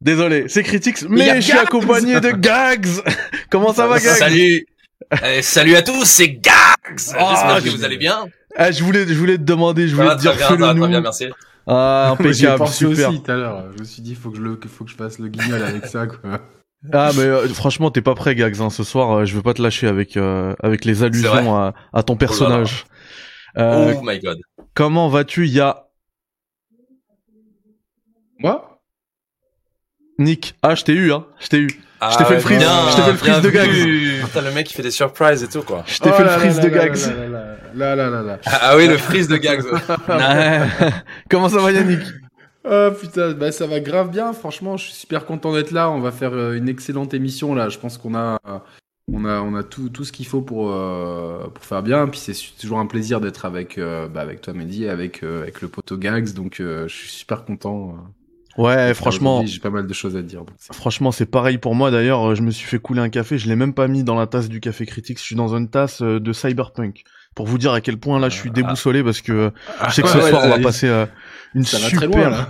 Désolé, c'est Critics, mais je suis accompagné de Gags. Comment ça va, Gags? Salut. Eh, salut à tous, c'est Gags. J'espère que vous allez bien. Ah, je voulais, je voulais te demander, je voulais te dire fais le nous. Bien, merci. Ah, impeccable, super. aussi tout à l'heure. Je me suis dit, faut que je le, faut que je fasse le guignol avec ça, quoi. Ah mais euh, franchement t'es pas prêt Gags hein. ce soir euh, je veux pas te lâcher avec euh, avec les allusions à, à, ton personnage. Oh, oh my god. Comment vas-tu Ya Moi? Nick, ah je t'ai eu hein, je t'ai eu. Ah, je t'ai fait le freeze, je t'ai fait le freeze de gags. Putain, le mec il fait des surprises et tout quoi. Je t'ai fait le freeze de gags. Là là là là. Ah oui, le freeze de gags. Comment ça va Yannick? Oh putain, bah ça va grave bien. Franchement, je suis super content d'être là. On va faire euh, une excellente émission là. Je pense qu'on a on a on a tout tout ce qu'il faut pour euh, pour faire bien. Puis c'est toujours un plaisir d'être avec euh, bah, avec toi Mehdi, avec avec le poteau Gags. Donc je suis super content. Ouais, franchement, j'ai pas mal de choses à dire. franchement, c'est pareil pour moi. D'ailleurs, je me suis fait couler un café. Je l'ai même pas mis dans la tasse du café critique. Je suis dans une tasse euh, de Cyberpunk. Pour vous dire à quel point là, je suis ah. déboussolé parce que je sais que ce soir on va passer euh, une super.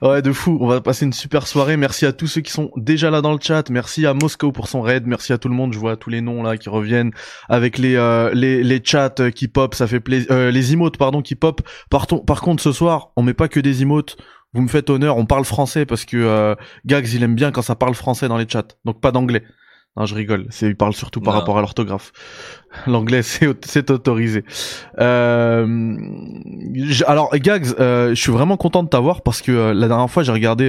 Ouais, de fou. On va passer une super soirée. Merci à tous ceux qui sont déjà là dans le chat. Merci à Moscow pour son raid. Merci à tout le monde. Je vois tous les noms là qui reviennent avec les euh, les, les chats qui pop. Ça fait plaisir. les emotes, pardon, qui pop. Par, par contre, ce soir, on met pas que des emotes vous me faites honneur, on parle français parce que euh, Gags il aime bien quand ça parle français dans les chats, donc pas d'anglais. Non, je rigole. C'est, il parle surtout par rapport à l'orthographe. L'anglais, c'est, autorisé. Euh, alors, Gags, euh, je suis vraiment content de t'avoir parce que euh, la dernière fois, j'ai regardé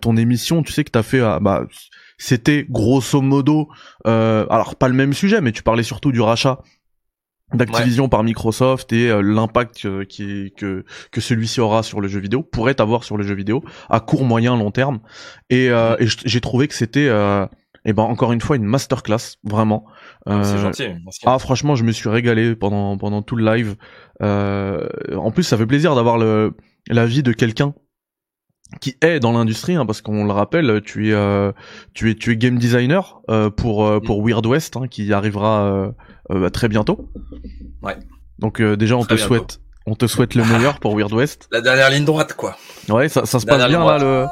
ton émission. Tu sais que t'as fait, bah, c'était grosso modo, alors pas le même sujet, mais tu parlais surtout du rachat d'Activision par Microsoft et euh, l'impact euh, qui que que celui-ci aura sur le jeu vidéo pourrait avoir sur le jeu vidéo à court, moyen, long terme. Et, euh, et j'ai trouvé que c'était et eh ben encore une fois une masterclass vraiment. Ah, c'est gentil. Ah franchement, je me suis régalé pendant pendant tout le live. en plus, ça fait plaisir d'avoir le l'avis de quelqu'un qui est dans l'industrie hein, parce qu'on le rappelle tu es tu es tu es game designer pour pour mm. Weird West hein, qui arrivera euh, très bientôt. Ouais. Donc euh, déjà on te souhaite on te souhaite le meilleur pour Weird West. La dernière ligne droite quoi. Ouais, ça, ça se passe bien là le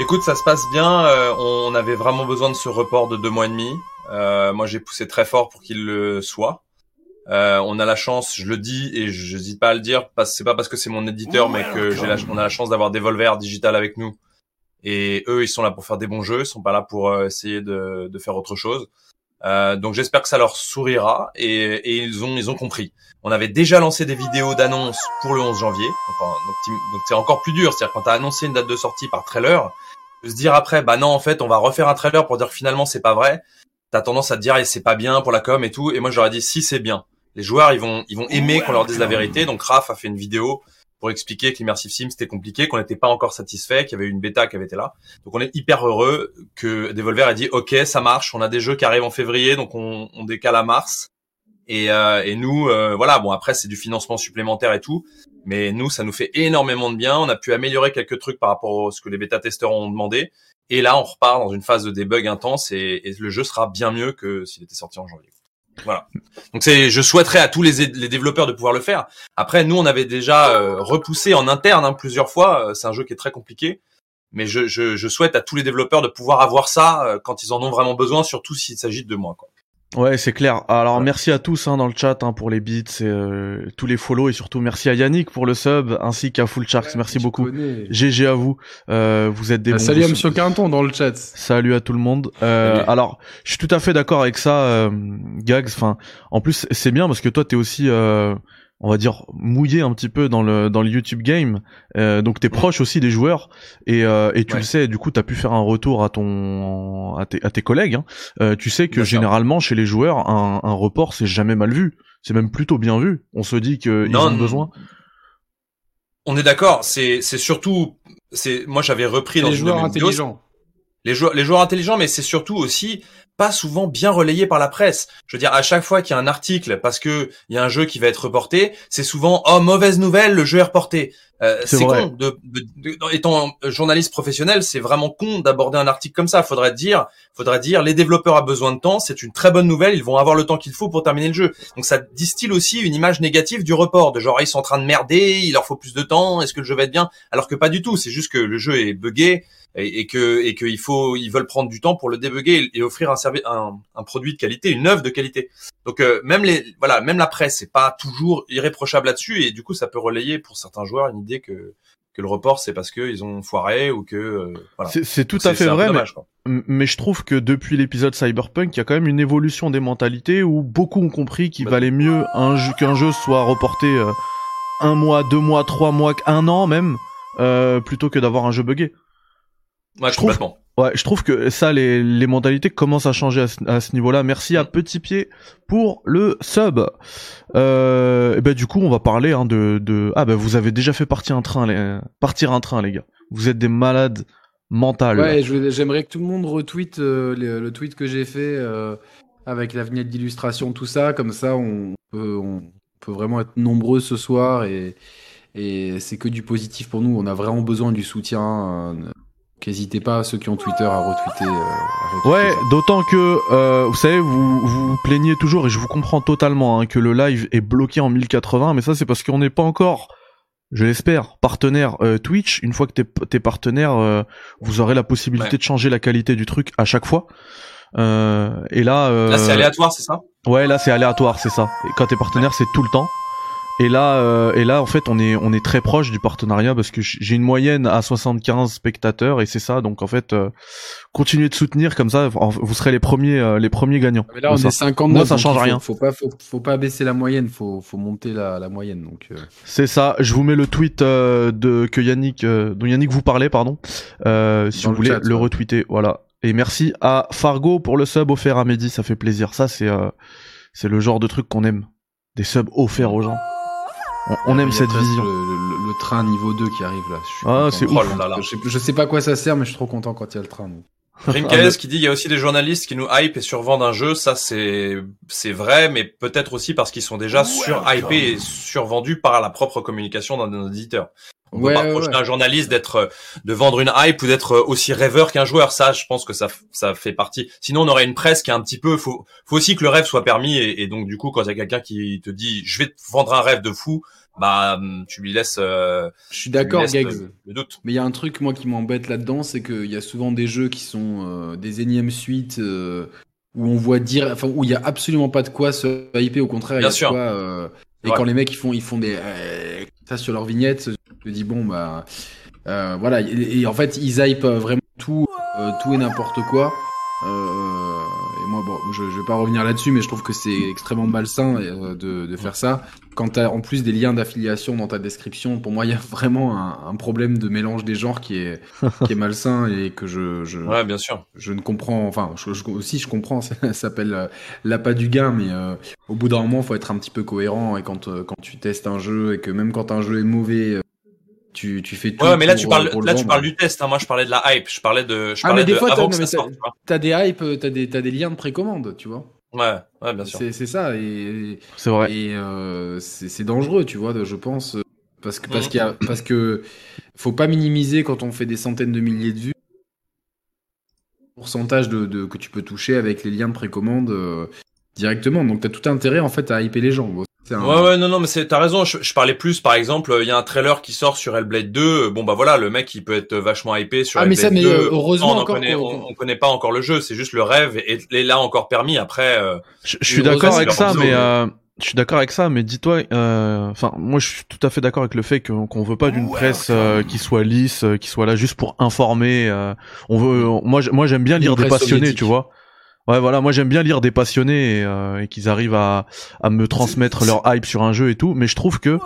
Écoute, ça se passe bien. Euh, on avait vraiment besoin de ce report de deux mois et demi. Euh, moi, j'ai poussé très fort pour qu'il le soit. Euh, on a la chance, je le dis et je n'hésite pas à le dire, parce c'est pas parce que c'est mon éditeur, mais que j'ai la, on a la chance d'avoir des Volver digital avec nous. Et eux, ils sont là pour faire des bons jeux, ils sont pas là pour essayer de, de faire autre chose. Euh, donc j'espère que ça leur sourira et, et, ils ont ils ont compris. On avait déjà lancé des vidéos d'annonce pour le 11 janvier, donc donc c'est encore plus dur. C'est-à-dire quand t'as annoncé une date de sortie par trailer, de se dire après bah non en fait on va refaire un trailer pour dire que finalement c'est pas vrai. T'as tendance à te dire et c'est pas bien pour la com et tout. Et moi j'aurais dit si c'est bien. Les joueurs ils vont ils vont aimer qu'on leur dise la vérité. Donc Raph a fait une vidéo pour expliquer que l'immersive sim c'était compliqué, qu'on n'était pas encore satisfait, qu'il y avait une bêta qui avait été là. Donc on est hyper heureux que Devolver ait dit ok ça marche, on a des jeux qui arrivent en février donc on, on décale à mars. Et, euh, et nous euh, voilà bon après c'est du financement supplémentaire et tout, mais nous ça nous fait énormément de bien. On a pu améliorer quelques trucs par rapport à ce que les bêta testeurs ont demandé. Et là on repart dans une phase de debug intense et, et le jeu sera bien mieux que s'il était sorti en janvier. Voilà. Donc c'est, je souhaiterais à tous les, développeurs de pouvoir le faire. Après, nous, on avait déjà euh, repoussé en interne hein, plusieurs fois. Euh, c'est un jeu qui est très compliqué, mais je, souhaite à tous les développeurs de pouvoir avoir ça euh, quand ils en ont vraiment besoin, surtout s'il s'agit de moi. Quoi. Ouais, c'est clair. Alors merci à tous hein, dans le chat hein, pour les bits et euh, tous les follow et surtout merci à Yannick pour le sub ainsi qu'à Full Sharks. Merci beaucoup. GG à vous. Euh, vous êtes des bah, bons Salut à Monsieur Quinton dans le chat. Salut à tout le monde. Euh, alors, je suis tout à fait d'accord avec ça, euh, Gags. Enfin, en plus c'est bien parce que toi t'es aussi euh, on va dire mouillé un petit peu dans le dans le YouTube game. Euh, donc t'es proche aussi des joueurs. Et euh, et tu le sais du coup t'as pu faire un retour à ton à tes, à tes collègues hein. euh, tu sais que généralement chez les joueurs un, un report c'est jamais mal vu. C'est même plutôt bien vu. On se dit que ils ont besoin. on est d'accord. C'est c'est surtout c'est moi j'avais repris dans les joueurs intelligents les joueurs, les joueurs intelligents, mais c'est surtout aussi pas souvent bien relayé par la presse. Je veux dire, à chaque fois qu'il y a un article parce que il y a un jeu qui va être reporté, c'est souvent oh mauvaise nouvelle, le jeu est reporté. Euh, c'est con. De, étant journaliste professionnel, c'est vraiment con d'aborder un article comme ça. Faudrait dire, faudrait dire, les développeurs ont besoin de temps, c'est une très bonne nouvelle, ils vont avoir le temps qu'il faut pour terminer le jeu. Donc ça distille aussi une image négative du report, de genre ils sont en train de merder, il leur faut plus de temps, est-ce que le jeu va être bien? Alors que pas du tout. C'est juste que le jeu est buggé et, que et qu'il faut ils veulent prendre du temps pour le débugger et, offrir un, service, un, un produit de qualité, une œuvre de qualité. Donc euh, même les voilà même la presse c'est pas toujours irréprochable là-dessus et du coup ça peut relayer pour certains joueurs une idée que que le report c'est parce qu'ils ont foiré ou que euh, voilà. C'est tout à fait vrai, mais, mais, je trouve que depuis l'épisode Cyberpunk, il y a quand même une évolution des mentalités où beaucoup ont compris qu'il bah, valait mieux un jeu qu'un jeu soit reporté euh, un mois, deux mois, trois mois, un an même, euh, plutôt que d'avoir un jeu buggé. Ouais, je trouve, ouais, je trouve que ça, les, les mentalités commencent à changer à ce, niveau-là. Merci à mm. Petit Pied pour le sub. Euh, et ben du coup, on va parler hein, de, de, ah ben vous avez déjà fait partir un train, les... partir un train, les gars. Vous êtes des malades mentales. Ouais, j'aimerais que tout le monde retweet euh, le, tweet que j'ai fait euh, avec la vignette d'illustration, tout ça. Comme ça, on peut, on peut vraiment être nombreux ce soir et et c'est que du positif pour nous. On a vraiment besoin du soutien. N'hésitez pas, ceux qui ont Twitter, à retweeter. Euh, ouais, d'autant que, euh, vous savez, vous, vous plaignez toujours, et je vous comprends totalement, hein, que le live est bloqué en 1080, mais ça c'est parce qu'on n'est pas encore, je l'espère, partenaire euh, Twitch. Une fois que t'es, t'es partenaire, euh, vous aurez la possibilité de changer la qualité du truc à chaque fois. et là... là c'est aléatoire, c'est ça? Ouais, là c'est aléatoire, c'est ça. Et quand t'es partenaire, c'est tout le temps. Et là, euh, et là, en fait, on est, on est très proche du partenariat parce que j'ai une moyenne à 75 spectateurs et c'est ça. Donc, en fait, euh, continuez de soutenir comme ça, vous serez les premiers, euh, les premiers gagnants. Mais là, on est 50 Moi, ça change rien. Faut pas, faut, faut, pas baisser la moyenne, faut, faut monter la, la moyenne. Donc. C'est ça. Je vous mets le tweet de que Yannick, dont Yannick vous parlait, pardon. si vous voulez le retweeter, voilà. Et merci à Fargo pour le sub offert à Mehdi, ça fait plaisir. Ça, c'est, c'est le genre de truc qu'on aime, des subs offerts aux gens. On, aime cette vision. Le, train niveau 2 qui arrive là. ah, c'est ouf. Je, sais, sais pas quoi ça sert, mais je suis trop content quand il y a le train. Rimkaez qui dit il y a aussi des journalistes qui nous hype et survendent un jeu, ça c'est c'est vrai, mais peut-être aussi parce qu'ils sont déjà sur hypés et survendus par la propre communication d'un éditeur. On ouais, peut pas reprocher un journaliste d'être de vendre une hype ou d'être aussi rêveur qu'un joueur. Ça, je pense que ça ça fait partie. Sinon, on aurait une presse qui est un petit peu. Faut faut aussi que le rêve soit permis et, et donc du coup, quand il y a quelqu'un qui te dit je vais te vendre un rêve de fou, bah tu lui laisses. Euh, je suis d'accord, Gags. Le, doute. Mais il y a un truc moi qui m'embête là-dedans, c'est qu'il y a souvent des jeux qui sont euh, des énièmes suites euh, où on voit dire, enfin où il y a absolument pas de quoi se hyper. Au contraire, Bien il y a sûr. Quoi, et quand les mecs ils font ils font des ça sur leur vignette, je me dis bon bah voilà. Et, en fait ils hype vraiment tout tout et n'importe quoi. Euh, et moi, bon, je, je vais pas revenir là-dessus, mais je trouve que c'est extrêmement malsain euh, de, de, faire ça. Quand tu as en plus des liens d'affiliation dans ta description, pour moi, il y a vraiment un, un, problème de mélange des genres qui est, qui est malsain et que je, je, ouais, bien sûr. je ne comprends. Enfin, je, aussi, je comprends. Ça s'appelle euh, l'appât du gain, mais euh, au bout d'un moment, faut être un petit peu cohérent. Et quand, quand tu testes un jeu et que même quand un jeu est mauvais tu, tu fais tout. Ouais, mais là, tu parles, là, tu parles du test. Hein. Moi, je parlais de la hype. Je parlais de, je ah, mais des de fois, avant t'as des hype, t'as des, t'as des liens de précommande, tu vois. Ouais, ouais, bien sûr. C'est ça, et. C'est vrai. Et euh, c'est dangereux, tu vois, je pense. Parce que, parce mhm. qu'il y a, parce que, faut pas minimiser quand on fait des centaines de milliers de vues. Pourcentage de, de que tu peux toucher avec les liens de précommande euh, directement. Donc, t'as tout intérêt, en fait, à hyper les gens. Ouais ouais non non mais c'est t'as raison. Je, parlais plus par exemple il y a un trailer qui sort sur Hellblade 2 bon bah voilà le mec il peut être vachement hypé sur ah, mais ça, mais euh, heureusement on, encore connaît, on, connaît pas encore le jeu. C'est juste le rêve et, et là encore permis. Après euh, je, suis d'accord avec ça mais euh, je suis d'accord avec ça mais dis-toi enfin moi je suis tout à fait d'accord avec le fait qu'on veut pas d'une presse qui soit lisse qui soit là juste pour informer on veut moi moi j'aime bien lire des passionnés tu vois Ouais, voilà, moi j'aime bien lire des passionnés et, euh, qu'ils arrivent à, à me transmettre leur hype sur un jeu et tout, mais je trouve que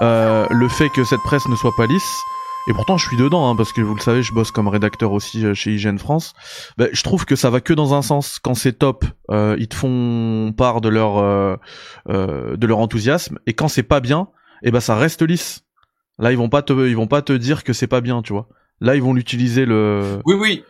euh, le fait que cette presse ne soit pas lisse, et pourtant je suis dedans, hein, parce que vous le savez, je bosse comme rédacteur aussi euh, chez IGN France, ben, je trouve que ça va que dans un sens. Quand c'est top, euh, ils te font part de leur, euh, de leur enthousiasme, et quand c'est pas bien, et eh ben ça reste lisse. Là, ils vont pas te, ils vont pas te dire que c'est pas bien, tu vois. Là, ils vont l'utiliser le. Oui, oui.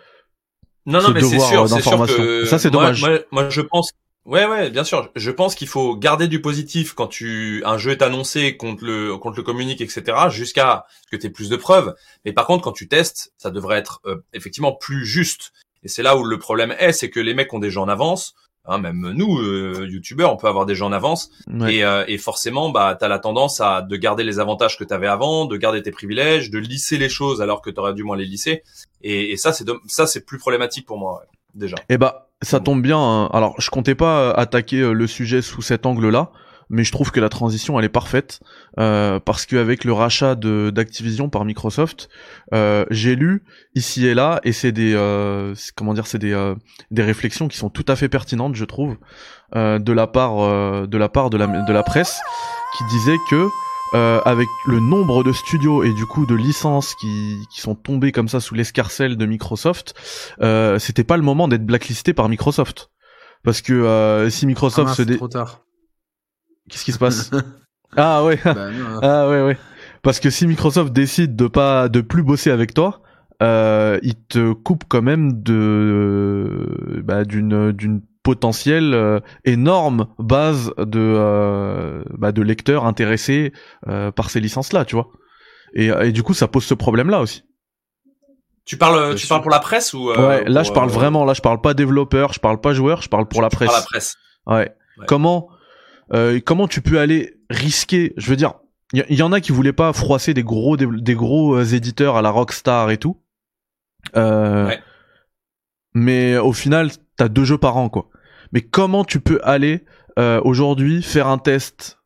Non, non, mais c'est sûr, c'est sûr que ça c'est dommage. Moi, moi, je pense, ouais, ouais, bien sûr. Je pense qu'il faut garder du positif quand tu un jeu est annoncé, contre le contre le communique, etc. Jusqu'à ce que tu aies plus de preuves. Mais par contre, quand tu testes, ça devrait être euh, effectivement plus juste. Et c'est là où le problème est, c'est que les mecs ont des gens en avance. Hein, même nous, euh, youtubeurs, on peut avoir des gens en avance. Et, euh, et, forcément, bah, tu as la tendance à de garder les avantages que tu avais avant, de garder tes privilèges, de lisser les choses alors que tu aurais dû moins les lisser. Et, et ça, c'est ça, c'est plus problématique pour moi déjà. Eh bah, ça tombe bien. Hein. Alors, je comptais pas attaquer le sujet sous cet angle-là mais je trouve que la transition elle est parfaite euh, parce qu'avec le rachat de d'Activision par Microsoft, euh, j'ai lu ici et là et c'est des euh, comment dire c'est des euh, des réflexions qui sont tout à fait pertinentes je trouve euh, de la part euh, de la part de la de la presse qui disait que avec le nombre de studios et du coup de licences qui, qui sont tombées comme ça sous l'escarcelle de Microsoft, c'était pas le moment d'être blacklisté par Microsoft. Parce que si Microsoft ah se dé... trop tard. Qu'est-ce qui se passe Ah ouais. Bah, ah ouais ouais. Parce que si Microsoft décide de pas de plus bosser avec toi, euh, il te coupe quand même de bah, d'une d'une potentielle euh, énorme base de euh, bah, de lecteurs intéressés euh, par ces licences là, tu vois. Et, et du coup, ça pose ce problème là aussi. Tu parles, tu parles pour la presse ou Ouais, là je parle vraiment, là je parle pas développeur, je parle pas joueur, je parle pour la presse. Pour la presse. Ouais. ouais. Comment euh, comment tu peux aller risquer Je veux dire, il y, en a qui voulaient pas froisser des gros des, gros euh, éditeurs à la Rockstar et tout. Euh, Mais au final, t'as deux jeux par an, quoi. Mais comment tu peux aller aujourd'hui faire un test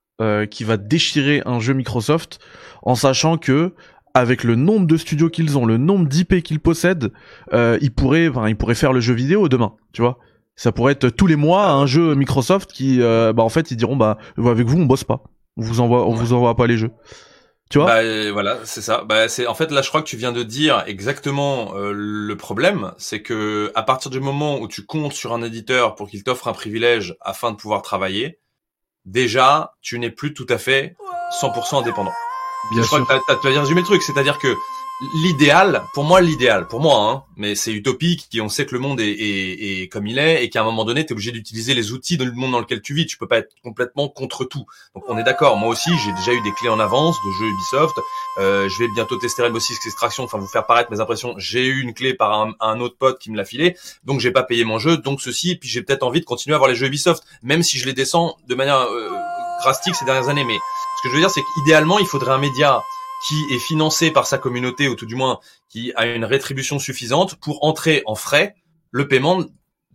qui va déchirer un jeu Microsoft en sachant que avec le nombre de studios qu'ils ont, le nombre d'IP qu'ils possèdent, ils pourraient, enfin, ils pourraient faire le jeu vidéo demain, tu vois. Ça pourrait être tous les mois un jeu Microsoft qui, euh, bah en fait, ils diront bah avec vous on bosse pas, on vous envoie, on vous envoie pas les jeux. Tu vois? Bah, euh, Voilà, c'est ça. Bah, c'est en fait là, je crois que tu viens de dire exactement euh, le problème, c'est que à partir du moment où tu comptes sur un éditeur pour qu'il t'offre un privilège afin de pouvoir travailler, déjà, tu n'es plus tout à fait 100% indépendant. Bien je sûr. crois que tu as, as résumé le truc, c'est-à-dire que l'idéal, pour moi l'idéal, pour moi, hein, mais c'est utopique, qui on sait que le monde est, est, est comme il est, et qu'à un moment donné, tu es obligé d'utiliser les outils dans le monde dans lequel tu vis. Tu peux pas être complètement contre tout. Donc on est d'accord. Moi aussi, j'ai déjà eu des clés en avance de jeux Ubisoft. Euh, je vais bientôt tester Rainbow Six Extraction, enfin vous faire paraître mes impressions. J'ai eu une clé par un, un autre pote qui me l'a filé, donc j'ai pas payé mon jeu, donc ceci. Et puis j'ai peut-être envie de continuer à avoir les jeux Ubisoft, même si je les descends de manière euh, drastique ces dernières années. Mais ce que je veux dire, c'est qu'idéalement, il faudrait un média qui est financé par sa communauté, ou tout du moins qui a une rétribution suffisante pour entrer en frais le paiement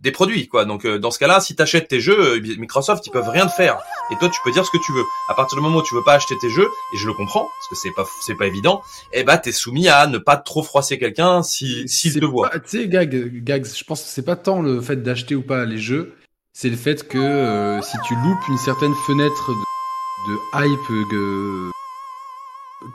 des produits quoi. Donc euh, dans ce cas-là, si tu achètes tes jeux, euh, Microsoft ils peuvent rien te faire. Et toi tu peux dire ce que tu veux. À partir du moment où tu veux pas acheter tes jeux, et je le comprends parce que c'est pas c'est pas évident, eh bah t'es soumis à ne pas trop froisser quelqu'un si s'il te voit. Tu sais Gag, Gags, je pense que c'est pas tant le fait d'acheter ou pas les jeux, c'est le fait que euh, si tu loupes une certaine fenêtre de, de hype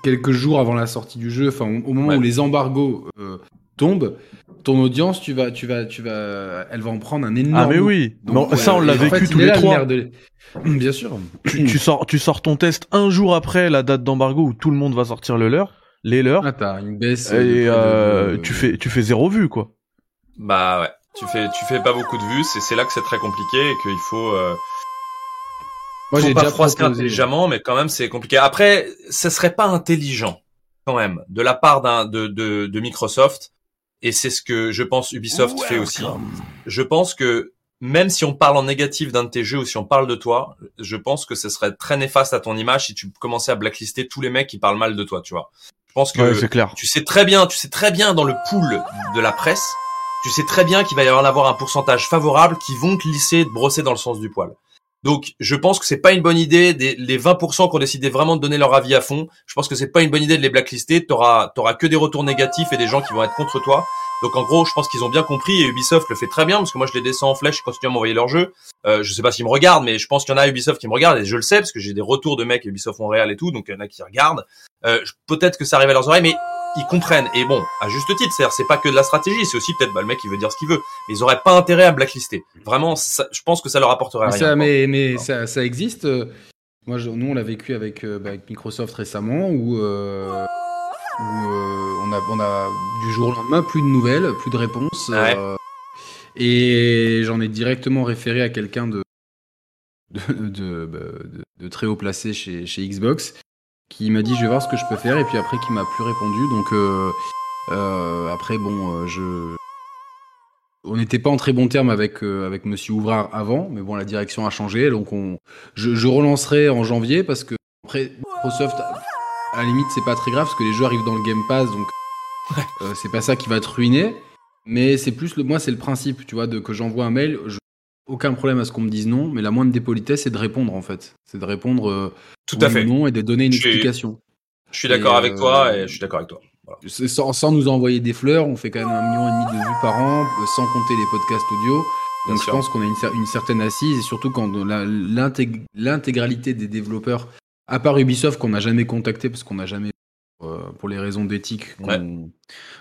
quelques jours avant la sortie du jeu, enfin au moment où les embargos euh, tombent, ton audience, tu vas, tu vas, tu vas, elle va en prendre un énorme. Ah mais oui, ça on l'a vécu tous les trois. Bien sûr. Tu, sors, tu sors ton test un jour après la date d'embargo où tout le monde va sortir le leur, les leurs. Ah t'as une baisse. Et euh, tu fais, tu fais zéro vue quoi. Bah ouais, tu fais, tu fais pas beaucoup de vues, c'est, c'est là que c'est très compliqué et qu'il faut. Euh moi, j'ai déjà froissé intelligemment, mais quand même, c'est compliqué. Après, ce serait pas intelligent, quand même, de la part d'un de, de, de, Microsoft, et c'est ce que je pense Ubisoft fait aussi. Je pense que même si on parle en négatif d'un de tes jeux ou si on parle de toi, je pense que ce serait très néfaste à ton image si tu commençais à blacklister tous les mecs qui parlent mal de toi, tu vois. Je pense que clair. tu sais très bien, tu sais très bien dans le pool de la presse, tu sais très bien qu'il va y avoir un pourcentage favorable qui vont te lisser, te brosser dans le sens du poil. Donc, je pense que c'est pas une bonne idée. Des, les 20% qui ont décidé vraiment de donner leur avis à fond, je pense que c'est pas une bonne idée de les blacklister. T'auras, t'auras que des retours négatifs et des gens qui vont être contre toi. Donc, en gros, je pense qu'ils ont bien compris et Ubisoft le fait très bien parce que moi, je les descends en flèche, ils continuent à m'envoyer leurs jeux. Euh, je sais pas s'ils me regardent, mais je pense qu'il y en a à Ubisoft qui me regardent et je le sais parce que j'ai des retours de mecs Ubisoft Montréal et tout, donc il y en a qui regardent. Euh, peut-être que ça arrive à leurs oreilles, mais ils comprennent. Et bon, à juste titre, c'est-à-dire c'est pas que de la stratégie, c'est aussi peut-être bah, le mec qui veut dire ce qu'il veut, mais ils auraient pas intérêt à blacklister. Vraiment, je pense que ça leur apporterait rien. Ça, mais mais ça, ça, existe. Moi, je, nous, on l'a vécu avec, euh, bah, avec, Microsoft récemment, où, euh, où euh, on, a, on a du jour au lendemain plus de nouvelles, plus de réponses. Euh, et j'en ai directement référé à quelqu'un de de, de, de, de, très haut placé chez, chez Xbox qui m'a dit je vais voir ce que je peux faire et puis après qui m'a plus répondu donc euh, euh, après bon euh, je on n'était pas en très bon terme avec avec Monsieur Ouvrard avant, mais bon, la direction a changé, donc on, je, je relancerai en janvier parce que après Microsoft, à la limite, c'est pas très grave parce que les jeux arrivent dans le Game Pass, donc c'est pas ça qui va te ruiner. Mais c'est plus le, moi, c'est le principe, tu vois, de que j'envoie un mail. Je, aucun problème à ce qu'on me dise non, mais la moindre des politesses, c'est de répondre en fait. C'est de répondre euh, tout à fait non et de donner une explication. Je suis d'accord avec toi et je suis d'accord avec toi. Sans, sans, nous envoyer des fleurs, on fait quand même un million et demi de vues par an, euh, sans compter les podcasts audio. Donc je pense qu'on a une, une, certaine assise et surtout quand l'intégralité des développeurs, à part Ubisoft qu'on n'a jamais contacté parce qu'on n'a jamais euh, pour les raisons d'éthique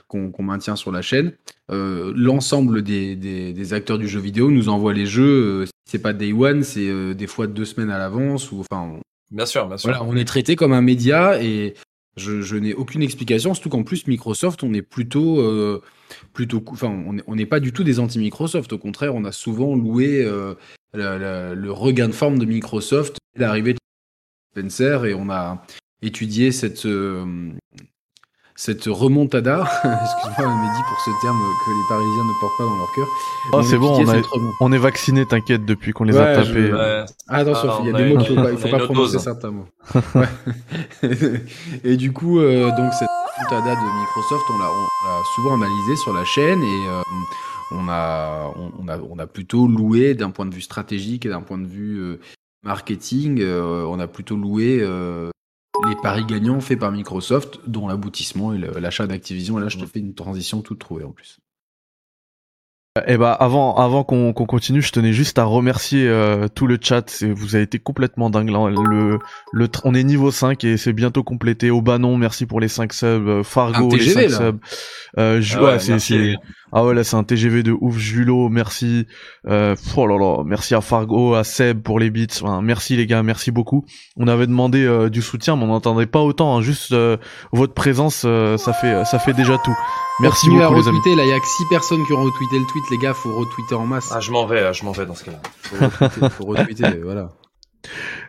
qu'on maintient sur la chaîne. Euh, L'ensemble des, des, des, acteurs du jeu vidéo nous envoient les jeux. Euh, si c'est pas day one, c'est euh, des fois deux semaines à l'avance ou enfin. Bien sûr, bien sûr. Voilà, on est traité comme un média et je, je n'ai aucune explication. Surtout qu'en plus Microsoft, on est plutôt plutôt, enfin, on n'est pas du tout des anti-Microsoft. Au contraire, on a souvent loué la, la, le regain de forme de Microsoft, l'arrivée de Spencer et on a étudier cette, euh, cette remontada, excuse-moi Mehdi pour ce terme que les Parisiens ne portent pas dans leur cœur. Oh, c'est bon, on, est vacciné, t'inquiète, depuis qu'on les a tapés. Ah, attention, ah, il y a des mots qu'il faut pas, il faut pas prononcer certains mots. et du coup, euh, donc cette remontada de Microsoft, on l'a souvent analysé sur la chaîne et euh, on, a, on, a, on a plutôt loué d'un point de vue stratégique et d'un point de vue marketing, on a plutôt loué les paris gagnants faits par Microsoft, dont l'aboutissement et l'achat d'Activision. Et là, je te fais une transition toute trouvée en plus. Eh bah avant avant qu'on continue, je tenais juste à remercier euh, tout le chat. Vous avez été complètement dingue. Le le on est niveau 5 et c'est bientôt complété. Au Banon, merci pour les 5 subs. Euh, Fargo les 5 subs. Euh, ah ouais, c'est ah ouais là c'est un TGV de ouf. Julo, merci. Euh, oh là là, merci à Fargo, à Seb pour les beats. Enfin, merci les gars, merci beaucoup. On avait demandé euh, du soutien, mais on n'entendait pas autant. Hein. Juste votre présence, ça fait ça fait déjà tout. Merci beaucoup, à retweeter, là, il y a que 6 personnes qui ont retweeté le tweet, les gars, faut retweeter en masse. Ah, je m'en vais, je m'en vais dans ce cas-là. Faut retweeter, faut retweeter voilà.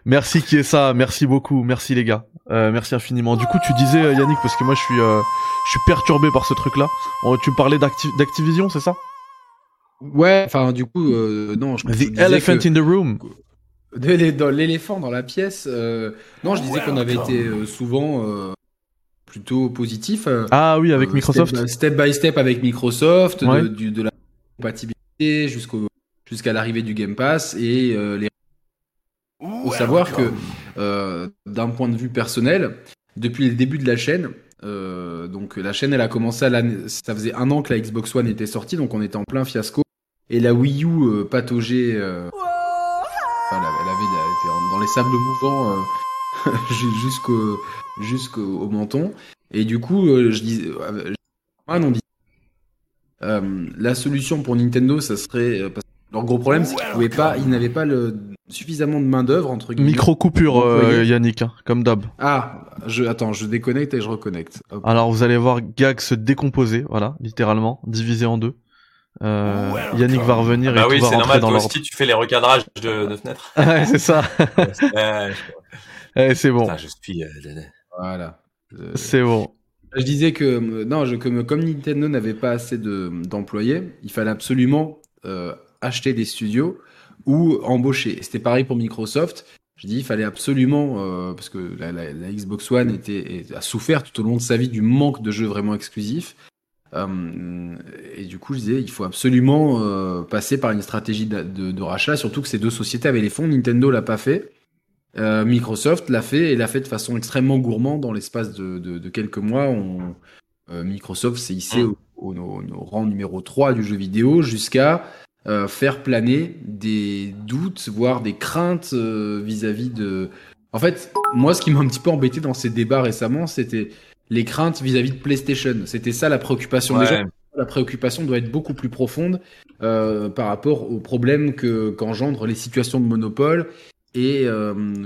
Merci qui est ça, merci beaucoup, merci les gars, euh, merci infiniment. Du coup, tu disais euh, Yannick, parce que moi je suis, euh, je suis perturbé par ce truc-là. Oh, tu me parlais d'Activision, c'est ça? Ouais, enfin du coup, non. Je The elephant in the room. L'éléphant dans la pièce. non, je disais qu'on avait été souvent plutôt positif. Ah oui, avec Microsoft. Step, by step avec Microsoft, de, de, la compatibilité jusqu'au jusqu'à l'arrivée du Game Pass et euh, les. Faut savoir que d'un point de vue personnel, depuis le début de la chaîne, donc la chaîne elle a commencé à ça faisait un an que la Xbox One était sortie, donc on était en plein fiasco et la Wii U pataugeait. Enfin, elle avait, dans les sables mouvants jusqu'au jusqu'au menton. Et du coup, euh, je dis, euh, on dit, euh, la solution pour Nintendo, ça serait parce que leur gros problème, c'est qu'ils pouvaient pas, ils n'avaient pas le suffisamment de main d'œuvre entre guillemets. Micro coupure, Yannick, hein, comme d'ab. Ah, je attends, je déconnecte et je reconnecte. Alors vous allez voir Gag se décomposer, voilà, littéralement, divisé en deux. Euh, Yannick va revenir ah bah et oui, tout va rentrer dans l'ordre. tu fais les recadrages de, de fenêtres. ouais, c'est ça. Eh, c'est bon. je suis. Euh, voilà. C'est bon. Je disais que non, je, comme, comme Nintendo n'avait pas assez de, d'employés, il fallait absolument euh, acheter des studios ou embaucher. C'était pareil pour Microsoft. Je dis, il fallait absolument, euh, parce que la, la, la, Xbox One était, a souffert tout au long de sa vie du manque de jeux vraiment exclusifs. Euh, et du coup, je disais, il faut absolument euh, passer par une stratégie de, de, de, rachat, surtout que ces deux sociétés avaient les fonds. Nintendo l'a pas fait. Microsoft l'a fait et l'a fait de façon extrêmement gourmande dans l'espace de, quelques mois. On, Microsoft s'est hissé mm. au, au, au, rang numéro 3 du jeu vidéo jusqu'à euh, faire planer des doutes, voire des craintes euh, vis-à-vis -vis de... En fait, moi, ce qui m'a un petit peu embêté dans ces débats récemment, c'était les craintes vis-à-vis -vis de PlayStation. C'était ça la préoccupation ouais. des gens. La préoccupation doit être beaucoup plus profonde euh, par rapport aux problèmes que qu'engendrent les situations de monopole et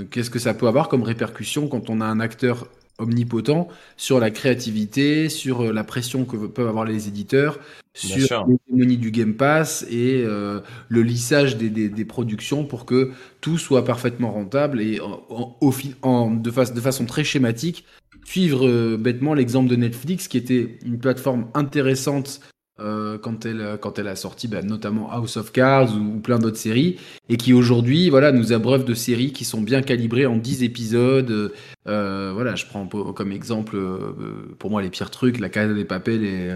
qu'est-ce que ça peut avoir comme répercussion quand on a un acteur omnipotent sur la créativité, sur euh, la pression que peuvent avoir les éditeurs, sur l'hégémonie du Game Pass et euh, le lissage des, des, des, productions pour que tout soit parfaitement rentable et en, en, en de, fa de, façon très schématique, suivre euh, bêtement l'exemple de Netflix qui était une plateforme intéressante euh, quand elle quand elle a sorti bah, notamment House of Cards ou, plein d'autres séries et qui aujourd'hui voilà nous abreuve de séries qui sont bien calibrées en 10 épisodes. Euh, voilà je prends comme exemple euh, pour moi les pires trucs la Casa des Papels et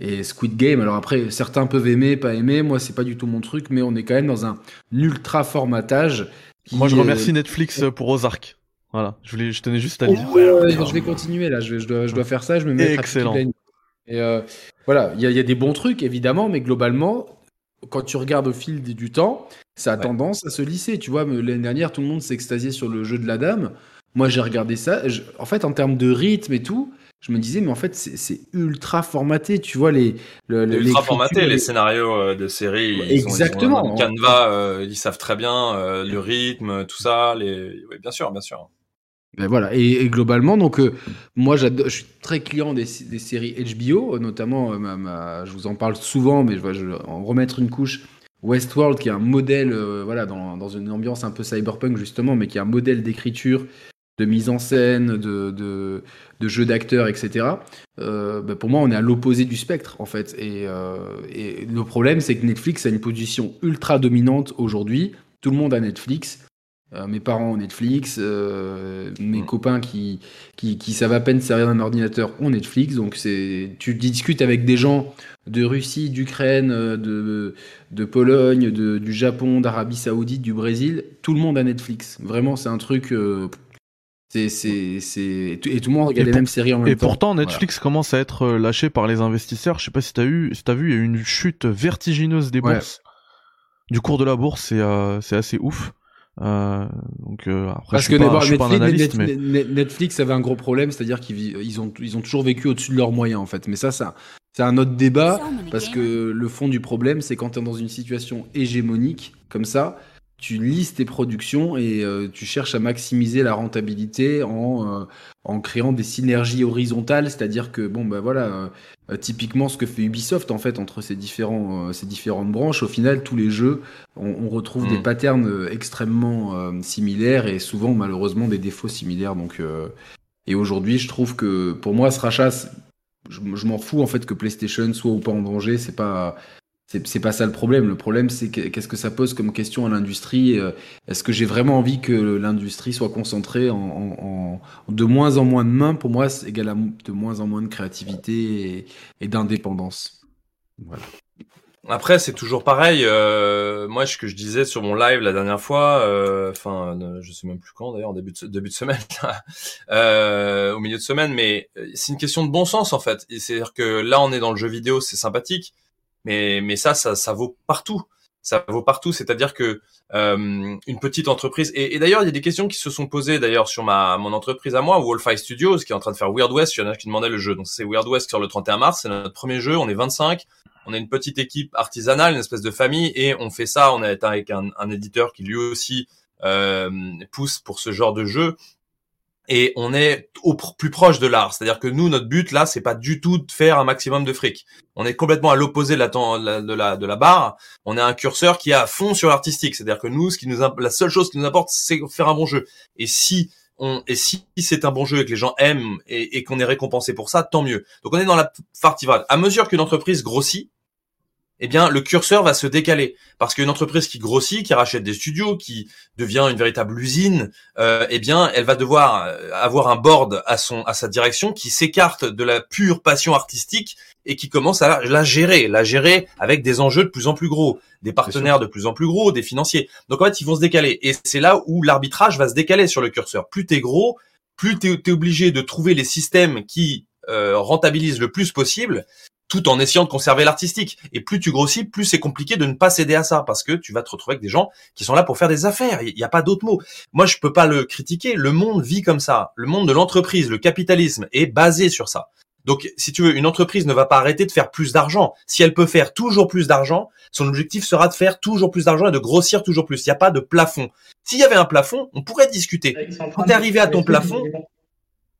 et Squid Game. Alors après certains peuvent aimer pas aimer. Moi c'est pas du tout mon truc mais on est quand même dans un ultra formatage moi je remercie Netflix pour Ozark. Voilà. Je voulais je tenais juste à le dire. je vais continuer là. Je, je, dois, je dois faire ça. Je me mets excellent et euh, voilà, il y, a des bons trucs évidemment, mais globalement, quand tu regardes au fil du temps, ça a tendance à se lisser. Tu vois, l'année dernière, tout le monde s'est extasié sur le jeu de la dame. Moi, j'ai regardé ça. en fait, en termes de rythme et tout, je me disais, mais en fait, c'est ultra formaté. Tu vois, les. Le, ultra formaté, les... scénarios euh, de série. Exactement. Ils Canva, euh, ils savent très bien le rythme, tout ça. Les... Oui, bien sûr, bien sûr. Ben et, globalement, donc euh, moi je suis très client des, séries HBO, notamment, euh, je vous en parle souvent, mais je vais en remettre une couche. Westworld, qui est un modèle, euh, voilà, dans, une ambiance un peu cyberpunk justement, mais qui est un modèle d'écriture, de mise en scène, de, de, jeu d'acteurs, etc. Ben pour moi, on est à l'opposé du spectre, en fait. Et le problème, c'est que Netflix a une position ultra dominante aujourd'hui. Tout le monde a Netflix. Euh, mes parents ont Netflix, euh, mes mm. copains qui, qui, qui, savent à peine servir d'un ordinateur ont Netflix. Donc c'est, tu discutes avec des gens de Russie, d'Ukraine, euh, de, de Pologne, de, du Japon, d'Arabie Saoudite, du Brésil. Tout le monde a Netflix. Vraiment, c'est un truc. c'est, c'est, c'est... Et tout le monde regarde les mêmes séries en même temps. Et pourtant, Netflix commence à être lâché par les investisseurs. Je sais pas si t'as eu, si t'as vu, il y a eu une chute vertigineuse des bourses. Du cours de la bourse, c'est, c'est assez ouf. Euh, donc euh, après, Parce je suis que pas, je suis Netflix, pas un analyste, Netflix, mais... Netflix avait un gros problème, c'est-à-dire qu'ils ils ont, ils ont toujours vécu au-dessus de leurs moyens en fait. Mais ça, ça c'est un autre débat parce que le fond du problème, c'est quand tu es dans une situation hégémonique comme ça, tu lises tes productions et euh, tu cherches à maximiser la rentabilité en, euh, en créant des synergies horizontales, c'est-à-dire que bon bah voilà, euh, typiquement ce que fait Ubisoft en fait entre ces différents ces différentes branches, au final tous les jeux on, on retrouve des mm. patterns extrêmement similaires et souvent malheureusement des défauts similaires. Donc et aujourd'hui je trouve que pour moi ce rachat je, je m'en fous en fait que PlayStation soit ou pas en danger, c'est pas c'est pas ça le problème. Le problème, c'est qu'est-ce que ça pose comme question à l'industrie euh, Est-ce que j'ai vraiment envie que l'industrie soit concentrée en, de moins en moins de mains? Pour moi, c'est égal à de moins en moins de créativité et, d'indépendance. Voilà. Après, c'est toujours pareil. Euh, moi, ce que je disais sur mon live la dernière fois, euh, enfin, je sais même plus quand d'ailleurs, début de début de semaine, au milieu de semaine, mais c'est une question de bon sens en fait. C'est-à-dire que là, on est dans le jeu vidéo, c'est sympathique mais mais ça, ça, ça vaut partout. Ça vaut partout, c'est-à-dire que euh, une petite entreprise. Et, d'ailleurs, il y a des questions qui se sont posées d'ailleurs sur ma mon entreprise à moi, Wolfeye Studios, qui est en train de faire Weird West. Il y en a qui demandaient le jeu. Donc c'est Weird West sur le 31 mars. C'est notre premier jeu. On est 25. On est une petite équipe artisanale, une espèce de famille, et on fait ça. On est avec un, un éditeur qui lui aussi euh, pousse pour ce genre de jeu et on est au plus proche de l'art. C'est-à-dire que nous, notre but là, c'est pas du tout de faire un maximum de fric. On est complètement à l'opposé de la, de la de la barre. On est un curseur qui est à fond sur l'artistique. C'est-à-dire que nous, ce qui nous la seule chose qui nous importe, c'est faire un bon jeu. Et si on, et si c'est un bon jeu et que les gens aiment et, qu'on est récompensé pour ça, tant mieux. Donc on est dans la partie. À mesure qu'une entreprise grossit, eh bien le curseur va se décaler parce qu'une entreprise qui grossit, qui rachète des studios, qui devient une véritable usine, euh, eh bien elle va devoir euh, avoir un board à son à sa direction qui s'écarte de la pure passion artistique et qui commence à la, gérer, la gérer avec des enjeux de plus en plus gros, des partenaires de plus en plus gros, des financiers. Donc en fait ils vont se décaler et c'est là où l'arbitrage va se décaler sur le curseur. Plus t'es gros, plus t'es es obligé de trouver les systèmes qui euh, rentabilisent le plus possible tout en essayant de conserver l'artistique. Et plus tu grossis, plus c'est compliqué de ne pas céder à ça, parce que tu vas te retrouver avec des gens qui sont là pour faire des affaires. Il n'y a pas d'autre mot. Moi, je peux pas le critiquer. Le monde vit comme ça. Le monde de l'entreprise, le capitalisme est basé sur ça. Donc, si tu veux, une entreprise ne va pas arrêter de faire plus d'argent. Si elle peut faire toujours plus d'argent, son objectif sera de faire toujours plus d'argent et de grossir toujours plus. Il n'y a pas de plafond. S'il y avait un plafond, on pourrait discuter. Quand tu es arrivé à ton plafond,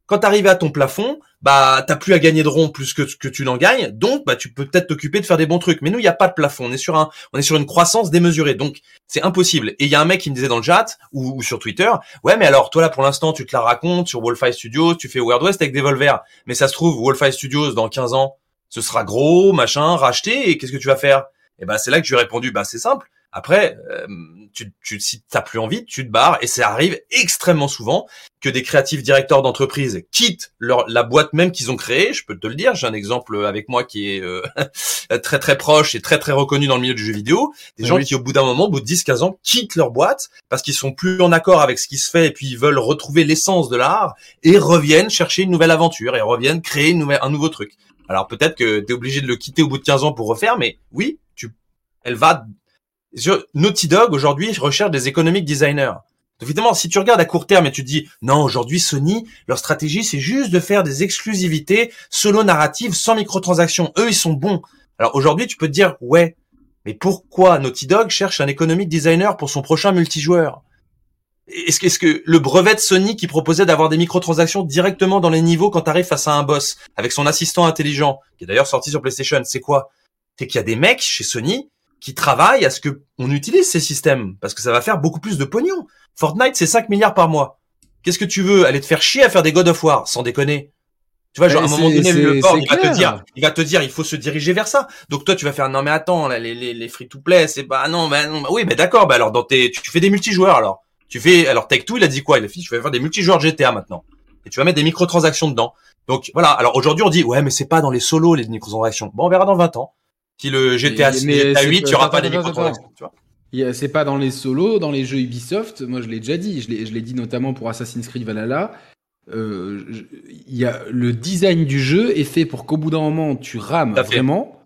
quand tu arrives à ton plafond, bah t'as plus à gagner de ronds plus que, que tu n'en gagnes, donc bah tu peux peut-être t'occuper de faire des bons trucs. Mais nous, il n'y a pas de plafond, on est sur un, on est sur une croissance démesurée, donc c'est impossible. Et il y a un mec qui me disait dans le chat ou, sur Twitter, ouais mais alors toi là pour l'instant tu te la racontes sur Wolfeye Studios, tu fais Weird West avec des Volver, mais ça se trouve Wolfeye Studios dans 15 ans ce sera gros, machin, racheté, et qu'est-ce que tu vas faire? Et ben c'est là que je lui ai répondu, bah c'est simple. Après, euh, tu, tu, si t'as plus envie, tu te barres, et ça arrive extrêmement souvent que des créatifs directeurs d'entreprise quittent leur, la boîte même qu'ils ont créée. Je peux te le dire, j'ai un exemple avec moi qui est euh, très très proche et très très reconnu dans le milieu du jeu vidéo. Des gens qui au bout d'un moment, au bout de 10-15 ans, quittent leur boîte parce qu'ils sont plus en accord avec ce qui se fait et puis ils veulent retrouver l'essence de l'art et reviennent chercher une nouvelle aventure et reviennent créer une nouvelle, un nouveau truc. Alors peut-être que tu es obligé de le quitter au bout de 15 ans pour refaire, mais oui, tu, elle va Naughty Dog aujourd'hui recherche des économiques designers. Évidemment, si tu regardes à court terme et tu te dis non, aujourd'hui Sony, leur stratégie c'est juste de faire des exclusivités solo narratives sans microtransactions. Eux, ils sont bons. Alors aujourd'hui, tu peux te dire ouais, mais pourquoi Naughty Dog cherche un economic designer pour son prochain multijoueur? Est-ce que, est-ce que le brevet de Sony qui proposait d'avoir des microtransactions directement dans les niveaux quand tu arrives face à un boss avec son assistant intelligent, qui est d'ailleurs sorti sur PlayStation, c'est quoi? C'est qu'il y a des mecs chez Sony qui travaillent à ce que on utilise ces systèmes parce que ça va faire beaucoup plus de pognon. Fortnite c'est 5 milliards par mois. Qu'est-ce que tu veux aller te faire chier à faire des God of War sans déconner? Tu vois, genre à un moment donné, le port, il va te dire, il va te dire, il faut se diriger vers ça. Donc toi, tu vas faire, non mais attends, là, les, les, les free to play, c'est pas, non, mais non, oui, mais d'accord, bah alors dans tes, tu, fais des multijoueurs alors. Tu fais, alors Tech 2 il a dit quoi? Il a dit, tu vas faire des multijoueurs GTA maintenant, et tu vas mettre des microtransactions dedans. Donc voilà. Alors aujourd'hui, on dit, ouais, mais c'est pas dans les solos les microtransactions. Bon, on verra dans 20 ans. Si le GTA, GTA 8, il n'y aura pas vois. C'est pas dans les solos, dans les jeux Ubisoft. Moi, je l'ai déjà dit. Je l'ai dit notamment pour Assassin's Creed Valhalla. Euh, y a, le design du jeu est fait pour qu'au bout d'un moment, tu rames vraiment.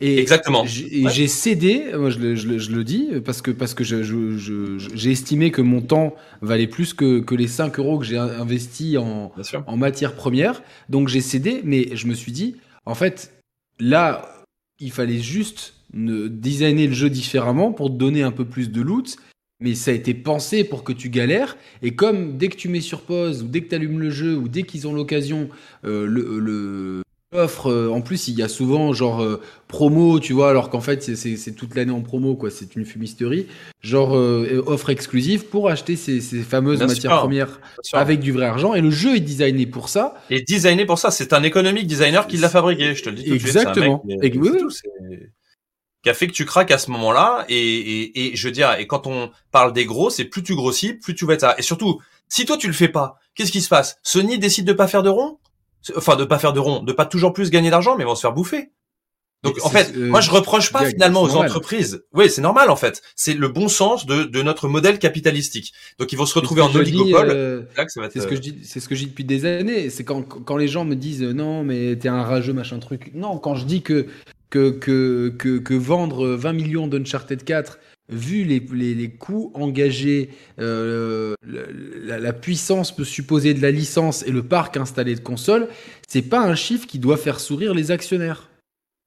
Et Exactement. J'ai cédé, moi je le, je, je le, dis, parce que, parce que j'ai estimé que mon temps valait plus que, que les 5 euros que j'ai investi en, en matière première. Donc j'ai cédé, mais je me suis dit, en fait, là, il fallait juste designer le jeu différemment pour te donner un peu plus de loot. Mais ça a été pensé pour que tu galères. Et comme dès que tu mets sur pause, ou dès que tu allumes le jeu, ou dès qu'ils ont l'occasion, euh, le offre, euh, en plus il y a souvent genre euh, promo, tu vois, alors qu'en fait c'est toute l'année en promo, quoi, c'est une fumisterie, genre offre exclusive pour acheter ces, fameuses matières premières avec du vrai argent, et le jeu est designé pour ça. Et designé pour ça, c'est un économique designer qui l'a fabriqué, je te le dis tout Exactement. de suite. Exactement. qui a fait que tu craques à ce moment-là, et, et, et je veux dire, et quand on parle des gros, c'est plus tu grossis, plus tu vas être ça. Et surtout, si toi tu le fais pas, qu'est-ce qui se passe? Sony décide de pas faire de rond? Enfin de pas faire de rond, de pas toujours plus gagner d'argent, mais vont se faire bouffer. Donc en fait, moi je reproche pas finalement aux entreprises. Oui, c'est normal en fait. C'est le bon sens de, de notre modèle capitalistique. Donc ils vont se retrouver en oligopole. Euh, c'est ce que je dis, c'est ce que je dis depuis des années. C'est quand quand les gens me disent euh, non mais t'es un rageux machin truc. Non, quand je dis que que que que, que vendre 20 millions d'Uncharted 4 vu les, les, coûts engagés, euh, la, la, puissance peut supposer de la licence et le parc installé de consoles, c'est pas un chiffre qui doit faire sourire les actionnaires.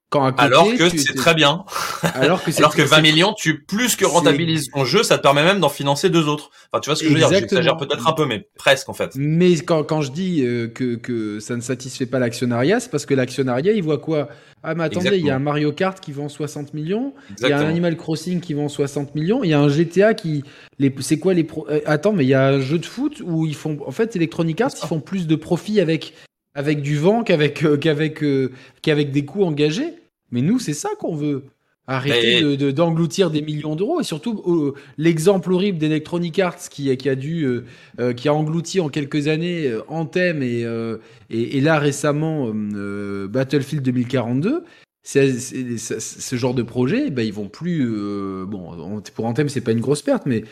Quand alors que c'est très bien. Alors que, alors que 20 millions, tu plus que rentabilises ton jeu, ça te permet même d'en financer deux autres. Enfin, tu vois ce que je veux dire J'exagère peut-être un peu, mais presque en fait. Mais quand, quand je dis euh, que, que ça ne satisfait pas l'actionnariat, c'est parce que l'actionnariat, il voit quoi? Ah mais attendez, il y a un Mario Kart qui vend 60 millions, il y a un Animal Crossing qui vend 60 millions, il y a un GTA qui c'est quoi les pro... Euh, attends mais il y a un jeu de foot où ils font en fait Electronic Arts ils font plus de profit avec avec du vent qu'avec euh, qu'avec euh, qu'avec des coûts engagés. Mais nous c'est ça qu'on veut. Arrêter de, d'engloutir des millions d'euros et surtout l'exemple horrible d'Electronic Arts qui, qui a dû qui a englouti en quelques années Anthem et, et, là récemment Battlefield 2042 ce genre de projet ben, ils vont plus bon pour Anthem c'est pas une grosse perte mais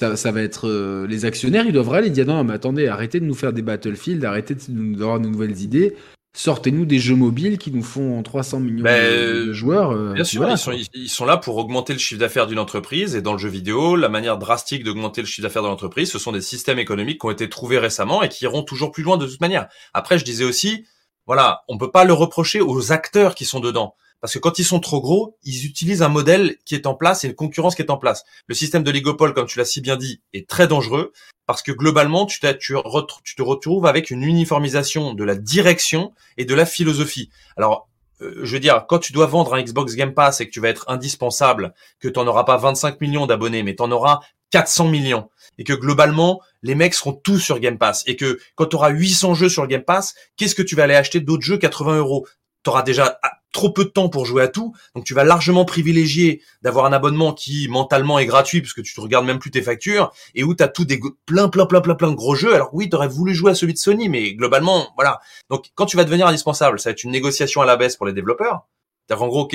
ça, ça va être les actionnaires ils doivent aller dire non mais attendez arrêtez de nous faire des Battlefield arrêtez d'avoir de nouvelles idées sortez-nous des jeux mobiles qui nous font 300 millions ben, de, joueurs. Euh, bien sûr, ils, sont, là pour augmenter le chiffre d'affaires d'une entreprise et dans le jeu vidéo, la manière drastique d'augmenter le chiffre d'affaires de l'entreprise, ce sont des systèmes économiques qui ont été trouvés récemment et qui iront toujours plus loin de toute manière. Après, je disais aussi, voilà, on peut pas le reprocher aux acteurs qui sont dedans. Parce que quand ils sont trop gros, ils utilisent un modèle qui est en place et une concurrence qui est en place. Le système de l'égopole, comme tu l'as si bien dit, est très dangereux parce que globalement, tu, te retrouves avec une uniformisation de la direction et de la philosophie. Alors, euh, je veux dire, quand tu dois vendre un Xbox Game Pass et que tu vas être indispensable, que tu n'auras pas 25 millions d'abonnés, mais tu en auras 400 millions, et que globalement, les mecs seront tous sur Game Pass, et que quand tu auras 800 jeux sur Game Pass, qu'est-ce que tu vas aller acheter d'autres jeux 80 euros? Tu auras déjà trop peu de temps pour jouer à tout, donc tu vas largement privilégier d'avoir un abonnement qui mentalement est gratuit parce que tu te regardes même plus tes factures et où tu as tout des plein plein plein plein plein de gros jeux. Alors oui, tu aurais voulu jouer à celui de Sony, mais globalement, voilà. Donc quand tu vas devenir indispensable, ça va être une négociation à la baisse pour les développeurs. C'est-à-dire gros,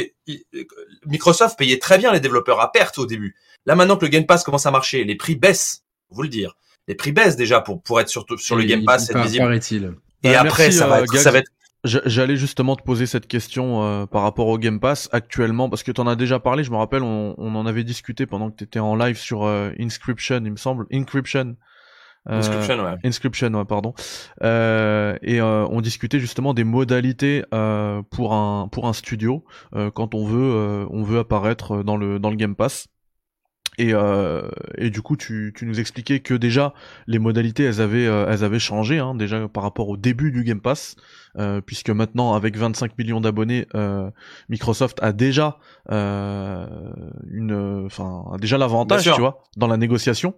Microsoft payait très bien les développeurs à perte au début. Là maintenant que le Game Pass commence à marcher, les prix baissent, vous le dire. Les prix baissent déjà pour pour être sur, sur le Game Pass, c'est visible. Et bah, après, ça, va euh, être, ça va être J'allais justement te poser cette question euh, par rapport au Game Pass actuellement, parce que tu en as déjà parlé, je me rappelle, on, on en avait discuté pendant que tu étais en live sur euh, Inscription, il me semble. Encryption. Euh, Inscription, ouais. Inscription, ouais, pardon. et on discutait justement des modalités pour un pour un studio quand on veut on veut apparaître dans le dans le Game Pass. Et, euh, et du coup, tu, tu nous expliquais que déjà les modalités, elles avaient, euh, elles avaient changé hein, déjà par rapport au début du Game Pass, euh, puisque maintenant avec 25 millions d'abonnés, euh, Microsoft a déjà euh, une, enfin, déjà l'avantage, tu vois, dans la négociation.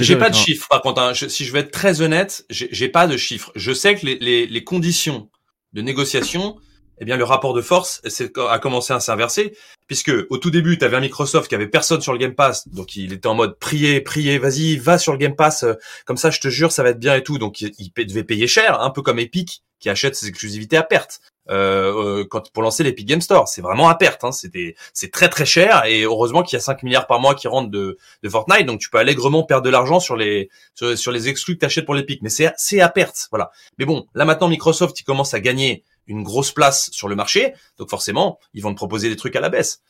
J'ai pas de chiffres, par contre. Hein. si je veux être très honnête, j'ai pas de chiffres. Je sais que les, les, les conditions de négociation eh bien le rapport de force a commencé à s'inverser puisque au tout début tu avais un Microsoft qui avait personne sur le Game Pass donc il était en mode prier prier vas-y va sur le Game Pass euh, comme ça je te jure ça va être bien et tout. Donc il, devait payer cher un peu comme Epic qui achète ses exclusivités à perte. Euh, euh, quand pour lancer l'Epic Game Store c'est vraiment à perte hein. c'était c'est très très cher et heureusement qu'il y a 5 milliards par mois qui rentrent de, de Fortnite donc tu peux allègrement perdre de l'argent sur les sur, les exclus que tu achètes pour l'Epic. Mais c'est c'est à perte voilà. Mais bon là maintenant Microsoft il commence à gagner une grosse place sur le marché, donc forcément, ils vont te proposer des trucs à la baisse.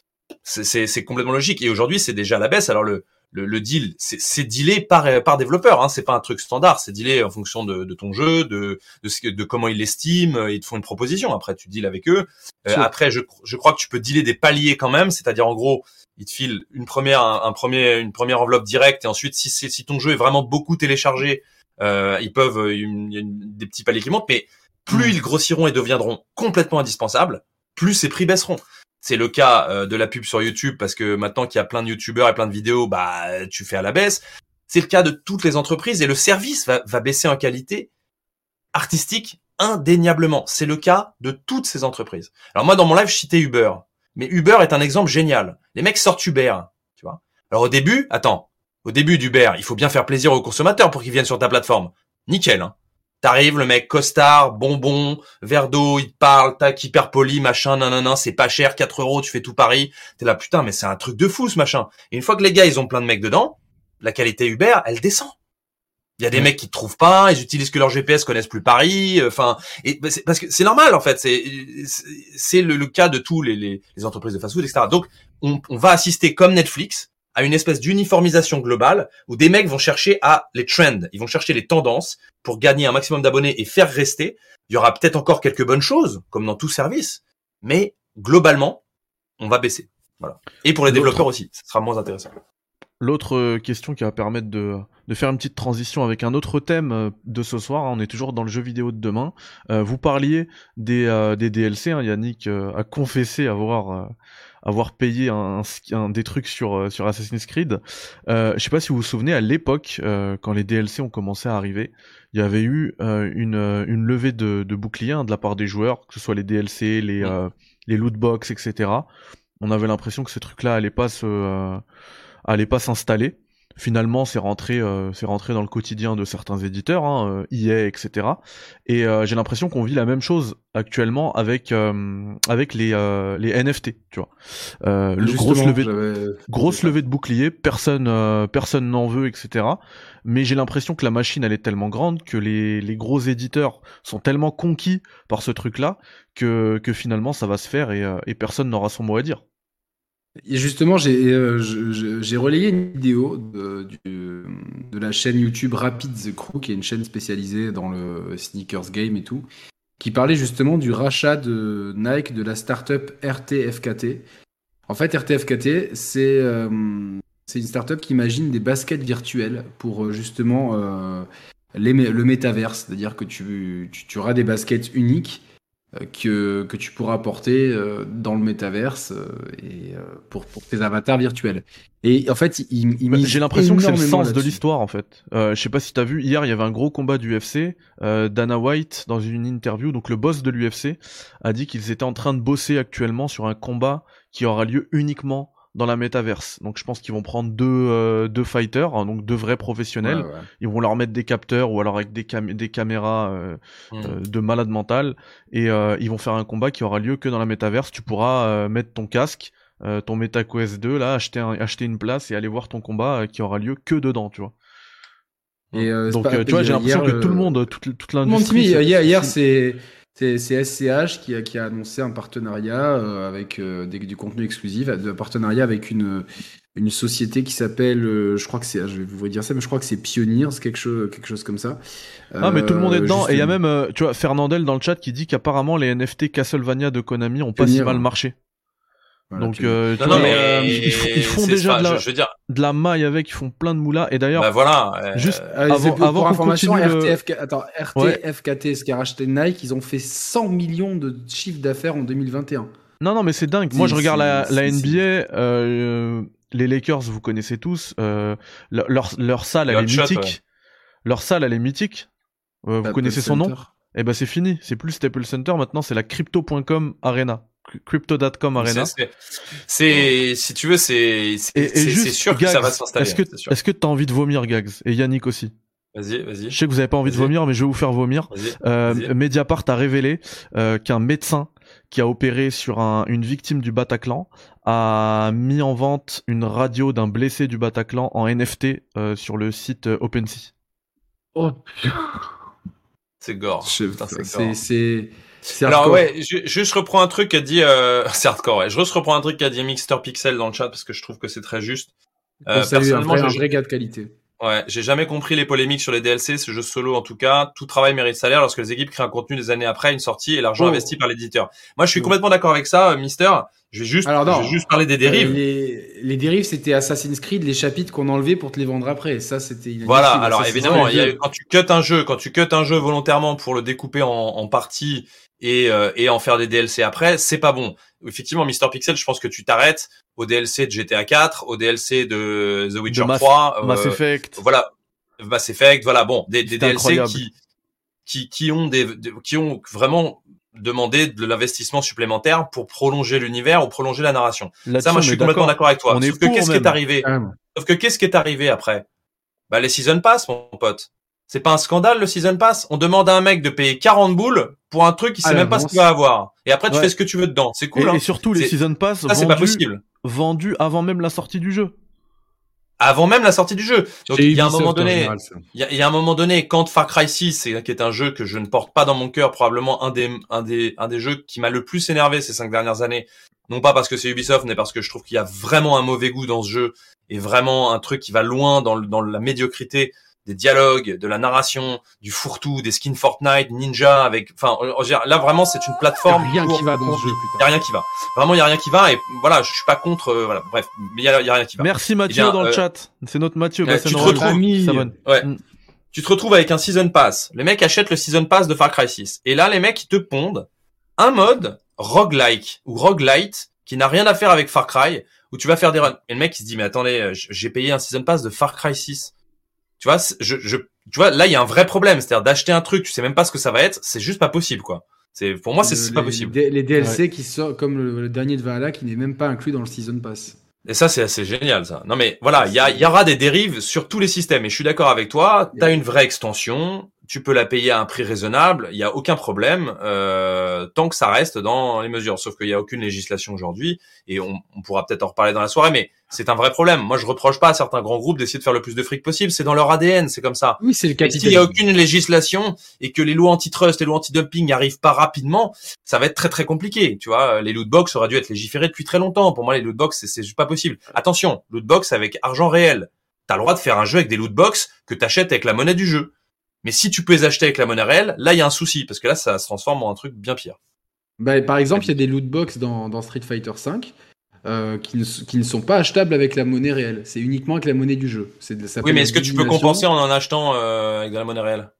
C'est complètement logique. Et aujourd'hui, c'est déjà à la baisse. Alors le, le, deal, c'est dealé par, par développeur. Hein. C'est pas un truc standard. C'est dealé en fonction de, de ton jeu, de, de, de comment ils l'estiment. Ils te font une proposition. Après, tu deals avec eux. Euh, après, je, je crois que tu peux dealer des paliers quand même. C'est-à-dire, en gros, ils te filent une première, un, premier, une première enveloppe directe. Et ensuite, si, si ton jeu est vraiment beaucoup téléchargé, euh, ils peuvent, il y a des petits paliers qui montent. Mais plus mm. ils grossiront et deviendront complètement indispensables, plus ces prix baisseront. C'est le cas euh, de la pub sur YouTube parce que maintenant qu'il y a plein de youtubeurs et plein de vidéos, bah tu fais à la baisse. C'est le cas de toutes les entreprises et le service va, va baisser en qualité artistique indéniablement. C'est le cas de toutes ces entreprises. Alors moi dans mon live je citais Uber, mais Uber est un exemple génial. Les mecs sortent Uber, tu vois. Alors au début, attends, au début d'Uber, il faut bien faire plaisir aux consommateurs pour qu'ils viennent sur ta plateforme. Nickel. Hein. T'arrives, le mec costard, bonbon, verre d'eau, il te parle, tac, hyper poli, machin, nanana, c'est pas cher, 4 euros, tu fais tout Paris. T'es là, putain, mais c'est un truc de fou, ce machin. Et une fois que les gars, ils ont plein de mecs dedans, la qualité Uber, elle descend. Il y a des mecs qui te trouvent pas, ils utilisent que leur GPS, connaissent plus Paris, euh, enfin, et bah, parce que c'est normal en fait, c'est c'est le, cas de tous les, les, les entreprises de fast-food, etc. Donc on, on va assister comme Netflix à une espèce d'uniformisation globale où des mecs vont chercher à les trends, ils vont chercher les tendances pour gagner un maximum d'abonnés et faire rester. Il y aura peut-être encore quelques bonnes choses, comme dans tout service, mais globalement, on va baisser. Voilà. Et pour les développeurs aussi, ce sera moins intéressant. L'autre euh, question qui va permettre de, de, faire une petite transition avec un autre thème euh, de ce soir, hein, on est toujours dans le jeu vidéo de demain. Euh, vous parliez des, des DLC, hein, Yannick a confessé avoir avoir payé un, des trucs sur euh, sur Assassin's Creed. Euh, je sais pas si vous vous souvenez à l'époque euh, quand les DLC ont commencé à arriver, il y avait eu euh, une, une levée de, de boucliers hein, de la part des joueurs, que ce soit les DLC, les les loot box, etc. On avait l'impression que ces trucs-là allaient pas se allaient pas s'installer finalement c'est rentré euh, c'est rentré dans le quotidien de certains éditeurs hein, EA euh, etc et euh, j'ai l'impression qu'on vit la même chose actuellement avec avec les les NFT tu vois. Le grosse levée de, grosse levée de bouclier personne personne n'en veut etc mais j'ai l'impression que la machine elle est tellement grande que les, les gros éditeurs sont tellement conquis par ce truc là que, que finalement ça va se faire et, et personne n'aura son mot à dire justement, j'ai euh, relayé une vidéo de, la chaîne YouTube Rapid The Crew, qui est une chaîne spécialisée dans le sneakers game et tout, qui parlait justement du rachat de Nike de la startup RTFKT. En fait, RTFKT, c'est euh, c'est une startup qui imagine des baskets virtuelles pour euh, justement le métaverse, c'est-à-dire que tu, tu, tu auras des baskets uniques que, que tu pourras apporter dans le métaverse et pour, pour tes avatars virtuels. Et en fait, il, j'ai l'impression que c'est le sens de l'histoire en fait. Euh, je sais pas si t'as vu hier, il y avait un gros combat du UFC. Euh, Dana White dans une interview, donc le boss de l'UFC, a dit qu'ils étaient en train de bosser actuellement sur un combat qui aura lieu uniquement dans la métaverse. Donc je pense qu'ils vont prendre deux euh, deux fighters, hein, donc deux vrais professionnels. Ils vont leur mettre des capteurs ou alors avec des des caméras euh, hmm. euh, de malade mental et ils vont faire un combat qui aura lieu que dans la métaverse. Tu pourras mettre ton casque, ton MetaQuest 2 là, acheter acheter une place et aller voir ton combat qui aura lieu que dedans, tu vois. Et donc tu vois, j'ai l'impression que tout le monde, toute, toute l'industrie. Hier, hier c'est c'est SCH qui a, qui a, annoncé un partenariat euh, avec euh, du contenu exclusif, un partenariat avec une, une société qui s'appelle, euh, je crois que c'est, je vais vous dire ça, mais je crois que c'est Pioneers, quelque chose, quelque chose comme ça. Ah, mais tout le monde est dedans. Et il y a même, tu vois, Fernandel dans le chat qui dit qu'apparemment les NFT Castlevania de Konami ont pas si mal marché. Donc, euh, non, mais euh, ils, font déjà de, la, je, veux dire... de la maille avec, ils font plein de moulas. Et d'ailleurs, bah voilà, euh, juste avant, pour, avant information, RTF, attends, RTFKT, ce qui a racheté Nike, ils ont fait 100 millions de chiffre d'affaires en 2021. Non, non, mais c'est dingue. Moi, je regarde la, la NBA. Euh, les Lakers, vous connaissez tous. Euh, leur, leur salle, elle est mythique. Leur salle, elle est mythique. vous connaissez son nom Eh ben, c'est fini. C'est plus Staples Center. Maintenant, c'est la Crypto.com Arena. Crypto.com Arena. C'est, si tu veux, c'est, c'est sûr que ça va s'installer. Est-ce que, est-ce que t'as envie de vomir, Gags? Et Yannick aussi? Vas-y, vas-y. Je sais que vous avez pas envie de vomir, mais je vais vous faire vomir. Euh, Mediapart a révélé euh, qu'un médecin qui a opéré sur un, une victime du Bataclan a mis en vente une radio d'un blessé du Bataclan en NFT euh, sur le site OpenSea. Oh C'est gore. C'est alors ouais, je, juste reprends un truc qu'a dit, euh, c'est hardcore. Ouais. Je reprends un truc qu'a dit Mixter Pixel dans le chat parce que je trouve que c'est très juste. Euh, personnellement, un vrai gars de qualité. Ouais, j'ai jamais compris les polémiques sur les DLC, ce jeu solo en tout cas. Tout travail mérite salaire lorsque les équipes créent un contenu des années après une sortie et l'argent oh. investi par l'éditeur. Moi, je suis complètement d'accord avec ça, Mister. Je vais juste, Alors je vais juste parler des dérives. Les, les dérives, c'était Assassin's Creed, les chapitres qu'on enlevait pour te les vendre après. Ça, c'était. Voilà. Alors évidemment, il y a, quand tu cut un jeu, quand tu cut un jeu volontairement pour le découper en, en parties et, euh, et en faire des DLC après, c'est pas bon. Effectivement, Mister Pixel, je pense que tu t'arrêtes au DLC de GTA 4, au DLC de The Witcher 3, Mass euh, Effect. Voilà, Mass Effect, voilà, bon, des, des DLC qui, qui qui ont des, qui ont vraiment demandé de l'investissement supplémentaire pour prolonger l'univers ou prolonger la narration. Ça, moi, je suis complètement d'accord avec toi. Sauf que qu'est-ce qui est arrivé? Sauf que qu'est-ce qui est arrivé après? Bah les season pass, mon pote. C'est pas un scandale le season pass? On demande à un mec de payer 40 boules pour un truc qu'il sait même pas ce qu'il va avoir. Et après tu fais ce que tu veux dedans. C'est cool. Et, hein. et surtout les season pass ça, vendus, pas possible. vendus avant même la sortie du jeu. Avant même la sortie du jeu. Donc il y a un moment donné, il y, a, un moment donné quand Far Cry 6, qui est un jeu que je ne porte pas dans mon cœur, probablement un des un des un des jeux qui m'a le plus énervé ces cinq dernières années. Non pas parce que c'est Ubisoft, mais parce que je trouve qu'il y a vraiment un mauvais goût dans ce jeu et vraiment un truc qui va loin dans, dans la médiocrité des dialogues, de la narration, du fourre-tout, des skins Fortnite, Ninja, avec, enfin, là vraiment c'est une plateforme. Il y a rien qui va dans ce jeu. Il y a rien qui va. Vraiment, il y a rien qui va et voilà, je suis pas contre. Euh, voilà, bref, mais il y a, rien qui va. Merci Mathieu dans le euh, chat. C'est notre Mathieu. Bah, tu te retrouves. Ouais. Mm. Tu te retrouves avec un season pass. Les mecs achètent le season pass de Far Cry 6 et là les mecs ils te pondent un mode roguelike ou roguelite qui n'a rien à faire avec Far Cry où tu vas faire des runs. Et le mec il se dit mais attendez, euh, j'ai payé un season pass de Far Cry 6 tu vois, je, je, tu vois, là, il y a un vrai problème. C'est-à-dire d'acheter un truc, tu sais même pas ce que ça va être, c'est juste pas possible, quoi. C'est, pour moi, c'est pas possible. Les, DLC qui sortent, comme le, dernier de Valhalla, qui n'est même pas inclus dans le Season Pass. Et ça, c'est assez génial, ça. Non, mais voilà, il y, a, y aura des dérives sur tous les systèmes. Et je suis d'accord avec toi. T'as une vraie extension tu peux la payer à un prix raisonnable, il n'y a aucun problème, euh, tant que ça reste dans les mesures. Sauf qu'il n'y a aucune législation aujourd'hui, et on, pourra peut-être en reparler dans la soirée, mais c'est un vrai problème. Moi, je reproche pas à certains grands groupes d'essayer de faire le plus de fric possible, c'est dans leur ADN, c'est comme ça. Oui, c'est le capitalisme. S'il n'y a aucune législation et que les lois antitrust, les lois anti-dumping n'arrivent pas rapidement, ça va être très très compliqué. Tu vois, les lootbox auraient dû être légiférés depuis très longtemps. Pour moi, les lootbox, c'est juste pas possible. Attention, lootbox avec argent réel. T'as le droit de faire un jeu avec des lootbox que t'achètes avec la monnaie du jeu. Mais si tu peux les acheter avec la monnaie réelle, là il y a un souci parce que là ça se transforme en un truc bien pire. Bah, par exemple, il y a des loot box dans, Street Fighter V euh, qui, ne, sont pas achetables avec la monnaie réelle. C'est uniquement avec la monnaie du jeu. oui, mais est-ce que tu peux compenser en en achetant euh, avec de la monnaie réelle?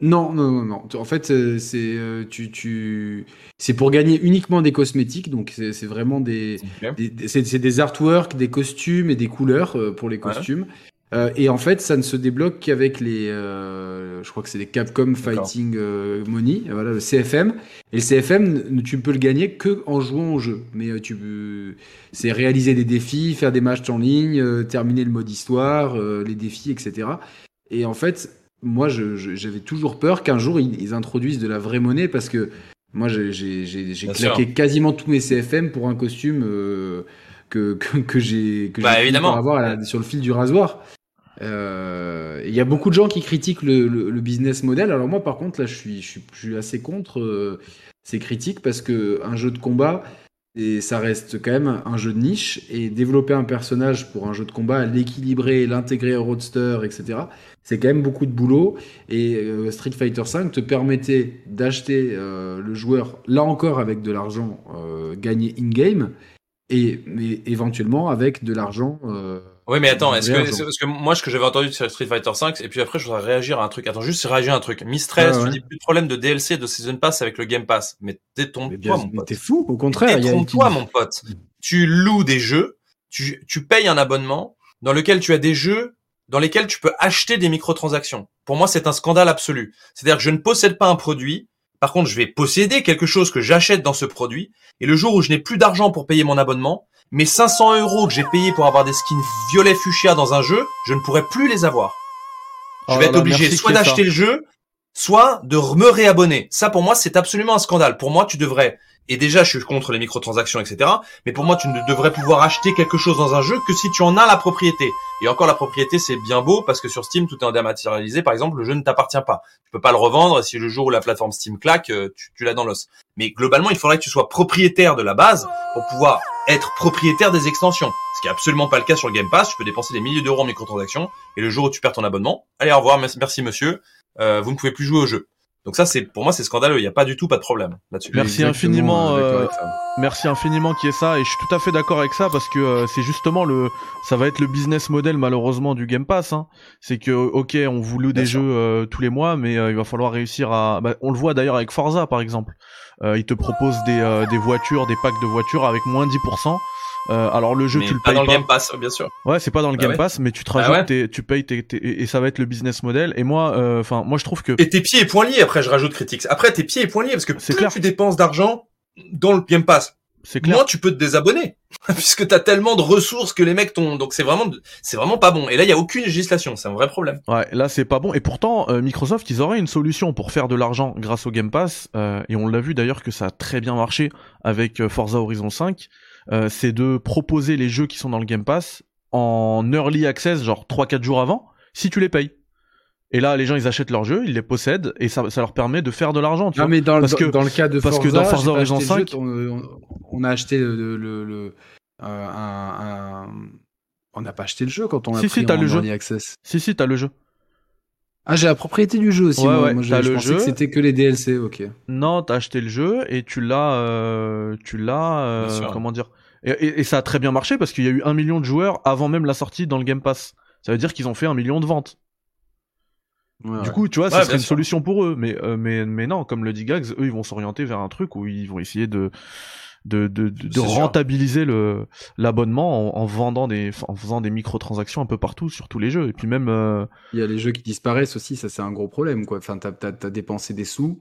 Non, non, non, non. En fait, euh, c'est tu, tu... c'est pour gagner uniquement des cosmétiques, donc c'est vraiment des, des c'est des artworks, des costumes et des couleurs pour les costumes. Euh, et en fait, ça ne se débloque qu'avec les, euh, je crois que c'est les Capcom Fighting euh, Money, voilà le CFM. Et le CFM, tu ne peux le gagner que en jouant au jeu. Mais tu c'est réaliser des défis, faire des matchs en ligne, terminer le mode histoire, les défis, etc. Et en fait, moi, j'avais toujours peur qu'un jour ils, introduisent de la vraie monnaie parce que moi, j'ai claqué quasiment tous mes CFM pour un costume. que, que, j'ai que bah, évidemment. avoir sur le fil du rasoir. Euh, il y a beaucoup de gens qui critiquent le, business model. Alors moi, par contre, là, je suis, assez contre euh, ces critiques parce que un jeu de combat, et ça reste quand même un jeu de niche et développer un personnage pour un jeu de combat, l'équilibrer, l'intégrer au roadster, etc. C'est quand même beaucoup de boulot. Et euh, Street Fighter V te permettait d'acheter le joueur là encore avec de l'argent gagné in game et mais éventuellement avec de l'argent oui, mais attends, est-ce que, parce que moi, ce que j'avais entendu sur Street Fighter 5, et puis après, je voudrais réagir à un truc. Attends, juste réagir à un truc. Mistress, tu dis plus de problème de DLC, de Season Pass avec le Game Pass. Mais détrompe-toi, mon pote. T'es fou, au contraire. Détrompe-toi, mon pote. Tu loues des jeux, tu, tu payes un abonnement dans lequel tu as des jeux dans lesquels tu peux acheter des microtransactions. Pour moi, c'est un scandale absolu. C'est-à-dire que je ne possède pas un produit, par contre, je vais posséder quelque chose que j'achète dans ce produit, et le jour où je n'ai plus d'argent pour payer mon abonnement, mes 500 euros que j'ai payés pour avoir des skins violet fuchsia dans un jeu, je ne pourrai plus les avoir. Je oh vais être obligé soit d'acheter le jeu, soit de me réabonner. Ça, pour moi, c'est absolument un scandale. Pour moi, tu devrais et déjà, je suis contre les microtransactions, etc. Mais pour moi, tu ne devrais pouvoir acheter quelque chose dans un jeu que si tu en as la propriété. Et encore, la propriété, c'est bien beau parce que sur Steam, tout est en dématérialisé. Par exemple, le jeu ne t'appartient pas. Tu peux pas le revendre. Si le jour où la plateforme Steam claque, euh, tu, l'as dans l'os. Mais globalement, il faudrait que tu sois propriétaire de la base pour pouvoir être propriétaire des extensions. Ce qui est absolument pas le cas sur le Game Pass. Tu peux dépenser des milliers d'euros en microtransactions et le jour où tu perds ton abonnement, allez au revoir, merci monsieur, euh, vous ne pouvez plus jouer au jeu. Donc ça, c'est pour moi, c'est scandaleux. Il n'y a pas du tout pas de problème là-dessus. Merci infiniment. Euh, merci infiniment qui est ça, et je suis tout à fait d'accord avec ça parce que euh, c'est justement le, ça va être le business model malheureusement du Game Pass. Hein. C'est que ok, on vous loue des jeux euh, tous les mois, mais il va falloir réussir à. Bah, on le voit d'ailleurs avec Forza par exemple. il te propose des, des voitures, des packs de voitures avec moins 10%. Euh, alors le jeu tu le pas payes dans le Game Pass bien sûr. Ouais, c'est pas dans le bah Game Pass mais tu te bah rajoutes tu payes tes, et ça va être le business model et moi euh, enfin moi je trouve que Et tes pieds et poings liés après je rajoute Critics. Après tes pieds et poings liés parce que plus clair. tu dépenses d'argent dans le Game Pass, c'est clair. Moins tu peux te désabonner puisque t'as tellement de ressources que les mecs t'ont donc c'est vraiment c'est vraiment pas bon et là il y a aucune législation, c'est un vrai problème. Ouais, là c'est pas bon et pourtant euh, Microsoft ils auraient une solution pour faire de l'argent grâce au Game Pass et on l'a vu d'ailleurs que ça a très bien marché avec Forza Horizon 5 euh, c'est de proposer les jeux qui sont dans le Game Pass en early access, genre 3-4 jours avant, si tu les payes. Et là, les gens, ils achètent leurs jeux, ils les possèdent, et ça, ça leur permet de faire de l'argent. Non, mais dans, parce que, dans le cas de parce Forza, que dans Forza Horizon 5, on, a acheté le, le, le euh, un, on n'a pas acheté le jeu quand on a si, pris si, en le jeu. access. Si, si, t'as le jeu. Ah, j'ai la propriété du jeu aussi. Ouais, moi. Ouais, moi je, le pensais jeu. que c'était que les DLC, ok. Non, t'as acheté le jeu et tu l'as, euh, tu l'as, euh, comment dire, et, et, ça a très bien marché parce qu'il y a eu un million de joueurs avant même la sortie dans le Game Pass. Ça veut dire qu'ils ont fait un million de ventes. du coup, tu vois, ça serait une solution pour eux. Mais, euh, mais, mais non, comme le dit Gags, eux, ils vont s'orienter vers un truc où ils vont essayer de, de, de, de, rentabiliser le l'abonnement en, en, vendant des en faisant des microtransactions un peu partout sur tous les jeux et puis même euh, il y a les jeux qui disparaissent aussi ça c'est un gros problème quoi enfin t'as as, dépensé des sous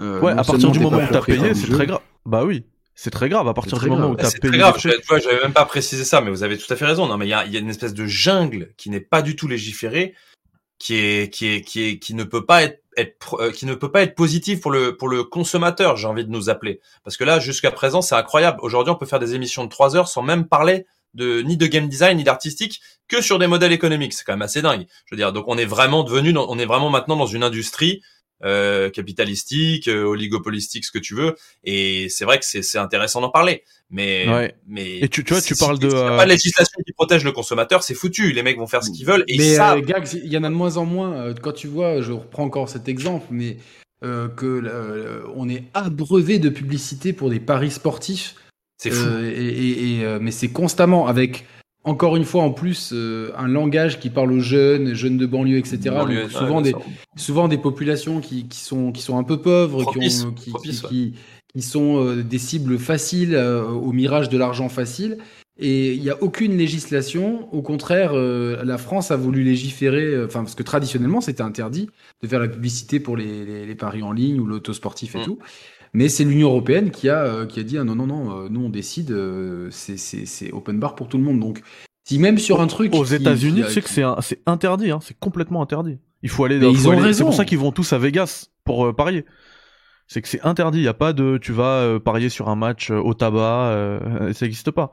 euh, ouais à partir du moment où t'as payé c'est très grave bah oui c'est très grave à partir du moment où t'as payé. C'est grave. Tu vois, j'avais même pas précisé ça, mais vous avez tout à fait raison. Non, mais il y a, y a, une espèce de jungle qui n'est pas du tout légiférée, qui est, qui est, qui est, qui ne peut pas être, euh, qui ne peut pas être positif pour le pour le consommateur. J'ai envie de nous appeler parce que là, jusqu'à présent, c'est incroyable. Aujourd'hui, on peut faire des émissions de 3 heures sans même parler de ni de game design ni d'artistique que sur des modèles économiques. C'est quand même assez dingue. Je veux dire, donc on est vraiment devenu, on est vraiment maintenant dans une industrie euh, capitalistique, euh, oligopolistique, ce que tu veux. Et c'est vrai que c'est intéressant d'en parler. Mais, mais et tu, tu vois, tu parles de pas de législation qui protège le consommateur, c'est foutu. Les mecs vont faire ce qu'ils veulent. Et mais ça... Euh, il y en a de moins en moins. Quand tu vois, je reprends encore cet exemple, mais que on est abreuvé de publicité pour des paris sportifs. C'est fou. et, et, mais c'est constamment avec encore une fois, en plus, euh, un langage qui parle aux jeunes, jeunes de banlieue, etc. donc, souvent, des, souvent des populations qui, qui, sont, qui sont un peu pauvres, qui, ont, qui, qui, qui, sont euh, des cibles faciles au mirage de l'argent facile. Et il n'y a aucune législation. Au contraire, la France a voulu légiférer, enfin parce que traditionnellement c'était interdit de faire la publicité pour les, les, paris en ligne ou l'auto sportif et mm. tout. Mais c'est l'Union européenne qui a, euh, qui a dit ah non, non, non, euh, nous on décide, euh, c'est open bar pour tout le monde. Donc, si même sur un truc. Aux États-Unis, tu sais que c'est interdit, hein, c'est complètement interdit. Il faut aller. ils ont C'est pour ça qu'ils vont tous à Vegas pour parier. C'est que c'est interdit. Il y a pas de, tu vas parier sur un match au tabac, ça n'existe pas.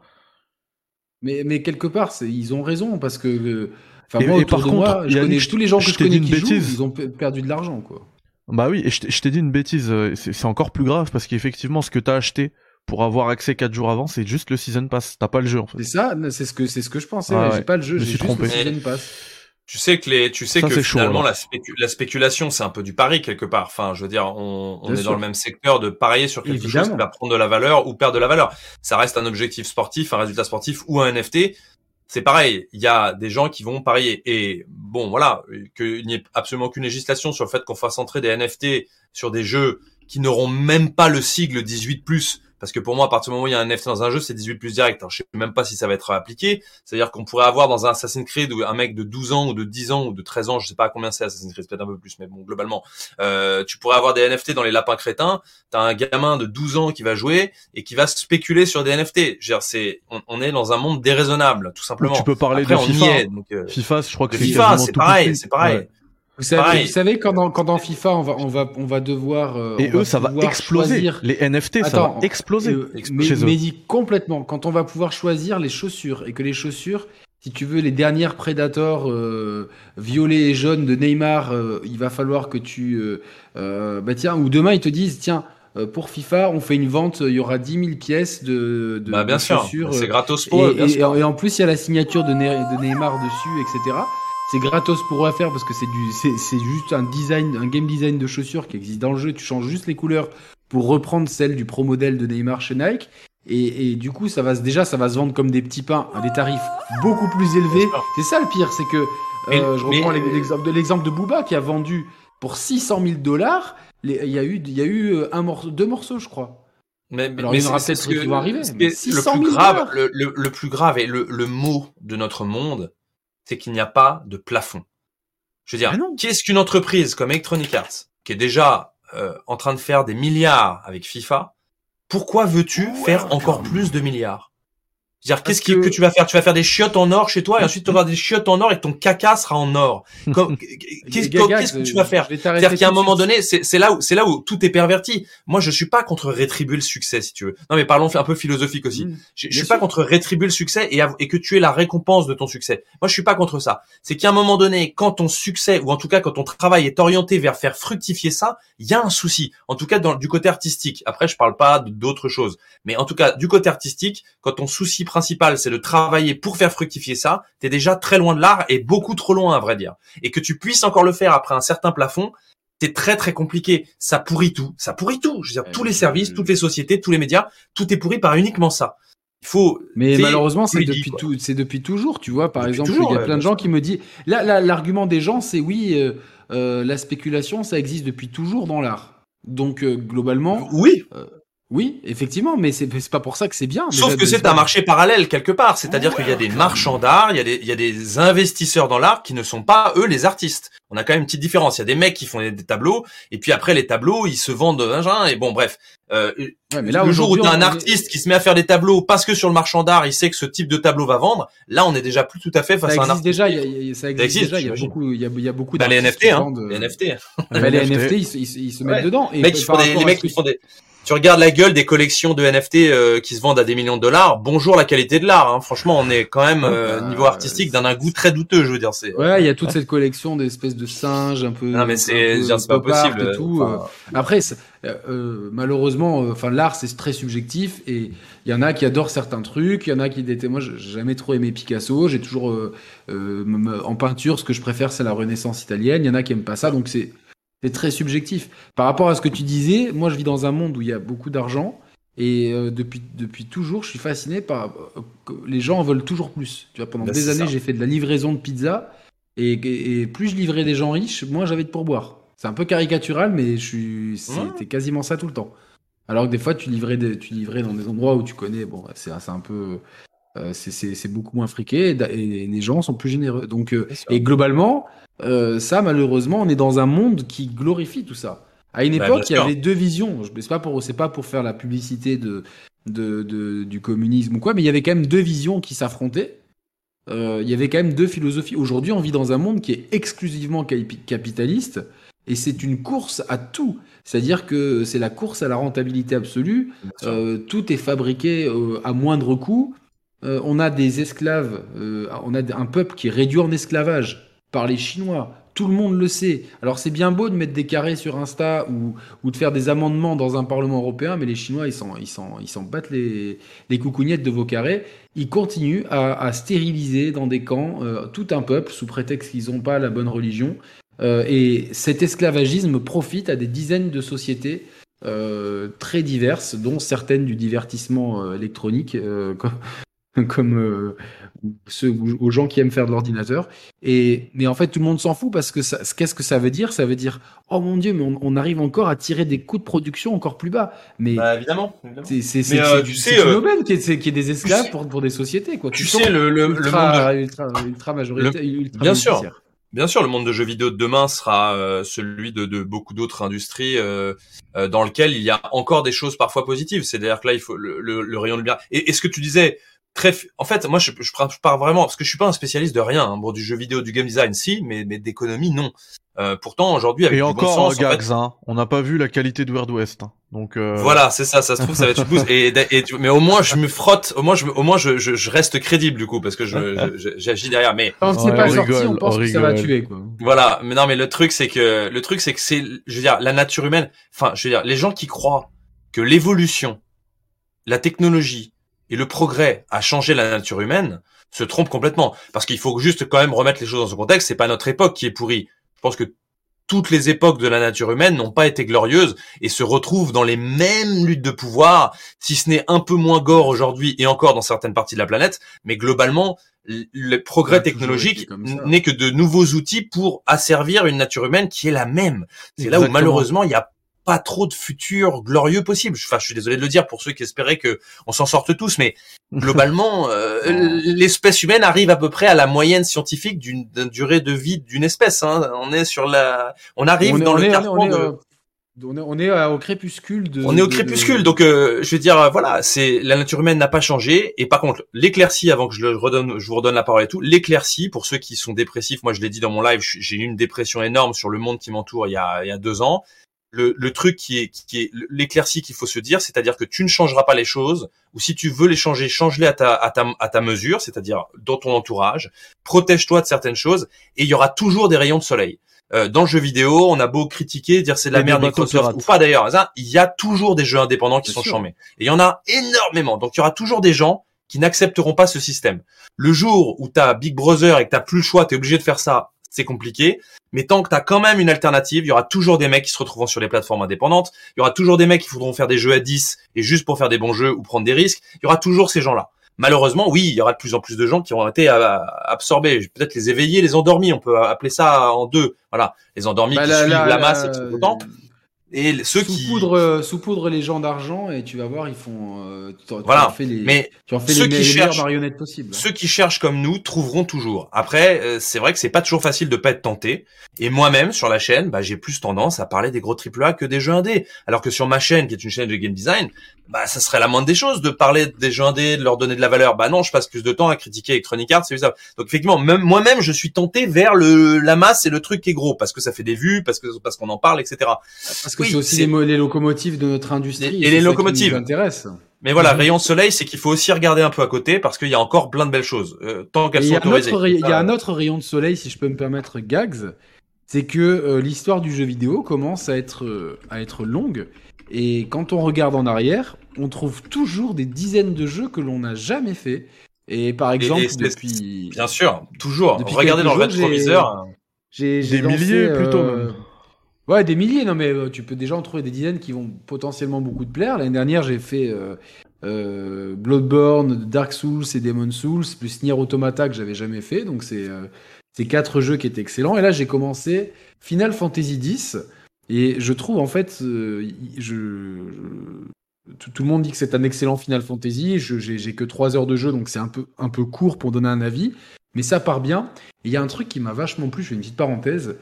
Mais, mais quelque part, ils ont raison parce que. Enfin, moi, par contre, je connais tous les gens que je connais qui jouent, ils ont perdu de l'argent, quoi. Bah oui, et je t'ai dit une bêtise, euh, c'est encore plus grave parce qu'effectivement, ce que t'as acheté pour avoir accès 4 jours avant, c'est juste le season pass. T'as pas le jeu en fait. C'est ça, c'est ce que c'est ce que je pensais. j'ai pas le jeu, j'ai juste le season pass. Tu sais que les, tu sais que finalement la, spéculation c'est un peu du pari quelque part. Enfin, je veux dire, on, on est dans le même secteur de parier sur quelque chose qui va prendre de la valeur ou perdre de la valeur. Ça reste un objectif sportif, un résultat sportif ou un NFT c'est pareil, il y a des gens qui vont parier. Et bon, voilà, qu'il n'y ait absolument aucune législation sur le fait qu'on fasse entrer des NFT sur des jeux qui n'auront même pas le sigle 18+, parce que pour moi, à partir du moment où il y a un NFT dans un jeu, c'est 18 plus direct. Alors, je sais même pas si ça va être appliqué. C'est-à-dire qu'on pourrait avoir dans un Assassin's Creed un mec de 12 ans ou de 10 ans ou de 13 ans, je sais pas à combien c'est Assassin's Creed, peut-être un peu plus, mais bon, globalement, euh, tu pourrais avoir des NFT dans les lapins crétins. T'as un gamin de 12 ans qui va jouer et qui va spéculer sur des NFT. c'est, on, est dans un monde déraisonnable, tout simplement. Tu peux parler de FIFA. donc, euh, FIFA, je crois que c'est FIFA, c'est pareil, c'est pareil. Vous savez, vous savez quand, dans, quand dans FIFA on va on va on va devoir euh, et eux ça va exploser. les NFT ça va exploser euh, mais, mais dit complètement quand on va pouvoir choisir les chaussures et que les chaussures si tu veux les dernières Predator euh, violets et jaunes de Neymar euh, il va falloir que tu bah tiens ou demain ils te disent tiens pour FIFA, on fait une vente, il y aura 10 000 pièces de, de, bah, bien sûr, c'est gratos pour eux. Et, et, en plus, il y a la signature de, de Neymar dessus, etc. C'est gratos pour faire parce que c'est du, c'est juste un design, un game design de chaussures qui existe dans le jeu. Tu changes juste les couleurs pour reprendre celle du pro modèle de Neymar chez Nike. Et, et, du coup, ça va déjà, ça va se vendre comme des petits pains à des tarifs beaucoup plus élevés. C'est ça le pire, c'est que euh, je reprends l'exemple de l'exemple de Booba qui a vendu pour 600 000 dollars. Il y a eu, il y a eu euh, un morceau, deux morceaux, je crois. Mais, Alors, il y aura peut-être qui vont arriver. le plus grave, le, le, plus grave et le, le mot de notre monde, c'est qu'il n'y a pas de plafond. Je veux dire, qu'est-ce qu'une entreprise comme Electronic Arts, qui est déjà euh, en train de faire des milliards avec FIFA, pourquoi veux-tu faire encore plus de milliards? Dire qu'est-ce que... que... tu vas faire? Tu vas faire des chiottes en or chez toi et ensuite tu vas des chiottes en or et ton caca sera en or. Qu'est-ce que tu vas faire? C'est-à-dire qu'à un moment donné, c'est là où c'est là où tout est perverti. Moi, je suis pas contre rétribuer le succès, si tu veux. Non, mais parlons un peu philosophique aussi. Mm. je, je suis pas contre rétribuer le succès et, et que tu aies la récompense de ton succès. Moi, je suis pas contre ça. C'est qu'à un moment donné, quand ton succès ou en tout cas quand ton travail est orienté vers faire fructifier ça, il y a un souci. En tout cas, dans du côté artistique. Après, je parle pas d'autres choses, mais en tout cas du côté artistique, quand ton souci principal, c'est de travailler pour faire fructifier ça, t'es déjà très loin de l'art et beaucoup trop loin, à vrai dire. Et que tu puisses encore le faire après un certain plafond, c'est très très compliqué. Ça pourrit tout. Ça pourrit tout. Je veux dire, tous les services, toutes les sociétés, tous les médias, tout est pourri par uniquement ça. Il faut. Mais malheureusement, c'est depuis tout, c'est depuis toujours. Tu vois, par exemple, il y a plein de gens qui me disent. Là, l'argument des gens, c'est oui, euh, euh, la spéculation, ça existe depuis toujours dans l'art. Donc euh, globalement. Oui. Oui, effectivement, mais c'est pas pour ça que c'est bien. Sauf que c'est un marché parallèle quelque part, c'est-à-dire qu'il y a des marchands d'art, il y a des il y a des investisseurs dans l'art qui ne sont pas eux les artistes. On a quand même une petite différence. Il y a des mecs qui font des, tableaux et puis après les tableaux ils se vendent et bon bref. Euh, mais là, le jour où tu as un artiste qui se met à faire des tableaux parce que sur le marchand d'art il sait que ce type de tableau va vendre, là on est déjà plus tout à fait face à un artiste. Déjà, ça existe, déjà, il y a beaucoup, il y a, il y a beaucoup bah, les NFT, hein, les NFT. Bah, les NFT, ils, se mettent dedans. Et mecs qui font des, les mecs qui font des tu regardes la gueule des collections de NFT euh, qui se vendent à des millions de dollars. Bonjour la qualité de l'art. Hein. Franchement, on est quand même euh, bah, niveau artistique d'un goût très douteux. Je veux dire, c'est. Ouais, il y a toute cette collection d'espèces de singes un peu. Non mais c'est c'est pas possible. Et tout. Euh. Après, malheureusement, enfin l'art c'est très subjectif et il y en a qui adorent certains trucs, il y en a qui étaient. Moi, j'ai jamais trop aimé Picasso. J'ai toujours en peinture, ce que je préfère, c'est la Renaissance italienne. Il y en a qui aiment pas ça, donc c'est c'est très subjectif. Par rapport à ce que tu disais, moi je vis dans un monde où il y a beaucoup d'argent Et depuis, depuis toujours, je suis fasciné par. les gens en veulent toujours plus. Tu vois, pendant bah, des années, j'ai fait de la livraison de pizza. Et, plus je livrais des gens riches, moins j'avais de pourboire. C'est un peu caricatural, mais je suis, c'était quasiment ça tout le temps. Alors que des fois, tu livrais, tu livrais dans des endroits où tu connais, bon, c'est un peu, euh, c'est beaucoup moins friqué et, les gens sont plus généreux. Donc, euh, et globalement, euh, ça, malheureusement, on est dans un monde qui glorifie tout ça. À une bah, époque, il y avait deux visions. C'est pas pour, c'est pas pour faire la publicité de, de, de, du communisme ou quoi, mais il y avait quand même deux visions qui s'affrontaient. Euh, il y avait quand même deux philosophies. Aujourd'hui, on vit dans un monde qui est exclusivement capitaliste et c'est une course à tout. C'est-à-dire que c'est la course à la rentabilité absolue. Euh, tout est fabriqué à moindre coût. On a des esclaves, on a un peuple qui est réduit en esclavage par les Chinois. Tout le monde le sait. Alors c'est bien beau de mettre des carrés sur Insta ou, ou, de faire des amendements dans un Parlement européen, mais les Chinois, ils s'en, ils ils battent les, les coucougnettes de vos carrés. Ils continuent à, stériliser dans des camps tout un peuple sous prétexte qu'ils n'ont pas la bonne religion. Euh, et cet esclavagisme profite à des dizaines de sociétés euh, très diverses, dont certaines du divertissement euh, électronique, comme, comme ceux, aux gens qui aiment faire de l'ordinateur. Et mais en fait, tout le monde s'en fout parce que qu'est-ce que ça veut dire? Ça veut dire oh mon dieu, mais on, arrive encore à tirer des coûts de production encore plus bas. Mais bah, évidemment, c'est c'est une aubaine qui est, qui est des esclaves pour, pour des sociétés quoi. Tu, sais le le, ultra, ultra, ultra, majoritaire, bien sûr. Bien sûr, le monde de jeux vidéo de demain sera euh, celui de, de beaucoup d'autres industries euh, euh, dans lequel il y a encore des choses parfois positives. C'est-à-dire que là, il faut le, le, rayon de bien. Et, et, ce que tu disais, très, en fait, moi, je, je, pars vraiment parce que je suis pas un spécialiste de rien. Hein. Bon, du jeu vidéo, du game design, si, mais, mais d'économie, non. Euh, pourtant, aujourd'hui, avec et du encore, bon sens, Gags, hein, on n'a pas vu la qualité de Weird West. Hein. Donc euh... voilà, c'est ça. Ça se trouve, ça va être une Et, et, mais au moins, je me frotte. Au moins, je, au moins, je, je, je reste crédible du coup, parce que je, j'agis derrière. Mais on ne pas sorti, on pense que ça va tuer. Quoi. Voilà. Mais non, mais le truc, c'est que le truc, c'est que c'est, je veux dire, la nature humaine. Enfin, je veux dire, les gens qui croient que l'évolution, la technologie et le progrès a changé la nature humaine se trompent complètement. Parce qu'il faut juste quand même remettre les choses dans son contexte. C'est pas notre époque qui est pourrie. Je pense que toutes les époques de la nature humaine n'ont pas été glorieuses et se retrouvent dans les mêmes luttes de pouvoir, si ce n'est un peu moins gore aujourd'hui et encore dans certaines parties de la planète, mais globalement, le progrès technologique n'est que de nouveaux outils pour asservir une nature humaine qui est la même. C'est là où malheureusement il y a pas trop de futur glorieux possible. Enfin, je suis désolé de le dire pour ceux qui espéraient que on s'en sorte tous, mais globalement, euh, l'espèce humaine arrive à peu près à la moyenne scientifique d'une durée de vie d'une espèce. Hein. On est sur la, on arrive dans le carrefour de... On est, euh, au crépuscule de. On est au crépuscule, donc euh, je veux dire, voilà, c'est la nature humaine n'a pas changé. Et par contre, l'éclaircie, avant que je le redonne, je vous redonne la parole et tout, l'éclaircie pour ceux qui sont dépressifs. Moi, je l'ai dit dans mon live, j'ai eu une dépression énorme sur le monde qui m'entoure il y a, il y a deux ans le, le, truc qui est, qui est l'éclaircie qu'il faut se dire, c'est-à-dire que tu ne changeras pas les choses, ou si tu veux les changer, change-les à ta, à ta, à ta mesure, c'est-à-dire dans ton entourage, protège-toi de certaines choses, et il y aura toujours des rayons de soleil. Euh, dans le jeu vidéo, on a beau critiquer, dire c'est de la merde Microsoft ou pas d'ailleurs, il y a toujours des jeux indépendants qui sont chambés. Et il y en a énormément. Donc il y aura toujours des gens qui n'accepteront pas ce système. Le jour où tu as Big Brother et que tu plus le choix, tu es obligé de faire ça c'est compliqué. Mais tant que tu as quand même une alternative, il y aura toujours des mecs qui se retrouveront sur les plateformes indépendantes. Il y aura toujours des mecs qui voudront faire des jeux à 10 et juste pour faire des bons jeux ou prendre des risques. Il y aura toujours ces gens-là. Malheureusement, oui, il y aura de plus en plus de gens qui auront été absorbés. Peut-être les éveillés, les endormis. On peut appeler ça en deux. Voilà, les endormis bah, qui suivent la, masse et qui sont. Et ceux sous qui poudre, euh, sous poudre les gens d'argent et tu vas voir, ils font. Euh, tu, voilà. Tu les, mais tu en fais ceux les, qui cherchent, marionnettes possibles. Ceux qui cherchent comme nous trouveront toujours. Après, euh, c'est vrai que c'est pas toujours facile de pas être tenté. Et moi-même sur la chaîne, bah, j'ai plus tendance à parler des gros AAA que des jeux indés. Alors que sur ma chaîne, qui est une chaîne de game design, bah ça serait la moindre des choses de parler des jeux indés, de leur donner de la valeur. Bah non, je passe plus de temps à critiquer Electronic Arts, c'est ça. Donc effectivement, même moi-même, je suis tenté vers le la masse et le truc qui est gros parce que ça fait des vues, parce que parce qu'on en parle, etc. Parce que c'est aussi les, les, locomotives de notre industrie. Et, les locomotives. Mais voilà, mhm. rayon soleil, c'est qu'il faut aussi regarder un peu à côté parce qu'il y a encore plein de belles choses euh, tant qu'elles sont autorisées. Il y a un autre rayon de soleil, si je peux me permettre, Gags, c'est que euh, l'histoire du jeu vidéo commence à être euh, à être longue et quand on regarde en arrière, on trouve toujours des dizaines de jeux que l'on n'a jamais fait. Et par exemple, depuis. Bien sûr, toujours. Regardez dans le rétroviseur. J'ai des milliers plutôt. Ouais, des milliers, non mais euh, tu peux déjà en trouver des dizaines qui vont potentiellement beaucoup te plaire. L'année dernière, j'ai fait euh, euh, Bloodborne, Dark Souls et Demon Souls, plus Nier Automata que j'avais jamais fait. Donc c'est ces quatre jeux qui étaient excellents. Et là, j'ai commencé Final Fantasy X. Et je trouve en fait, je, tout, le monde dit que c'est un excellent Final Fantasy. J'ai que 3 heures de jeu, donc c'est un peu, un peu court pour donner un avis. Mais ça part bien. Il y a un truc qui m'a vachement plu, je fais une petite parenthèse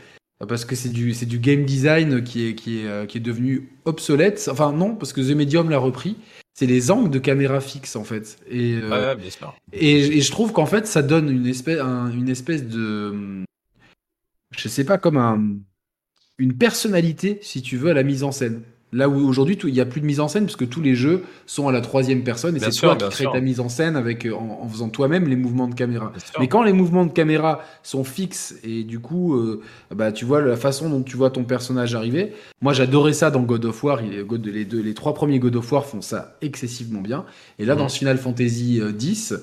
parce que c'est du, du game design qui est, qui, est, euh, qui est devenu obsolète. Enfin, non, parce que The Medium l'a repris. C'est les angles de caméra fixe, en fait. Et, euh, bien sûr. Et, et, je trouve qu'en fait, ça donne une espèce, une espèce de. Je sais pas, comme un, une personnalité, si tu veux, à la mise en scène. Là où aujourd'hui, il n'y a plus de mise en scène, puisque tous les jeux sont à la troisième personne, et c'est toi qui crée ta mise en scène avec, euh, en, faisant toi-même les mouvements de caméra. Mais quand les mouvements de caméra sont fixes, et du coup, euh, bah, tu vois la façon dont tu vois ton personnage arriver, moi j'adorais ça dans God of War, les, les, deux, les trois premiers God of War font ça excessivement bien, et là dans ce Final Fantasy X,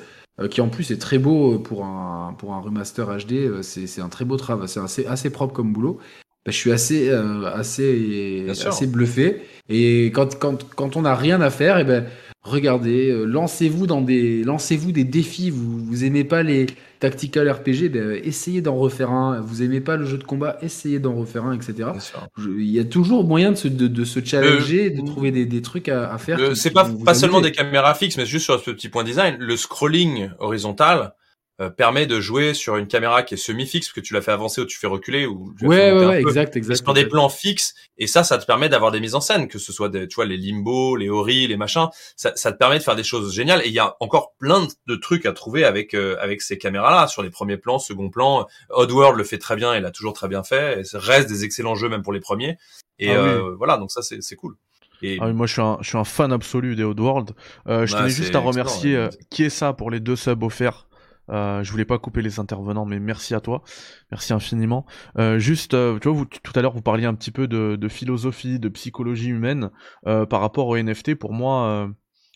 euh, qui en plus est très beau pour un, pour un remaster HD, c'est un très beau travail, c'est assez, assez propre comme boulot. Bah, je suis assez, euh, assez, assez bluffé. Et quand, quand, quand on n'a rien à faire, et eh ben, regardez, euh, lancez-vous dans des, lancez-vous des défis. Vous, vous aimez pas les tactical RPG, ben, essayez d'en refaire un. Vous aimez pas le jeu de combat, essayez d'en refaire un, etc. il y a toujours moyen de se, de, de se challenger, de trouver des, des trucs à, à faire. C'est pas, pas seulement des caméras fixes, mais juste sur ce petit point design, le scrolling horizontal euh, permet de jouer sur une caméra qui est semi-fixe, parce que tu l'as fait avancer ou tu fais reculer ou ouais, ouais, ouais exact, exact. Sur des plans fixes, et ça, ça te permet d'avoir des mises en scène, que ce soit des, tu vois, les limbo, les ori, les machins, ça, ça, te permet de faire des choses géniales. Et il y a encore plein de trucs à trouver avec euh, avec ces caméras-là, sur les premiers plans, second plan. Oddworld le fait très bien, il a toujours très bien fait. Et ça reste des excellents jeux même pour les premiers. Et ah euh, voilà, donc ça c'est cool. Et... Ah moi je suis un je suis un fan absolu des Oddworld. Euh, je bah, tenais juste à remercier qui est ça pour les deux subs offerts euh, je voulais pas couper les intervenants, mais merci à toi, merci infiniment. Euh, juste, euh, tu vois, vous, tout à l'heure vous parliez un petit peu de, de philosophie, de psychologie humaine euh, par rapport au NFT. Pour moi,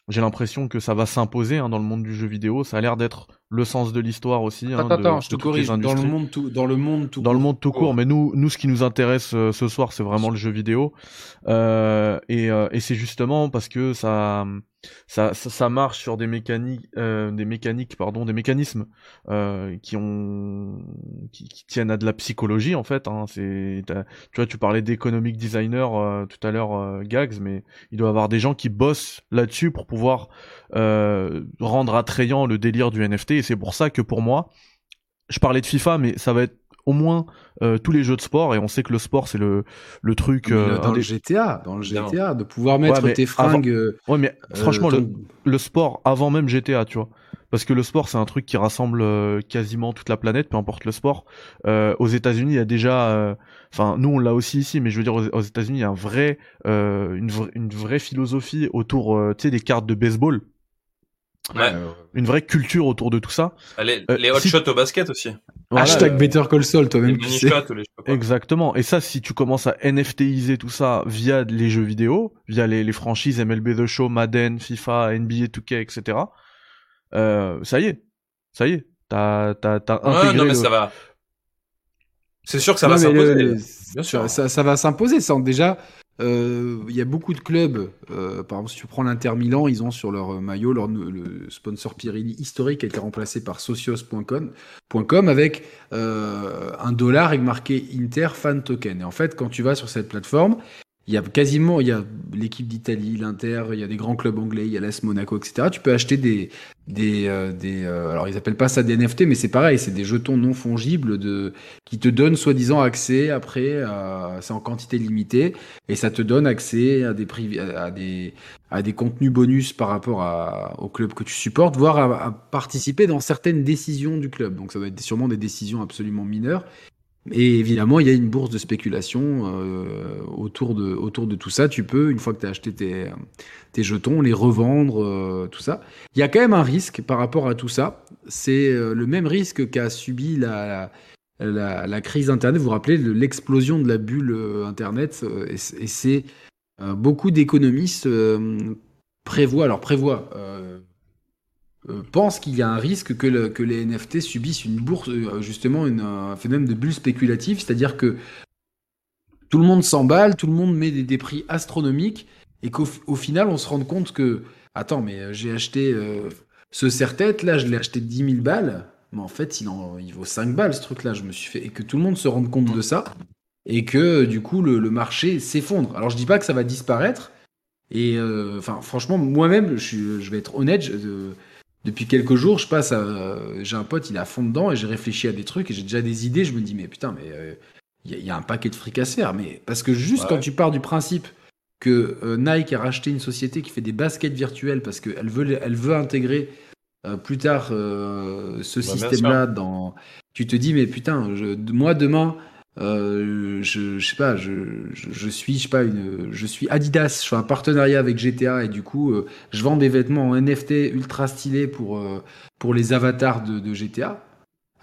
j'ai l'impression que ça va s'imposer hein, dans le monde du jeu vidéo. Ça a l'air d'être le sens de l'histoire aussi. Hein, attends, je te corrige. Dans le monde tout, dans le monde tout. Dans le monde tout court. Mais nous, nous, ce qui nous intéresse euh, ce soir, c'est vraiment le jeu vidéo. Euh, et, euh, et c'est justement parce que ça, ça, ça, marche sur des mécaniques, euh, des mécaniques, pardon, des mécanismes euh, qui ont, qui, qui, tiennent à de la psychologie en fait. Hein. C'est, tu vois, tu parlais d'économic designer tout à l'heure, Gags, mais il doit y avoir des gens qui bossent là-dessus pour pouvoir rendre attrayant le délire du NFT et c'est pour ça que pour moi, je parlais de FIFA, mais ça va être au moins euh, tous les jeux de sport et on sait que le sport c'est le le truc euh, dans le GTA dans le GTA de pouvoir mettre tes fringues euh, ouais mais franchement le, le, sport avant même GTA tu vois. Parce que le sport c'est un truc qui rassemble quasiment toute la planète peu importe le sport. Aux États-Unis il y a déjà enfin nous on l'a aussi ici mais je veux dire aux, États-Unis il y a un vrai une, une vraie philosophie autour tu sais des cartes de baseball Ouais. Une vraie culture autour de tout ça. Les, euh, les hot shots au basket aussi. Hashtag Better Call Saul, toi-même. Exactement. Et ça, si tu commences à NFTiser tout ça via les jeux vidéo, via les, les franchises MLB The Show, Madden, FIFA, NBA 2K, etc. Euh, ça y est. Ça y est. T'as, t'as, t'as intégré ouais, non, mais ça va. C'est sûr que ça va s'imposer. Bien sûr. Ça, ça va s'imposer. Ça, déjà, euh, il y a beaucoup de clubs, euh, par exemple si tu prends l'Inter Milan, ils ont sur leur maillot leur, le sponsor Pirelli historique a été remplacé par socios.com avec euh, un dollar avec marqué Inter Fan Token. Et en fait, quand tu vas sur cette plateforme, il y a quasiment, il y a l'équipe d'Italie, l'Inter, il y a des grands clubs anglais, il y a l'AS Monaco, etc. Tu peux acheter des, des, euh, des euh, alors ils appellent pas ça des NFT, mais c'est pareil, c'est des jetons non fongibles de, qui te donnent soi-disant accès après, c'est en quantité limitée, et ça te donne accès à des, à des, à des contenus bonus par rapport à, au club que tu supportes, voire à, à participer dans certaines décisions du club. Donc ça doit être sûrement des décisions absolument mineures, et évidemment, il y a une bourse de spéculation euh, autour, de, autour de tout ça. Tu peux, une fois que tu as acheté tes, jetons, les revendre, euh, tout ça. Il y a quand même un risque par rapport à tout ça. C'est euh, le même risque qu'a subi la, la, crise Internet. Vous vous rappelez l'explosion de la bulle Internet. et, et c'est beaucoup d'économistes prévoient, alors prévoient pense qu'il y a un risque que, le, que, les NFT subissent une bourse, euh, justement une, un phénomène de bulle spéculative, c'est-à-dire que tout le monde s'emballe, tout le monde met des, prix astronomiques, et qu'au au final, on se rend compte que, attends, mais euh, j'ai acheté euh, ce serre-tête, là, je l'ai acheté 10 000 balles, mais en fait, il, en, il vaut 5 balles, ce truc-là, je me suis fait, et que tout le monde se rende compte de ça, et que, du coup, le, marché s'effondre. Alors, je dis pas que ça va disparaître, et, euh, franchement, moi-même, je vais être honnête, depuis quelques jours, je passe à, j'ai un pote, il est à fond dedans, et j'ai réfléchi à des trucs, et j'ai déjà des idées, je me dis, mais putain, mais il y, a un paquet de fric à se faire. Mais parce que juste quand tu pars du principe que euh, Nike a racheté une société qui fait des baskets virtuelles parce qu'elle veut, elle veut intégrer euh, plus tard euh, ce bah, système-là dans. Tu te dis, mais putain, moi demain, je, je, sais pas, je, je, suis, je sais pas, une, je suis Adidas, je fais un partenariat avec GTA et du coup, je vends des vêtements en NFT ultra stylés pour, pour les avatars de, de GTA.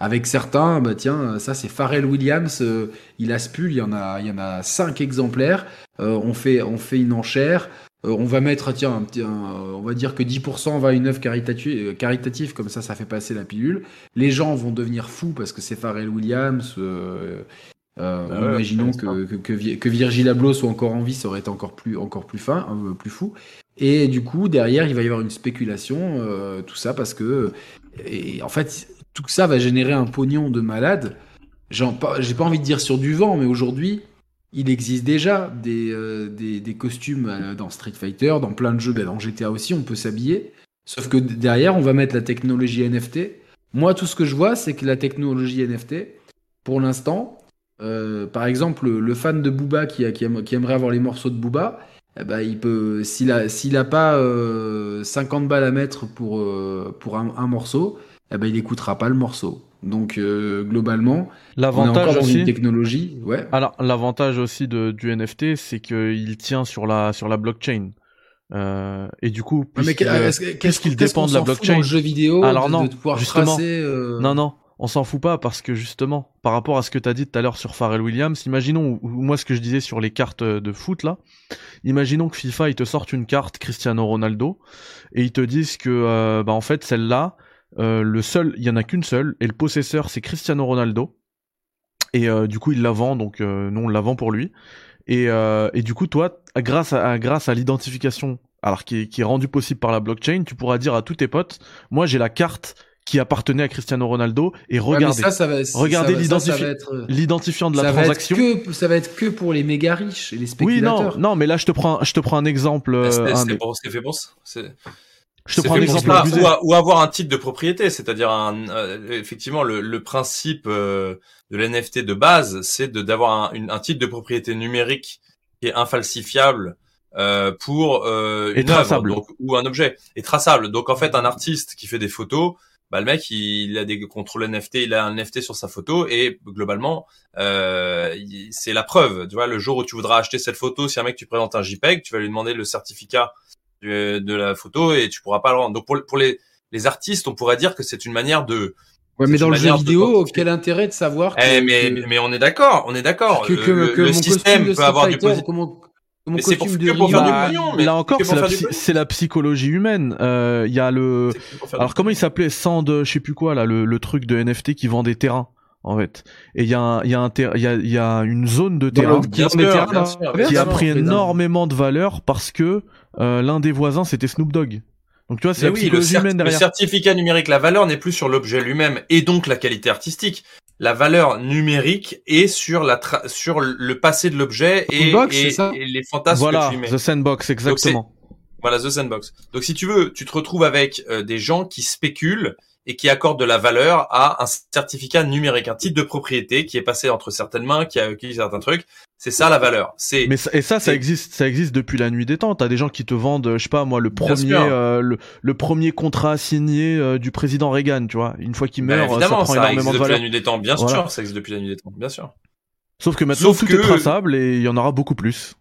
Avec certains, bah tiens, ça c'est Pharrell Williams, euh, il a Spul, il y en a, il y en a cinq exemplaires. Euh, on fait, on fait une enchère. Euh, on va mettre, tiens, on va dire que 10% va à une œuvre caritative, caritative, comme ça, ça fait passer la pilule. Les gens vont devenir fous parce que c'est Pharrell Williams. Bah imaginons que, que, que, Virgil Abloh soit encore en vie, ça aurait été encore plus, encore plus fin, plus fou. Et du coup, derrière, il va y avoir une spéculation, tout ça, parce que, et en fait, tout ça va générer un pognon de malade. J'ai pas envie de dire sur du vent, mais aujourd'hui, il existe déjà des, euh, des, costumes euh, dans Street Fighter, dans plein de jeux, ben, dans GTA aussi, on peut s'habiller. Sauf que derrière, on va mettre la technologie NFT. Moi, tout ce que je vois, c'est que la technologie NFT, pour l'instant, euh, par exemple, le, fan de Booba qui, qui, aimerait avoir les morceaux de Booba, eh ben, il peut, s'il a, s'il a pas 50 balles à mettre pour, pour un morceau, eh ben, il n'écoutera pas le morceau. Donc euh, globalement, l'avantage aussi, une technologie, ouais. Alors l'avantage aussi de, du NFT, c'est qu'il tient sur la sur la blockchain. Euh, et du coup, qu'est-ce qu'il dépend de la blockchain jeu vidéo Alors non, de pouvoir justement, tracer, euh... non non, on s'en fout pas parce que justement, par rapport à ce que tu as dit tout à l'heure sur Pharrell Williams, imaginons moi ce que je disais sur les cartes de foot là, imaginons que FIFA il te sorte une carte Cristiano Ronaldo et ils te disent que euh, bah en fait celle-là euh, le seul, il y en a qu'une seule, et le possesseur c'est Cristiano Ronaldo. Et euh, du coup, il la vend, donc euh, nous on la vend pour lui. Et, et du coup, toi, grâce à, grâce à l'identification, alors qui est, qui est rendue possible par la blockchain, tu pourras dire à tous tes potes, moi j'ai la carte qui appartenait à Cristiano Ronaldo et regardez, regardez l'identifiant de la transaction. que, ça va être que pour les méga riches et les spéculateurs. Oui, non, non, mais là je te prends, je te prends un exemple. C'est fait bon, je te prends un exemple ou, avoir un titre de propriété, c'est-à-dire un, euh, effectivement le, le principe euh, de l'NFT de base, c'est de d'avoir un, un, titre de propriété numérique qui est infalsifiable euh, pour euh, une œuvre donc, ou un objet et traçable. Donc en fait, un artiste qui fait des photos, bah le mec il, a des contrôles NFT, il a un NFT sur sa photo et globalement euh, c'est la preuve. Tu vois, le jour où tu voudras acheter cette photo, si un mec tu présentes un JPEG, tu vas lui demander le certificat de la photo et tu pourras pas le rendre. Donc pour, pour les, les artistes, on pourrait dire que c'est une manière de Ouais, mais dans le jeu vidéo, quel intérêt de savoir eh, mais, mais on est d'accord, on est d'accord. Que, que, le, que le système peut avoir du positif. Comment, mais c'est pour, pour faire du pognon, mais là encore, c'est la, la, psychologie humaine. Euh, il y a le, alors comment il s'appelait, Sand, je sais plus quoi là, le, le truc de NFT qui vend des terrains en fait. Et il y a un, il y a un il y a, y a une zone de terrain qui, qui a pris énormément de valeur parce que euh, l'un des voisins c'était Snoop Dogg. Donc tu vois, c'est la oui, le, derrière. le certificat numérique, la valeur n'est plus sur l'objet lui-même et donc la qualité artistique. La valeur numérique est sur la sur le passé de l'objet et, et, les fantasmes voilà, que tu y mets. The Sandbox, exactement. voilà, The Sandbox. Donc si tu veux, tu te retrouves avec euh, des gens qui spéculent et qui accorde de la valeur à un certificat numérique, un titre de propriété qui est passé entre certaines mains, qui a acquis certains trucs. C'est ça la valeur. C'est mais et ça ça existe ça existe depuis la nuit des temps. T'as des gens qui te vendent je sais pas moi le premier euh, le, premier contrat signé euh, du président Reagan, tu vois. Une fois qu'il ben, meurt, ça prend énormément de valeur. Depuis la nuit des temps, bien sûr, ça existe depuis la nuit des temps, bien sûr. Sauf que maintenant tout est traçable et il y en aura beaucoup plus.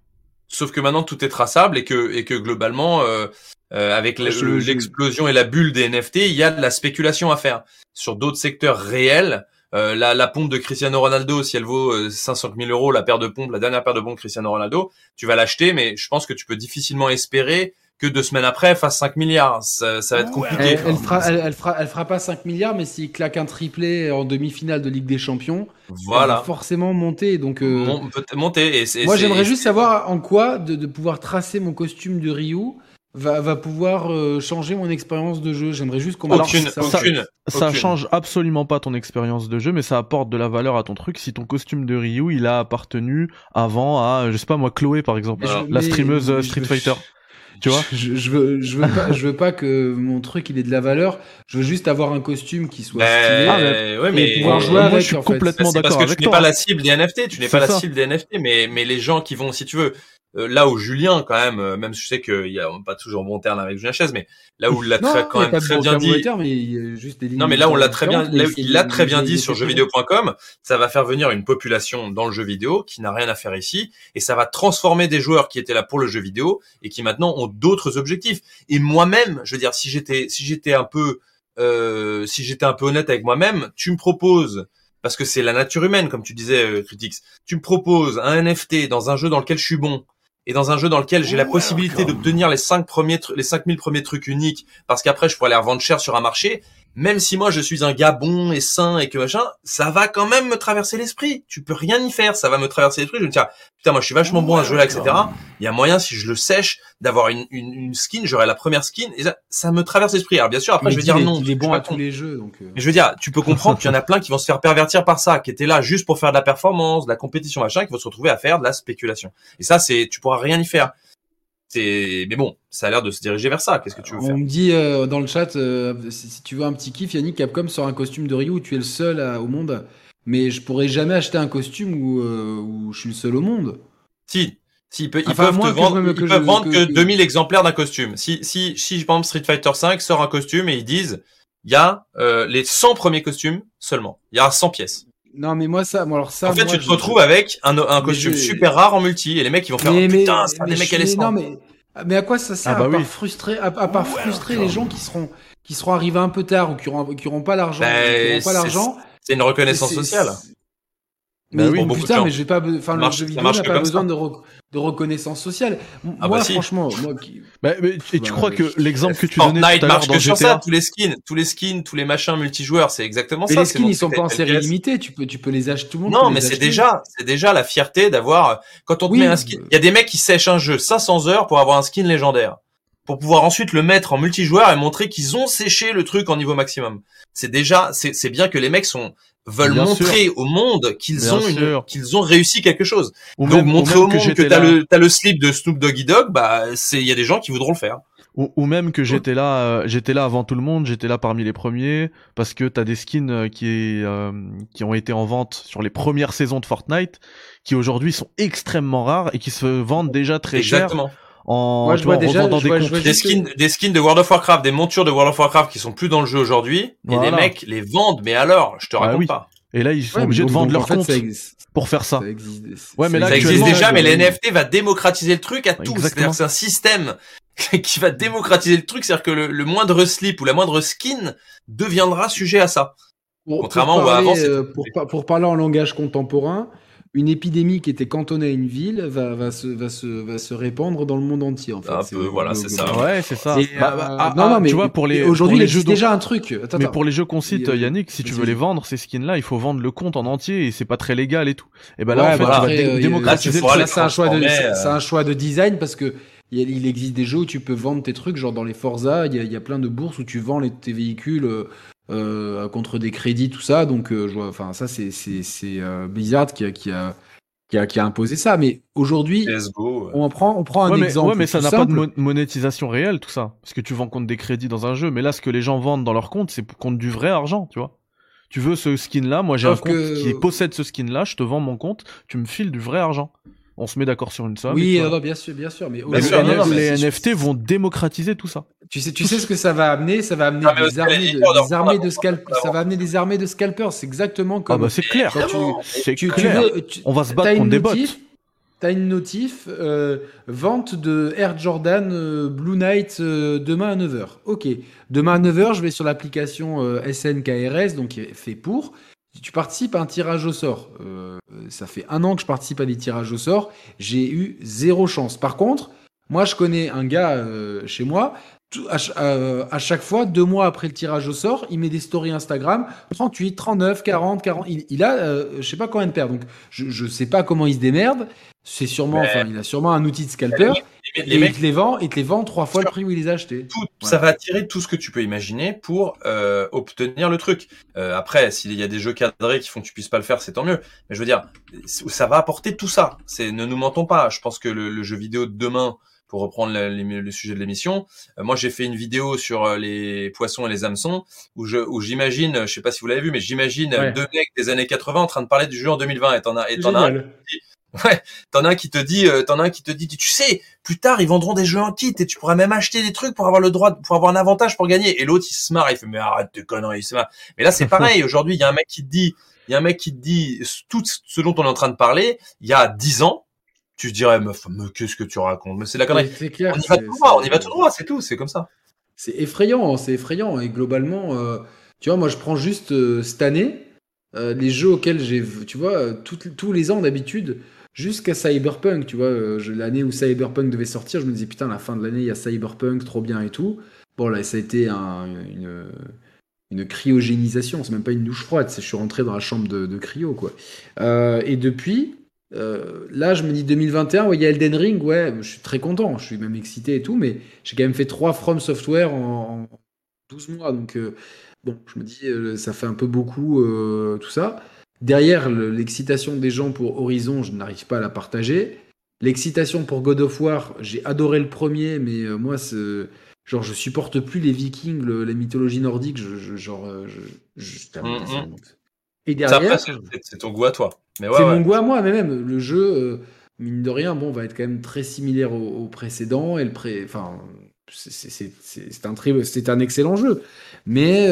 Sauf que maintenant tout est traçable et que et que globalement euh, euh, avec l'explosion et la bulle des NFT, il y a de la spéculation à faire sur d'autres secteurs réels. Euh, la, la, pompe de Cristiano Ronaldo, si elle vaut 500 000 euros, la paire de pompes, la dernière paire de pompes Cristiano Ronaldo, tu vas l'acheter, mais je pense que tu peux difficilement espérer que deux semaines après elle fasse 5 milliards. Ça, ça va être compliqué. Elle, fera, elle, fera, elle fera pas 5 milliards, mais s'il claque un triplé en demi-finale de Ligue des Champions, voilà. va forcément monter. Donc, euh, monter. Et moi, j'aimerais juste savoir en quoi de, de, pouvoir tracer mon costume de Ryu va, va pouvoir euh, changer mon expérience de jeu. J'aimerais juste qu'on aucune, ça. Aucune, ça, change absolument pas ton expérience de jeu, mais ça apporte de la valeur à ton truc. Si ton costume de Ryu, il a appartenu avant à, je sais pas moi, Chloé par exemple, la streameuse euh, Street Fighter. Tu vois je, je, veux, je veux pas, je veux pas que mon truc il ait de la valeur. Je veux juste avoir un costume qui soit stylé ah, mais, ouais, mais pouvoir jouer avec. Je suis complètement d'accord Parce que tu n'es pas la cible des NFT. Tu n'es pas la cible des NFT, mais mais les gens qui vont, si tu veux, là où Julien quand même, euh, même si je sais qu'il y a pas toujours bon terme avec Julien Chaise, mais là où il l'a très, quand même très bien dit. non, mais là on l'a très bien, il l'a très bien dit sur jeuxvideo.com. Ça va faire venir une population dans le jeu vidéo qui n'a rien à faire ici, et ça va transformer des joueurs qui étaient là pour le jeu vidéo et qui maintenant ont d'autres objectifs. Et moi-même, je veux dire, si j'étais, si j'étais un peu, euh, si j'étais un peu honnête avec moi-même, tu me proposes parce que c'est la nature humaine, comme tu disais, euh, Critics. Tu me proposes un NFT dans un jeu dans lequel je suis bon, et dans un jeu dans lequel j'ai la possibilité d'obtenir les cinq premiers, les 5000 premiers trucs uniques, parce qu'après je pourrais les revendre cher sur un marché, même si moi je suis un gars bon et sain et que machin, ça va quand même me traverser l'esprit. Tu peux rien y faire, ça va me traverser l'esprit. Je me dis, putain, moi je suis vachement bon à ce jeu-là, etc. Il y a moyen, si je le sèche, d'avoir une, une, une, skin, j'aurai la première skin, et ça, ça me traverse l'esprit. Alors bien sûr, après je vais dire non. Il est bon à tous les jeux, donc. Euh. Mais je veux dire, tu peux comprendre qu'il y en a plein qui vont se faire pervertir par ça, qui étaient là juste pour faire de la performance, de la compétition, machin, qui vont se retrouver à faire de la spéculation. Et ça, c'est, tu pourras rien y faire mais bon, ça a l'air de se diriger vers ça. Qu'est-ce que tu veux On faire me dit euh, dans le chat, euh, si, tu veux un petit kiff, Yannick, Capcom sort un costume de Ryu où tu es le seul au monde. Mais je pourrais jamais acheter un costume où, euh, où je suis le seul au monde. Si, si ils, peuvent te vendre, que, peuvent vendre que, 2000 exemplaires d'un costume. Si, si, si, par exemple, Street Fighter 5 sort un costume et ils disent, il y a les 100 premiers costumes seulement. Il y a 100 pièces. Non, mais moi, ça, alors ça. En fait, tu te retrouves avec un, un costume super rare en multi et les mecs, ils vont faire, mais, putain, c'est des mecs à l'essence. mais, mais à quoi ça sert ah bah à, part frustrer, à, part frustrer les gens qui seront, qui seront arrivés un peu tard ou qui auront, qui auront pas l'argent, bah, pas l'argent? C'est une reconnaissance sociale. Mais bah oui, putain, mais je vais pas, enfin, le jeu vidéo n'a pas besoin de, de, reconnaissance sociale. Ah moi, bah franchement, moi qui. Bah, mais, et tu bah, crois que l'exemple que tu donnais tout à l'heure dans GTA... ça, tous les skins, tous les skins, tous les machins multijoueurs, c'est exactement mais ça. Les skins, ils sont pas en série limitée. Tu peux, tu peux les acheter tout le monde. Non, mais c'est déjà, c'est déjà la fierté d'avoir, quand on te met un skin, il y a des mecs qui sèchent un jeu 500 heures pour avoir un skin légendaire. Pour pouvoir ensuite le mettre en multijoueur et montrer qu'ils ont séché le truc en niveau maximum. C'est déjà, c'est bien que les mecs sont, veulent montrer au monde qu'ils ont une, qu'ils ont réussi quelque chose. Donc montrer au monde que, t'as le t'as le slip de Snoop Doggy Dogg, bah c'est il y a des gens qui voudront le faire. Ou, même que j'étais là, euh, j'étais là avant tout le monde, j'étais là parmi les premiers parce que t'as des skins euh, qui euh, qui ont été en vente sur les premières saisons de Fortnite, qui aujourd'hui sont extrêmement rares et qui se vendent déjà très Exactement. cher en Moi, je vois déjà, des, des skins, des skins de World of Warcraft, des montures de World of Warcraft qui sont plus dans le jeu aujourd'hui, et des mecs les vendent, mais alors, je te bah raconte pas. Et là, ils sont obligés de vendre leur compte pour faire ça. ça existe, ouais, mais là, ça existe déjà, mais les NFT va démocratiser le truc à tous. C'est-à-dire c'est un système qui va démocratiser le truc, c'est-à-dire que le, moindre slip ou la moindre skin deviendra sujet à ça. Contrairement pour avant, euh, pour, pour, parler en langage contemporain, une épidémie qui était cantonnée à une ville va, va, se, va, se, va se répandre dans le monde entier. En fait. Un peu, voilà, c'est ça. Ouais, c'est ça. Bah, bah, ah, non, non, ah, mais tu vois, pour les aujourd'hui, il existe déjà un truc. Attends, mais pour les jeux qu'on cite, Yannick, si tu veux les vendre, ces skins-là, il faut vendre le compte en entier et c'est pas très légal et tout. Et ben là, en fait, tu vas euh, démocratiser. C'est un choix de, c'est un choix de design parce que il, existe des jeux où tu peux vendre tes trucs, genre dans les Forza, il y a, il y a plein de bourses où tu vends les, tes véhicules euh, euh contre des crédits, tout ça. Donc, euh, je vois, enfin, ça, c'est euh, Blizzard qui a, qui a qui a, qui a imposé ça. Mais aujourd'hui, on prend, on prend un exemple. ouais, mais ça n'a pas de monétisation réelle, tout ça. Parce que tu vends contre des crédits dans un jeu. Mais là, ce que les gens vendent dans leur compte, c'est contre du vrai argent, tu vois. Tu veux ce skin-là, moi j'ai un compte qui possède ce skin-là, je te vends mon compte, tu me files du vrai argent on se met d'accord sur une somme. Oui, bien sûr, bien sûr. Mais, les NFT vont démocratiser tout ça. Tu sais, tu sais ce que ça va amener? Ça va amener ah, des, armées de, des armées de scalpers. Ça va amener des armées de scalpers. C'est exactement ah, comme. Ah bah c'est clair. C'est clair. on va se battre contre des bots. T'as une notif, euh, vente de Air Jordan euh, Blue Knight euh, demain à 9h. Ok, demain à 9h, je vais sur l'application SNKRS, donc qui est fait pour. Tu participes à un tirage au sort, euh, ça fait un an que je participe à des tirages au sort, j'ai eu zéro chance. Par contre, Moi, je connais un gars euh, chez moi. Euh, à, chaque fois, deux mois après le tirage au sort, il met des stories Instagram 38, 39, 40, 40. Il, a, euh, je sais pas combien de paires. Donc, je, je sais pas comment il se démerde. C'est sûrement, enfin, il a sûrement un outil de scalper. Les, et il te les vend, il te les vend trois fois le prix où il les a achetés. Ça va attirer tout ce que tu peux imaginer pour euh, obtenir le truc. Euh, après, s'il y a des jeux cadrés qui font que tu puisses pas le faire, c'est tant mieux. Mais je veux dire, ça va apporter tout ça. C'est, ne nous mentons pas. Je pense que le, jeu vidéo de demain, pour reprendre le, sujet de l'émission, euh, moi j'ai fait une vidéo sur euh, les poissons et les hameçons où je, où j'imagine, je sais pas si vous l'avez vu, mais j'imagine deux mecs des années 80 en train de parler du jeu en 2020 et t'en as, et t'en as Ouais, t'en as un qui te dit, euh, t'en as un qui te dit, tu sais, plus tard ils vendront des jeux en kit et tu pourras même acheter des trucs pour avoir le droit, pour avoir un avantage pour gagner. Et l'autre il se marre, il fait mais arrête de conneries, il se marre. Mais là c'est pareil. Aujourd'hui il y a un mec qui te dit, il y a un mec qui te dit tout ce dont on est en train de parler. Il y a dix ans, tu te dirais meuf, mais qu'est-ce que tu racontes? Mais c'est la connerie. C'est clair. On y va tout droit, on y va tout droit, c'est tout, c'est comme ça. C'est effrayant, c'est effrayant et globalement, euh, tu vois, moi je prends juste euh, cette année. les jeux auxquels j'ai, tu vois, tous les ans d'habitude, jusqu'à Cyberpunk, tu vois, euh, l'année où Cyberpunk devait sortir, je me disais putain, la fin de l'année, il y a Cyberpunk, trop bien et tout. Bon, là, ça a été une, cryogénisation, c'est même pas une douche froide, je suis rentré dans la chambre de, cryo, quoi. Euh, et depuis, euh, là, je me dis 2021, ouais, il y a Elden Ring, ouais, je suis très content, je suis même excité et tout, mais j'ai quand même fait trois From Software en, 12 mois, donc bon, je me dis, ça fait un peu beaucoup, tout ça. Derrière, l'excitation des gens pour Horizon, je n'arrive pas à la partager. L'excitation pour God of War, j'ai adoré le premier, mais euh, moi, genre, je supporte plus les Vikings, la mythologie nordique. Je, genre, euh, je, mm, mm. Et derrière, c'est ton goût à toi. c'est mon goût à moi, mais même le jeu, euh, mine de rien, bon, va être quand même très similaire au, précédent. Et le pré, enfin, c'est un, un excellent jeu, mais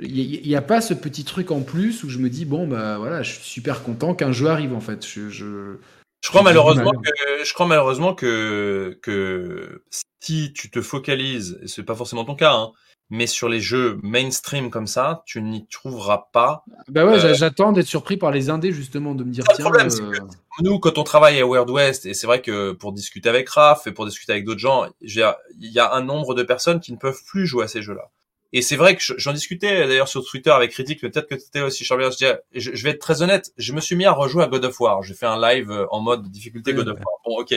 il n'y a pas ce petit truc en plus où je me dis bon bah voilà je suis super content qu'un jeu arrive en fait. Je, je, je crois malheureusement que je crois malheureusement que que si tu te focalises et c'est pas forcément ton cas hein, mais sur les jeux mainstream comme ça tu n'y trouveras pas bah ouais euh, j'attends d'être surpris par les indés justement de me dire tiens problème, euh, nous quand on travaille à World West et c'est vrai que pour discuter avec Raph et pour discuter avec d'autres gens il y a un nombre de personnes qui ne peuvent plus jouer à ces jeux là et c'est vrai que j'en discutais d'ailleurs sur Twitter avec Critique, peut-être que c'était aussi Charles. Je, je, vais être très honnête, je me suis mis à rejouer à God of War. J'ai fait un live euh, en mode difficulté God of War. Bon, ok.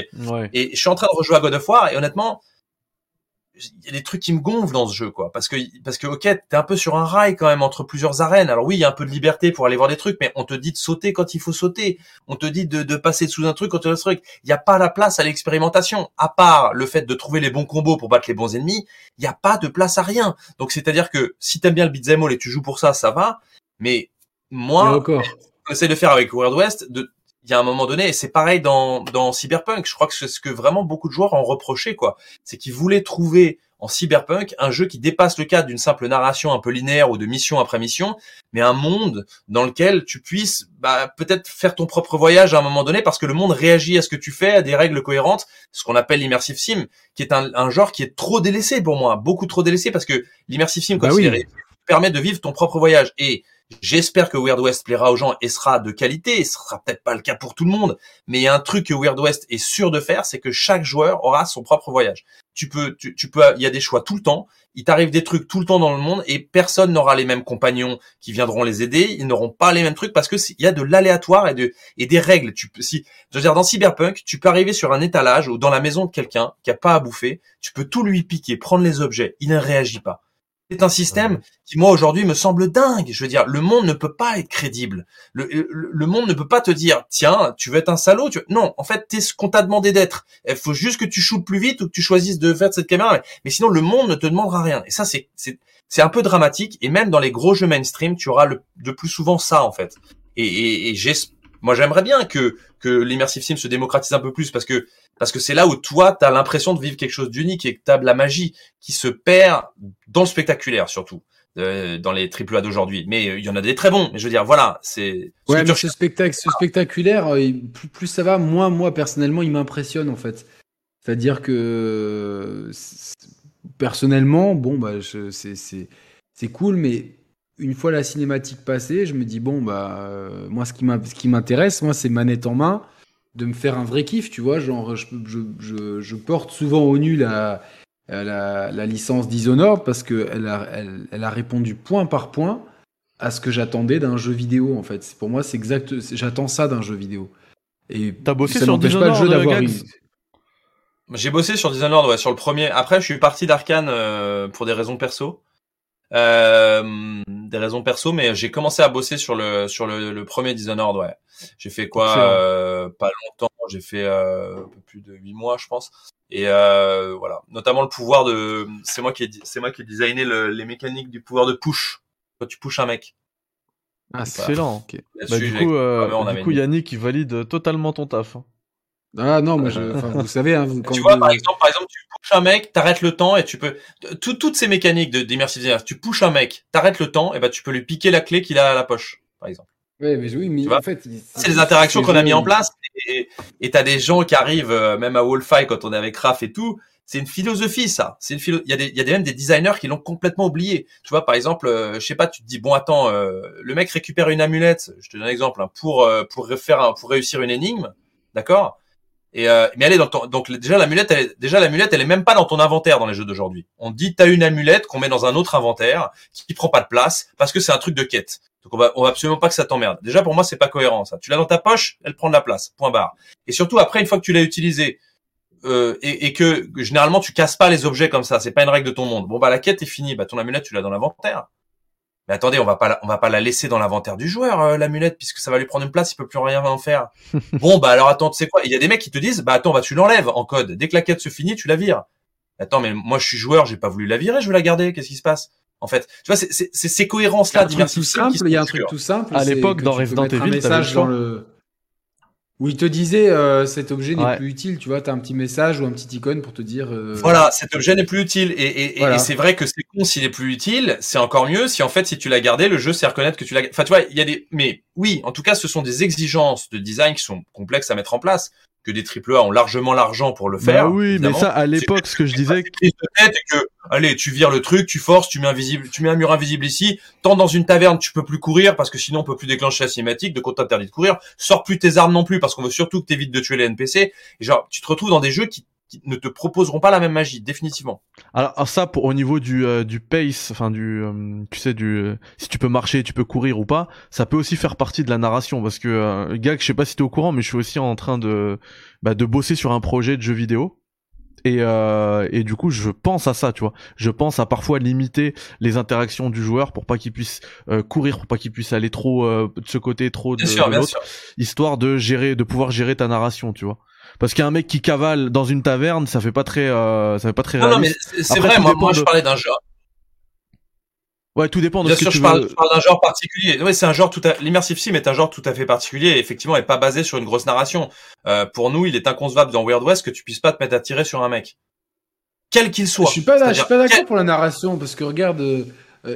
Et je suis en train de rejouer à God of War et honnêtement, il y a des trucs qui me gonflent dans ce jeu, quoi. Parce que, parce que, ok, t'es un peu sur un rail quand même entre plusieurs arènes. Alors oui, il y a un peu de liberté pour aller voir des trucs, mais on te dit de sauter quand il faut sauter. On te dit de, de passer sous un truc quand tu un truc. Il n'y a pas la place à l'expérimentation. À part le fait de trouver les bons combos pour battre les bons ennemis, il n'y a pas de place à rien. Donc c'est-à-dire que si t'aimes bien le beat'em all et tu joues pour ça, ça va. Mais moi, j'essaie de faire avec World West, de, il y a un moment donné, et c'est pareil dans, dans Cyberpunk, je crois que c'est ce que vraiment beaucoup de joueurs ont reproché, quoi. C'est qu'ils voulaient trouver en Cyberpunk un jeu qui dépasse le cadre d'une simple narration un peu linéaire ou de mission après mission, mais un monde dans lequel tu puisses bah, peut-être faire ton propre voyage à un moment donné parce que le monde réagit à ce que tu fais, à des règles cohérentes, ce qu'on appelle l'immersive sim, qui est un, un, genre qui est trop délaissé pour moi, beaucoup trop délaissé parce que l'immersive sim, bah permet de vivre ton propre voyage. Et J'espère que Weird West plaira aux gens et sera de qualité. Ce sera peut-être pas le cas pour tout le monde, mais il y a un truc que Weird West est sûr de faire, c'est que chaque joueur aura son propre voyage. Tu peux, tu, peux, il y a des choix tout le temps. Il t'arrive des trucs tout le temps dans le monde et personne n'aura les mêmes compagnons qui viendront les aider. Ils n'auront pas les mêmes trucs parce que il y a de l'aléatoire et de et des règles. Tu peux, si, je veux dire, dans Cyberpunk, tu peux arriver sur un étalage ou dans la maison de quelqu'un qui a pas à bouffer. Tu peux tout lui piquer, prendre les objets. Il ne réagit pas. C'est un système qui, moi, aujourd'hui, me semble dingue. Je veux dire, le monde ne peut pas être crédible. Le, le, monde ne peut pas te dire, tiens, tu veux être un salaud. Tu... Non, en fait, t'es ce qu'on t'a demandé d'être. Il faut juste que tu shootes plus vite ou que tu choisisses de faire cette caméra. Mais sinon, le monde ne te demandera rien. Et ça, c'est, c'est, un peu dramatique. Et même dans les gros jeux mainstream, tu auras le, de plus souvent ça, en fait. Et, et, et moi, j'aimerais bien que, que l'immersive sim se démocratise un peu plus parce que parce que c'est là où toi, tu as l'impression de vivre quelque chose d'unique et que tu as de la magie qui se perd dans le spectaculaire surtout. Euh, dans les triple A d'aujourd'hui. Mais euh, il y en a des très bons. Mais je veux dire, voilà, c'est. Ouais, mais ce, spectacle, ce spectaculaire, euh, plus, plus, ça va, moins moi personnellement, il m'impressionne en fait. C'est-à-dire que personnellement, bon bah, c'est c'est cool, mais une fois la cinématique passée, je me dis bon bah moi ce qui m'intéresse, moi c'est manette en main de me faire un vrai kiff, tu vois. Genre, je, je, je, porte souvent au nu la, la, la licence Dishonored parce qu'elle a, elle, elle, a répondu point par point à ce que j'attendais d'un jeu vidéo, en fait. Pour moi, c'est exact. J'attends ça d'un jeu vidéo. Et T'as bossé sur Dishonored pas le jeu d'avoir J'ai bossé sur Dishonored, ouais, sur le premier. Après, je suis parti d'Arkane euh, pour des raisons perso. Euh, des raisons perso, mais j'ai commencé à bosser sur le sur le, le premier Dishonored, ouais. J'ai fait quoi euh, Pas longtemps, j'ai fait euh, un peu plus de huit mois, je pense. Et euh, voilà, notamment le pouvoir de, c'est moi qui ai, c'est moi qui ai designé le, les mécaniques du pouvoir de push quand tu pushes un mec. Ah, excellent. Okay. Bah, du coup, euh, du coup Yannick, il valide totalement ton taf. Hein. Ah non, mais je, vous savez, hein, quand tu vois, par exemple, par exemple, tu pushes un mec, t'arrêtes le temps et tu peux, toutes ces mécaniques de d'immersive tu pushes un mec, t'arrêtes le temps et bah tu peux lui piquer la clé qu'il a à la poche, par exemple. Ouais, mais oui, mais en fait, c'est les interactions qu'on a mis en place et t'as des gens qui arrivent, euh, même à Wolfeye quand on est avec Raph et tout. C'est une philosophie, ça. C'est une philo... Il y a des, il y a même des designers qui l'ont complètement oublié. Tu vois, par exemple, euh, je sais pas, tu te dis bon, attends, euh, le mec récupère une amulette. Je te donne un exemple hein, pour pour faire pour réussir une énigme, d'accord? Et euh, mais elle est dans ton, donc déjà l'amulette, elle est, déjà l'amulette, elle est même pas dans ton inventaire dans les jeux d'aujourd'hui. On dit t'as une amulette qu'on met dans un autre inventaire qui prend pas de place parce que c'est un truc de quête. Donc on va, on va absolument pas que ça t'emmerde. Déjà pour moi c'est pas cohérent ça. Tu l'as dans ta poche, elle prend de la place. Point barre. Et surtout après une fois que tu l'as utilisé euh, et, et, que généralement tu casses pas les objets comme ça, c'est pas une règle de ton monde. Bon bah la quête est finie, bah ton amulette tu l'as dans l'inventaire. Mais attendez, on va pas, la, on va pas la laisser dans l'inventaire du joueur, euh, l'amulette, puisque ça va lui prendre une place, il peut plus rien en faire. bon, bah alors attends, tu sais quoi? Il y a des mecs qui te disent, bah attends, bah tu l'enlèves en code. Dès que la quête se finit, tu la vires. Attends, mais moi je suis joueur, j'ai pas voulu la virer, je veux la garder. Qu'est-ce qui se passe? En fait, tu vois, c'est ces cohérences-là, Il y a un truc tout simple. À l'époque, dans Resident Evil, dans le où il te disait euh, cet objet n'est plus utile, tu vois, tu as un petit message ou un petit icône pour te dire. Euh, voilà, cet objet n'est plus utile. Et, et, et c'est vrai que c'est con s'il est plus utile, c'est encore mieux si en fait si tu l'as gardé, le jeu sait reconnaître que tu l'as. Enfin, tu vois, il y a des. Mais oui, en tout cas, ce sont des exigences de design qui sont complexes à mettre en place que des triple A ont largement l'argent pour le faire. Bah oui, mais ça, à l'époque, ce que je disais. que, allez, tu vires le truc, tu forces, tu mets un visible, tu mets un mur invisible ici. Tant dans une taverne, tu peux plus courir parce que sinon on peut plus déclencher la cinématique. De compte interdit de courir. Sors plus tes armes non plus parce qu'on veut surtout que t'évites de tuer les NPC. Et genre, tu te retrouves dans des jeux qui ne te proposeront pas la même magie, définitivement. Alors, ça, pour, au niveau du, euh, du pace, enfin du, euh, tu sais, du, euh, si tu peux marcher, tu peux courir ou pas, ça peut aussi faire partie de la narration, parce que, Gag, je sais pas si t'es au courant, mais je suis aussi en train de, bah, de bosser sur un projet de jeu vidéo. Et, et du coup, je pense à ça, tu vois. Je pense à parfois limiter les interactions du joueur pour pas qu'il puisse courir, pour pas qu'il puisse aller trop de ce côté, trop de, de l'autre, histoire de gérer, de pouvoir gérer ta narration, tu vois parce qu'un mec qui cavale dans une taverne, ça fait pas très, euh, ça fait pas très. Non, non mais c'est vrai. Moi, moi, je parlais d'un genre. Ouais, tout dépend de Bien ce sûr, que tu je, parle, je parle d'un genre particulier. Ouais, c'est un genre tout à l'immersive sim est un genre tout à fait particulier et effectivement est pas basé sur une grosse narration. Euh, pour nous, il est inconcevable dans Weird West que tu puisses pas te mettre à tirer sur un mec, quel qu'il soit. Je suis pas, je suis pas d'accord pour la narration parce que regarde, euh,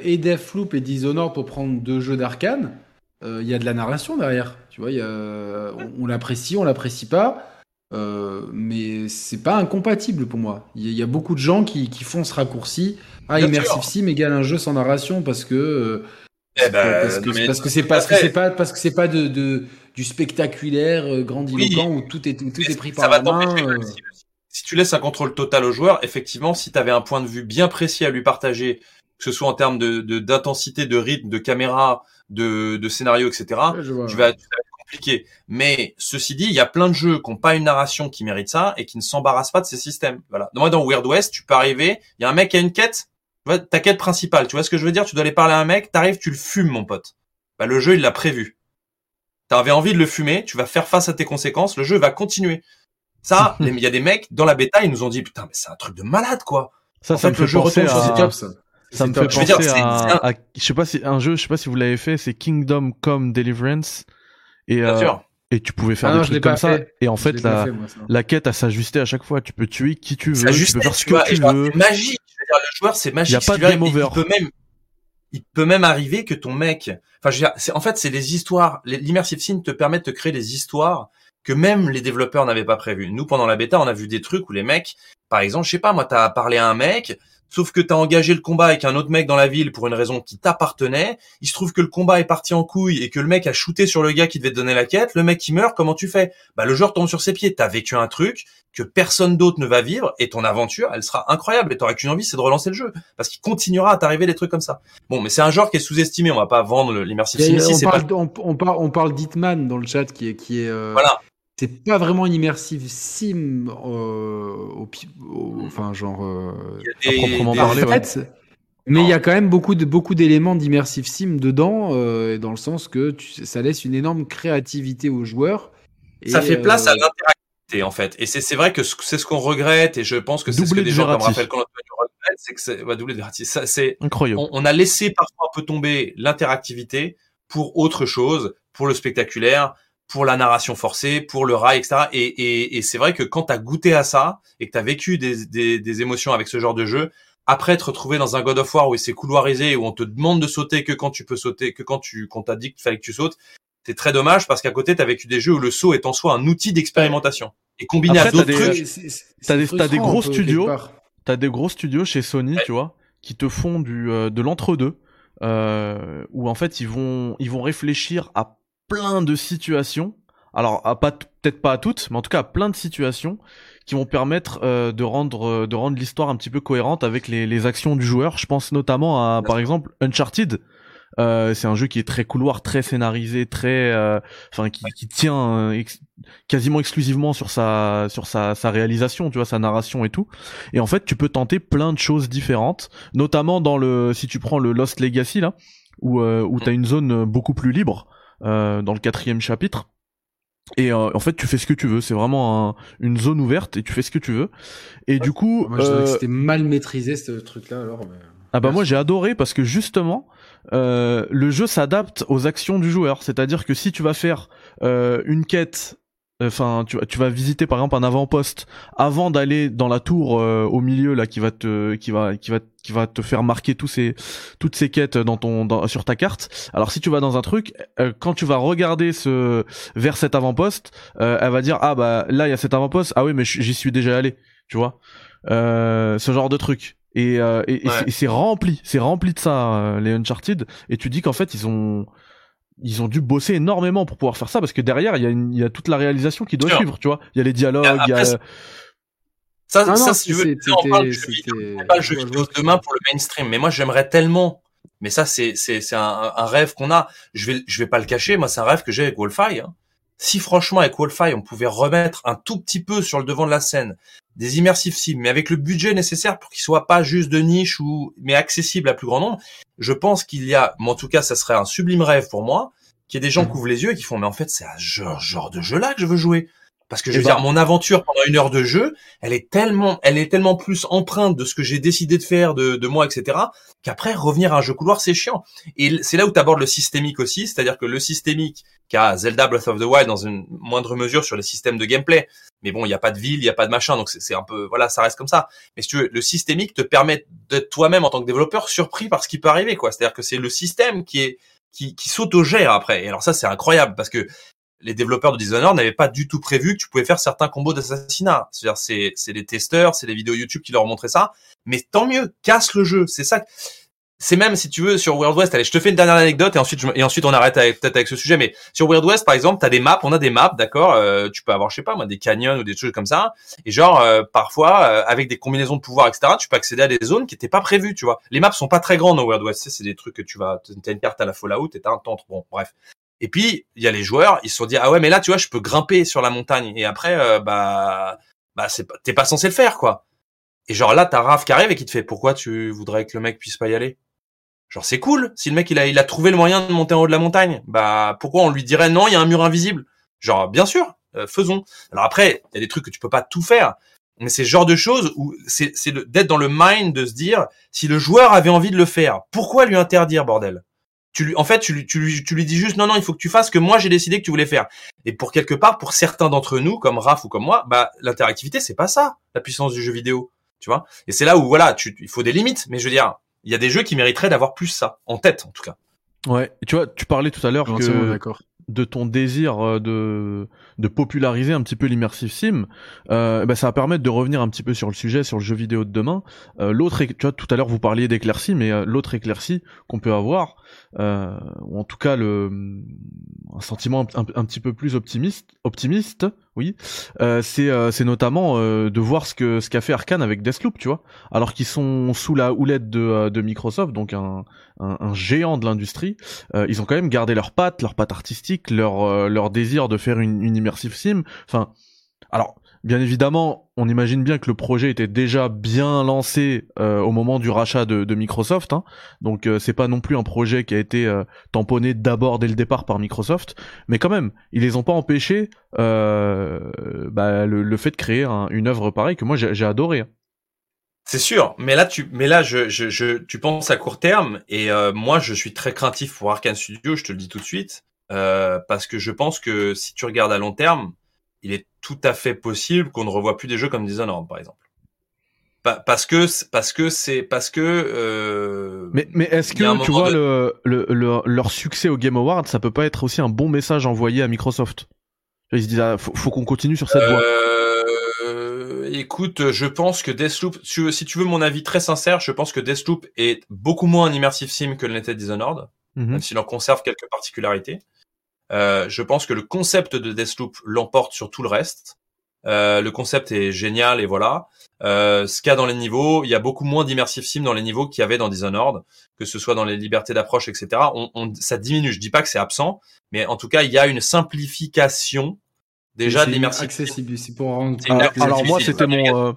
et Deathloop et Dishonored pour prendre deux jeux d'arcane, euh, il y a de la narration derrière. Tu vois, y a, on, on l'apprécie, on l'apprécie pas. Euh, mais c'est pas incompatible pour moi. Il y, a beaucoup de gens qui, qui font ce raccourci. Ah, Immersive Sim égale un jeu sans narration parce que euh, eh ben, parce que c'est parce que c'est pas parce que c'est pas de, de, du spectaculaire euh, grandiloquent où tout est tout est pris par la main. Si, tu laisses un contrôle total au joueur, effectivement, si tu avais un point de vue bien précis à lui partager, que ce soit en termes de d'intensité, de, rythme, de caméra, de, de scénario, etc. tu, vas, tu, vas, mais ceci dit, il y a plein de jeux qui n'ont pas une narration qui mérite ça et qui ne s'embarrassent pas de ces systèmes. Voilà. Moi, dans Weird West, tu peux arriver, il y a un mec qui a une quête, tu vois, ta quête principale, tu vois ce que je veux dire? Tu dois aller parler à un mec, t'arrives, tu le fumes, mon pote. Bah, le jeu, il l'a prévu. T'avais envie de le fumer, tu vas faire face à tes conséquences, le jeu va continuer. Ça, il y a des mecs dans la bêta, ils nous ont dit putain, mais c'est un truc de malade, quoi. Ça, ça me fait le jeu penser à... ça. Ça me fait penser à, je sais pas si un jeu, je sais pas si vous l'avez fait, c'est Kingdom Come Deliverance. Et, euh, et tu pouvais faire ah des trucs comme ça. Et en fait, la, la quête, à s'ajuster à chaque fois. Tu peux tuer qui tu veux, tu peux faire ce que tu veux. C'est magique. Je veux dire, le joueur, c'est magique. Il y a pas de game over. Il peut même, il peut même arriver que ton mec, enfin, je veux dire, en fait, c'est des histoires. L'immersive sim te permet de te créer des histoires que même les développeurs n'avaient pas prévues. Nous, pendant la bêta, on a vu des trucs où les mecs, par exemple, je sais pas, moi, t'as parlé à un mec, sauf que t'as engagé le combat avec un autre mec dans la ville pour une raison qui t'appartenait. Il se trouve que le combat est parti en couille et que le mec a shooté sur le gars qui devait te donner la quête. Le mec qui meurt, comment tu fais? Bah le joueur tombe sur ses pieds. T'as vécu un truc que personne d'autre ne va vivre et ton aventure, elle sera incroyable. Et t'auras qu'une envie, c'est de relancer le jeu parce qu'il continuera à t'arriver des trucs comme ça. Bon, mais c'est un genre qui est sous-estimé. On va pas vendre l'immersive sim. On, parle, on, parle, on parle d'Hitman dans le chat qui est qui est. Euh, voilà c'est pas vraiment une immersive sim euh, au, enfin genre euh, à proprement parler mais il y a quand même beaucoup de beaucoup d'éléments d'immersive sim dedans euh, dans le sens que tu, ça laisse une énorme créativité aux joueurs ça fait place à l'interactivité en fait. Et c'est vrai que c'est ce qu'on regrette et je pense que c'est ce que des gens comme Raphaël regrettent c'est que c'est double ça c'est incroyable. on, on, a laissé parfois un peu tomber l'interactivité pour autre chose pour le spectaculaire pour la narration forcée, pour le rail, etc. Et, et, et c'est vrai que quand tu as goûté à ça et que tu as vécu des, des, des, émotions avec ce genre de jeu, après te retrouver dans un God of War où c'est couloirisé, où on te demande de sauter que quand tu peux sauter, que quand tu qu'on t'a dit qu'il fallait que tu sautes, c'est très dommage parce qu'à côté tu as vécu des jeux où le saut est en soi un outil d'expérimentation. Et combiné à d'autres trucs, t'as des, as des gros studios, t'as des gros studios chez Sony, tu vois, qui te font du euh, de l'entre-deux, euh, où en fait ils vont ils vont réfléchir à plein de situations. Alors, pas peut-être pas à toutes, mais en tout cas à plein de situations qui vont permettre euh, de rendre euh, de rendre l'histoire un petit peu cohérente avec les, les actions du joueur. Je pense notamment à par exemple Uncharted. Euh, c'est un jeu qui est très couloir, très scénarisé, très, euh, enfin qui, qui, tient quasiment exclusivement sur sa sur sa, sa réalisation, tu vois, sa narration et tout. Et en fait, tu peux tenter plein de choses différentes, notamment dans le si tu prends le Lost Legacy là, où où t'as une zone beaucoup plus libre euh, dans le quatrième chapitre. Et euh, en fait, tu fais ce que tu veux. C'est vraiment une zone ouverte et tu fais ce que tu veux. Et du coup, moi, je que euh, c'était mal maîtrisé ce truc-là. Alors, ah bah moi j'ai adoré parce que justement, le jeu s'adapte aux actions du joueur. C'est-à-dire que si tu vas faire une quête enfin tu, tu vas visiter par exemple un avant-poste. Avant d'aller dans la tour euh, au milieu là qui va te qui va qui va qui va te faire marquer tous ces toutes ces quêtes dans ton dans, sur ta carte. Alors si tu vas dans un truc euh, quand tu vas regarder ce vers cet avant-poste euh, elle va dire ah bah là il y a cet avant-poste. Ah oui mais j'y suis déjà allé. Tu vois? Ce genre de truc. Et, et, et c'est rempli c'est rempli de ça les Uncharted. Et tu dis qu'en fait ils ont ils ont dû bosser énormément pour pouvoir faire ça parce que derrière il y a, il y a toute la réalisation qui doit suivre, tu vois. Il y a les dialogues, il y a ça, ça, si tu veux, on parle de jeu vidéo, pas le jeu vidéo demain pour le mainstream, mais moi j'aimerais tellement, mais ça c'est c'est c'est un, un, rêve qu'on a. Je vais je vais pas le cacher, moi c'est un rêve que j'ai avec Wolfie. Hein. Si franchement avec Wolfie on pouvait remettre un tout petit peu sur le devant de la scène des immersifs sims, mais avec le budget nécessaire pour qu'ils soient pas juste de niche ou mais accessibles à plus grand nombre, je pense qu'il y a, mais en tout cas, ça serait un sublime rêve pour moi, qu'il y ait des gens qui ouvrent les yeux et qui font, mais en fait, c'est un genre, genre de jeu-là que je veux jouer. Parce que je veux dire, mon aventure pendant une heure de jeu, elle est tellement, elle est tellement plus empreinte de ce que j'ai décidé de faire, de, de moi, etc., qu'après revenir à un jeu couloir, c'est chiant. Et c'est là où tu abordes le systémique aussi, c'est-à-dire que le systémique qu'a Zelda Breath of the Wild dans une moindre mesure sur les systèmes de gameplay. Mais bon, il n'y a pas de ville, il n'y a pas de machin, donc c'est un peu, voilà, ça reste comme ça. Mais si tu veux, le systémique te permet d'être toi-même en tant que développeur surpris par ce qui peut arriver, quoi. C'est-à-dire que c'est le système qui est qui, qui s'auto-gère après. Et alors ça, c'est incroyable parce que les développeurs de Dishonored n'avaient pas du tout prévu que tu pouvais faire certains combos d'assassinat. C'est-à-dire, c'est, c'est les testeurs, c'est les vidéos YouTube qui leur montraient ça. Mais tant mieux, casse le jeu. C'est ça. C'est même, si tu veux, sur World West, allez, je te fais une dernière anecdote et ensuite, et ensuite on arrête peut-être avec ce sujet, mais sur World West, par exemple, t'as des maps, on a des maps, d'accord, euh, tu peux avoir, je sais pas, moi, des canyons ou des choses comme ça, et genre, euh, parfois, euh, avec des combinaisons de pouvoir, etc., tu peux accéder à des zones qui étaient pas prévues, tu vois. Les maps sont pas très grandes au World West, c'est des trucs que tu vas, t'as une carte à la Fallout et un temps, bon, bref. Et puis il y a les joueurs, ils se sont dit ah ouais mais là tu vois je peux grimper sur la montagne. Et après euh, bah bah c'est t'es pas censé le faire quoi. Et genre là t'as Raph qui arrive et qui te fait pourquoi tu voudrais que le mec puisse pas y aller? Genre c'est cool. Si le mec il a il a trouvé le moyen de monter en haut de la montagne bah pourquoi on lui dirait non il y a un mur invisible? Genre bien sûr euh, faisons. Alors après il y a des trucs que tu peux pas tout faire. Mais c'est ce genre de choses où c'est c'est d'être dans le mind de se dire si le joueur avait envie de le faire pourquoi lui interdire bordel? Tu lui, en fait, tu lui, tu, lui, tu lui dis juste non, non, il faut que tu fasses ce que moi j'ai décidé que tu voulais faire. Et pour quelque part, pour certains d'entre nous, comme Raph ou comme moi, bah l'interactivité c'est pas ça, la puissance du jeu vidéo, tu vois? Et c'est là où voilà, tu, il faut des limites. Mais je veux dire, il y a des jeux qui mériteraient d'avoir plus ça en tête, en tout cas. Ouais, tu vois, tu parlais tout à l'heure que de ton désir euh, de, de populariser un petit peu l'immersive sim, euh, bah, ça va permettre de revenir un petit peu sur le sujet, sur le jeu vidéo de demain. Euh, l'autre, tu vois, tout à l'heure vous parliez d'éclaircie, mais euh, l'autre éclaircie qu'on peut avoir, euh, ou en tout cas le un sentiment un, un, petit peu plus optimiste, optimiste, oui, euh, c'est c'est notamment de voir ce que ce qu'a fait Arkane avec Deathloop, tu vois, alors qu'ils sont sous la houlette de, de Microsoft, donc un, un, un géant de l'industrie, ils ont quand même gardé leurs pattes, leurs pattes artistiques, leur leur désir de faire une, une immersive sim. Enfin, alors bien évidemment, on imagine bien que le projet était déjà bien lancé euh, au moment du rachat de, Microsoft. Hein. Donc euh, c'est pas non plus un projet qui a été euh, tamponné d'abord dès le départ par Microsoft, mais quand même, ils les ont pas empêchés euh, bah, le, fait de créer un, une œuvre pareille que moi j'ai adoré. Hein. C'est sûr, mais là tu, mais là je, je, tu penses à court terme et moi je suis très craintif pour Arkane Studio, je te le dis tout de suite, parce que je pense que si tu regardes à long terme, il est tout à fait possible qu'on ne revoie plus des jeux comme Dishonored, par exemple. parce que parce que c'est parce que. Euh, mais mais est-ce que tu vois le, le, le, leur succès au Game Awards, ça peut pas être aussi un bon message envoyé à Microsoft? Ils se disent ah, faut, faut qu'on continue sur cette voie. Euh, écoute, je pense que Deathloop, si tu veux mon avis très sincère, je pense que Deathloop est beaucoup moins un immersive sim que l'était Dishonored, mm -hmm. même s'il en conserve quelques particularités. Euh, je pense que le concept de Deathloop l'emporte sur tout le reste. Euh, le concept est génial et voilà. Euh, ce qu'il y a dans les niveaux, il y a beaucoup moins d'immersive sim dans les niveaux qu'il y avait dans Dishonored, que ce soit dans les libertés d'approche, etc. On, on, ça diminue. Je dis pas que c'est absent, mais en tout cas, il y a une simplification déjà de l'immersive. Accessible, c'est pour rendre. Alors, alors moi, c'était mon.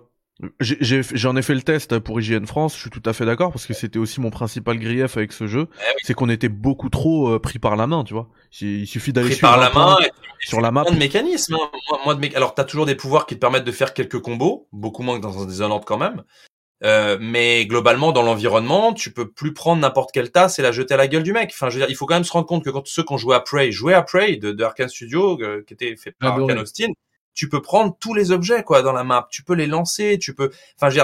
J'en ai, ai, fait le test pour IGN France, je suis tout à fait d'accord parce que c'était aussi mon principal grief avec ce jeu, eh oui. c'est qu'on était beaucoup trop euh, pris par la main, tu vois. Il suffit d'aller sur par la main et, sur la map. de mécanisme. Hein. Moi, moi, de mé... Alors t'as toujours des pouvoirs qui te permettent de faire quelques combos, beaucoup moins que dans un Dishonored quand même. Euh, mais globalement, dans l'environnement, tu peux plus prendre n'importe quelle tasse et la jeter à la gueule du mec. Enfin, je veux dire, il faut quand même se rendre compte que quand ceux qui ont joué à Prey jouaient à Prey de, de Arkane Studio, euh, qui était fait par Arkane Austin, tu peux prendre tous les objets quoi dans la map, tu peux les lancer, tu peux, enfin,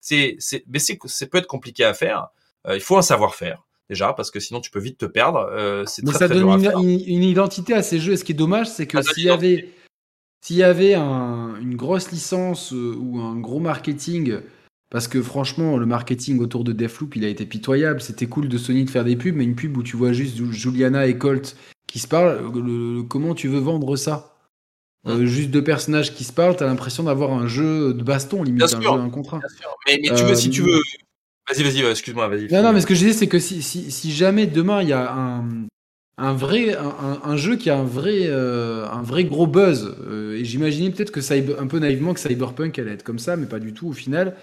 c'est, c'est, mais c'est, c'est peut être compliqué à faire. Euh, il faut un savoir-faire déjà parce que sinon tu peux vite te perdre. Euh, c'est mais très, ça très donne une, une, une, identité à ces jeux. Et ce qui est dommage, c'est que s'il y avait, s'il y avait un, une grosse licence euh, ou un gros marketing. Parce que franchement, le marketing autour de Deathloop, il a été pitoyable. C'était cool de Sony de faire des pubs, mais une pub où tu vois juste Juliana et Colt qui se parlent, le, le, comment tu veux vendre ça? Euh, juste deux personnages qui se parlent, t'as l'impression d'avoir un jeu de baston, limite, bien un sûr, jeu, un contrat. Mais, mais, tu veux, euh, si tu veux. Vas-y, vas-y, excuse-moi, vas-y. Non, non, mais ce que je disais, c'est que si, si, si, jamais demain il y a un, un vrai, un, un, jeu qui a un vrai, euh, un vrai gros buzz, euh, et j'imaginais peut-être que cyber, un peu naïvement que Cyberpunk allait être comme ça, mais pas du tout au final.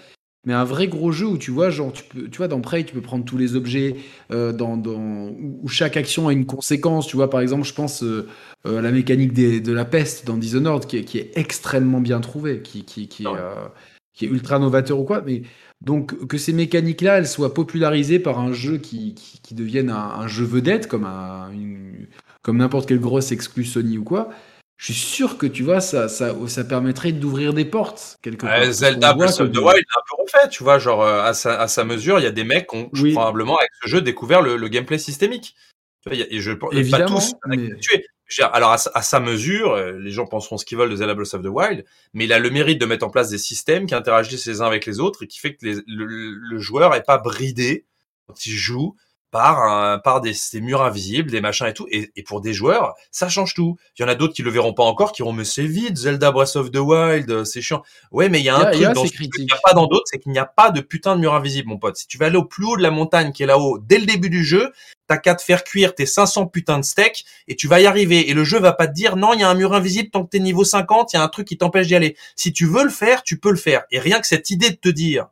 Mais un vrai gros jeu où tu vois, genre, tu peux, tu vois, dans Prey, tu peux prendre tous les objets, euh, dans, dans, où chaque action a une conséquence. Tu vois, par exemple, je pense euh, à la mécanique des, de la peste dans Dishonored, qui est, qui est extrêmement bien trouvée, qui, qui, qui, est, euh, qui est ultra novateur ou quoi. Mais donc, que ces mécaniques-là, elles soient popularisées par un jeu qui, qui, qui devienne un, un, jeu vedette, comme, un, une, comme n'importe quelle grosse exclue Sony ou quoi je suis sûr que tu vois, ça, ça, ça permettrait d'ouvrir des portes quelque part. Euh, Zelda Breath of the Wild a un peu refait, tu vois, genre à sa, à sa mesure, il y a des mecs qui ont oui. probablement avec ce jeu découvert le, le gameplay systémique. Tu vois, y a, et je pense pas tous mais... Alors à, à, sa mesure, les gens penseront ce qu'ils veulent de Zelda Breath of the Wild, mais il a le mérite de mettre en place des systèmes qui interagissent les uns avec les autres et qui fait que les, le, le joueur est pas bridé quand il joue par un, par des, des, murs invisibles, des machins et tout. Et, et, pour des joueurs, ça change tout. Il y en a d'autres qui le verront pas encore, qui diront mais c'est vide, Zelda Breath of the Wild, c'est chiant. Ouais, mais il y a un y a, truc dans qu'il n'y a pas dans d'autres, c'est qu'il n'y a pas de putain de mur invisible, mon pote. Si tu vas aller au plus haut de la montagne qui est là-haut, dès le début du jeu, t'as qu'à te faire cuire tes 500 putains de steaks et tu vas y arriver. Et le jeu va pas te dire non, il y a un mur invisible tant que t'es niveau 50, il y a un truc qui t'empêche d'y aller. Si tu veux le faire, tu peux le faire. Et rien que cette idée de te dire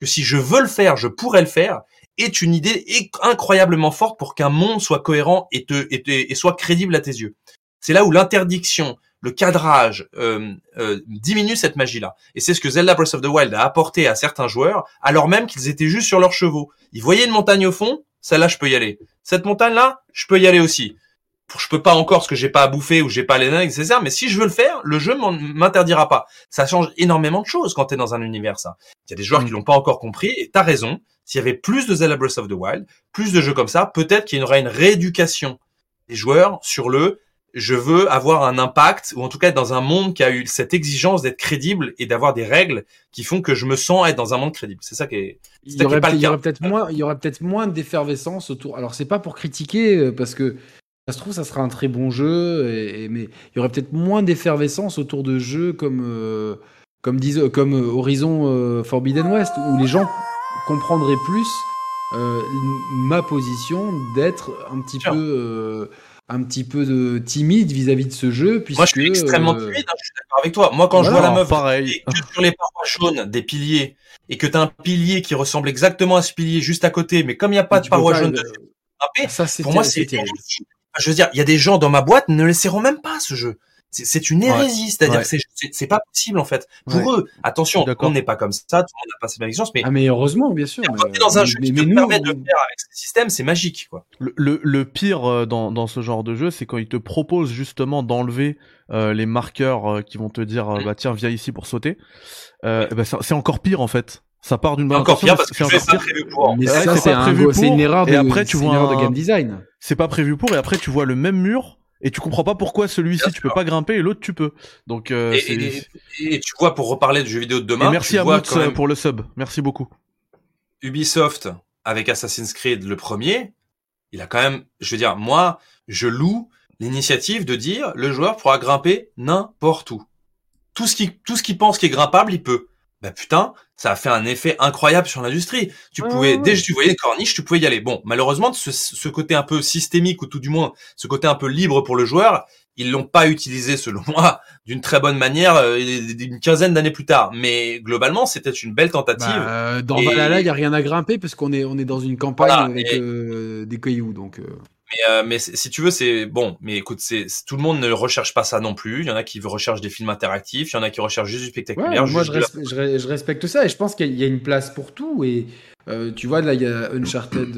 que si je veux le faire, je pourrais le faire, est une idée incroyablement forte pour qu'un monde soit cohérent et, te, et, te, et soit crédible à tes yeux. C'est là où l'interdiction, le cadrage euh, euh, diminue cette magie-là. Et c'est ce que Zelda Breath of the Wild a apporté à certains joueurs, alors même qu'ils étaient juste sur leurs chevaux. Ils voyaient une montagne au fond, celle-là je peux y aller. Cette montagne-là, je peux y aller aussi. Je peux pas encore parce que j'ai pas à bouffer ou j'ai pas les nains nécessaires, mais si je veux le faire, le jeu m'interdira pas. Ça change énormément de choses quand tu es dans un univers ça. Il y a des joueurs qui l'ont pas encore compris et t'as raison s'il y avait plus de Zelda Breath of the Wild, plus de jeux comme ça, peut-être qu'il y aurait une rééducation des joueurs sur le je veux avoir un impact ou en tout cas être dans un monde qui a eu cette exigence d'être crédible et d'avoir des règles qui font que je me sens être dans un monde crédible. C'est ça qui est. Il y, aurait, peut-être moins, il y aurait peut-être moins d'effervescence autour. Alors c'est pas pour critiquer euh, parce que ça se trouve ça sera un très bon jeu, et, mais il y aurait peut-être moins d'effervescence autour de jeux comme euh, comme disent comme euh, Horizon Forbidden West où les gens comprendraient plus ma position d'être un petit peu un petit peu de timide vis-à-vis de ce jeu. Puisque, Moi, je suis extrêmement euh, timide, hein, je suis d'accord avec toi. Moi, quand je vois la meuf pareil. sur les parois jaunes des piliers, et que tu as un pilier qui ressemble exactement à ce pilier juste à côté, mais comme il n'y a pas de paroi jaune, ça, pour moi, c'est Je veux dire, il y a des gens dans ma boîte ne laisseront même pas ce jeu. C'est une hérésie, c'est-à-dire que c'est pas possible en fait. Pour eux, attention, on n'est pas comme ça, tout le monde n'a pas cette expérience, mais ah mais heureusement, bien sûr. Mais, dans un jeu qui te permet de faire avec ce système, c'est magique quoi. Le, le, pire euh, dans, dans ce genre de jeu, c'est quand ils te proposent justement d'enlever euh, les marqueurs euh, qui vont te dire bah tiens viens ici pour sauter. Bah, c'est encore pire en fait. Ça part d'une bonne encore pire parce que c'est pas prévu pour. Mais ça, c'est pas prévu pour. une erreur de, et après tu vois un... de game design. C'est pas prévu pour et après tu vois le même mur et tu comprends pas pourquoi celui-ci tu peux pas grimper et l'autre tu peux. Donc euh, et, et, tu vois pour reparler de jeux vidéo de demain. merci à Moots pour le sub. Merci beaucoup. Ubisoft avec Assassin's Creed le premier, il a quand même, je veux dire, moi, je loue l'initiative de dire le joueur pourra grimper n'importe où. Tout ce qui tout ce qui pense qui est grimpable, il peut bah putain, ça a fait un effet incroyable sur l'industrie. Tu pouvais, dès que tu voyais les corniches, tu pouvais y aller. Bon, malheureusement, ce, ce, côté un peu systémique ou tout du moins ce côté un peu libre pour le joueur, ils l'ont pas utilisé selon moi d'une très bonne manière euh, une quinzaine d'années plus tard. Mais globalement, c'était une belle tentative. Bah, dans Valhalla, il y a rien à grimper parce qu'on est on est dans une campagne avec euh, des cailloux, donc. Mais, euh, mais si tu veux, c'est bon. Mais écoute, c'est tout le monde ne recherche pas ça non plus. Il y en a qui recherchent des films interactifs, il y en a qui recherchent juste du spectaculaire. moi, je, je, respecte ça et je pense qu'il y a une place pour tout. Et euh, tu vois, là, il y a Uncharted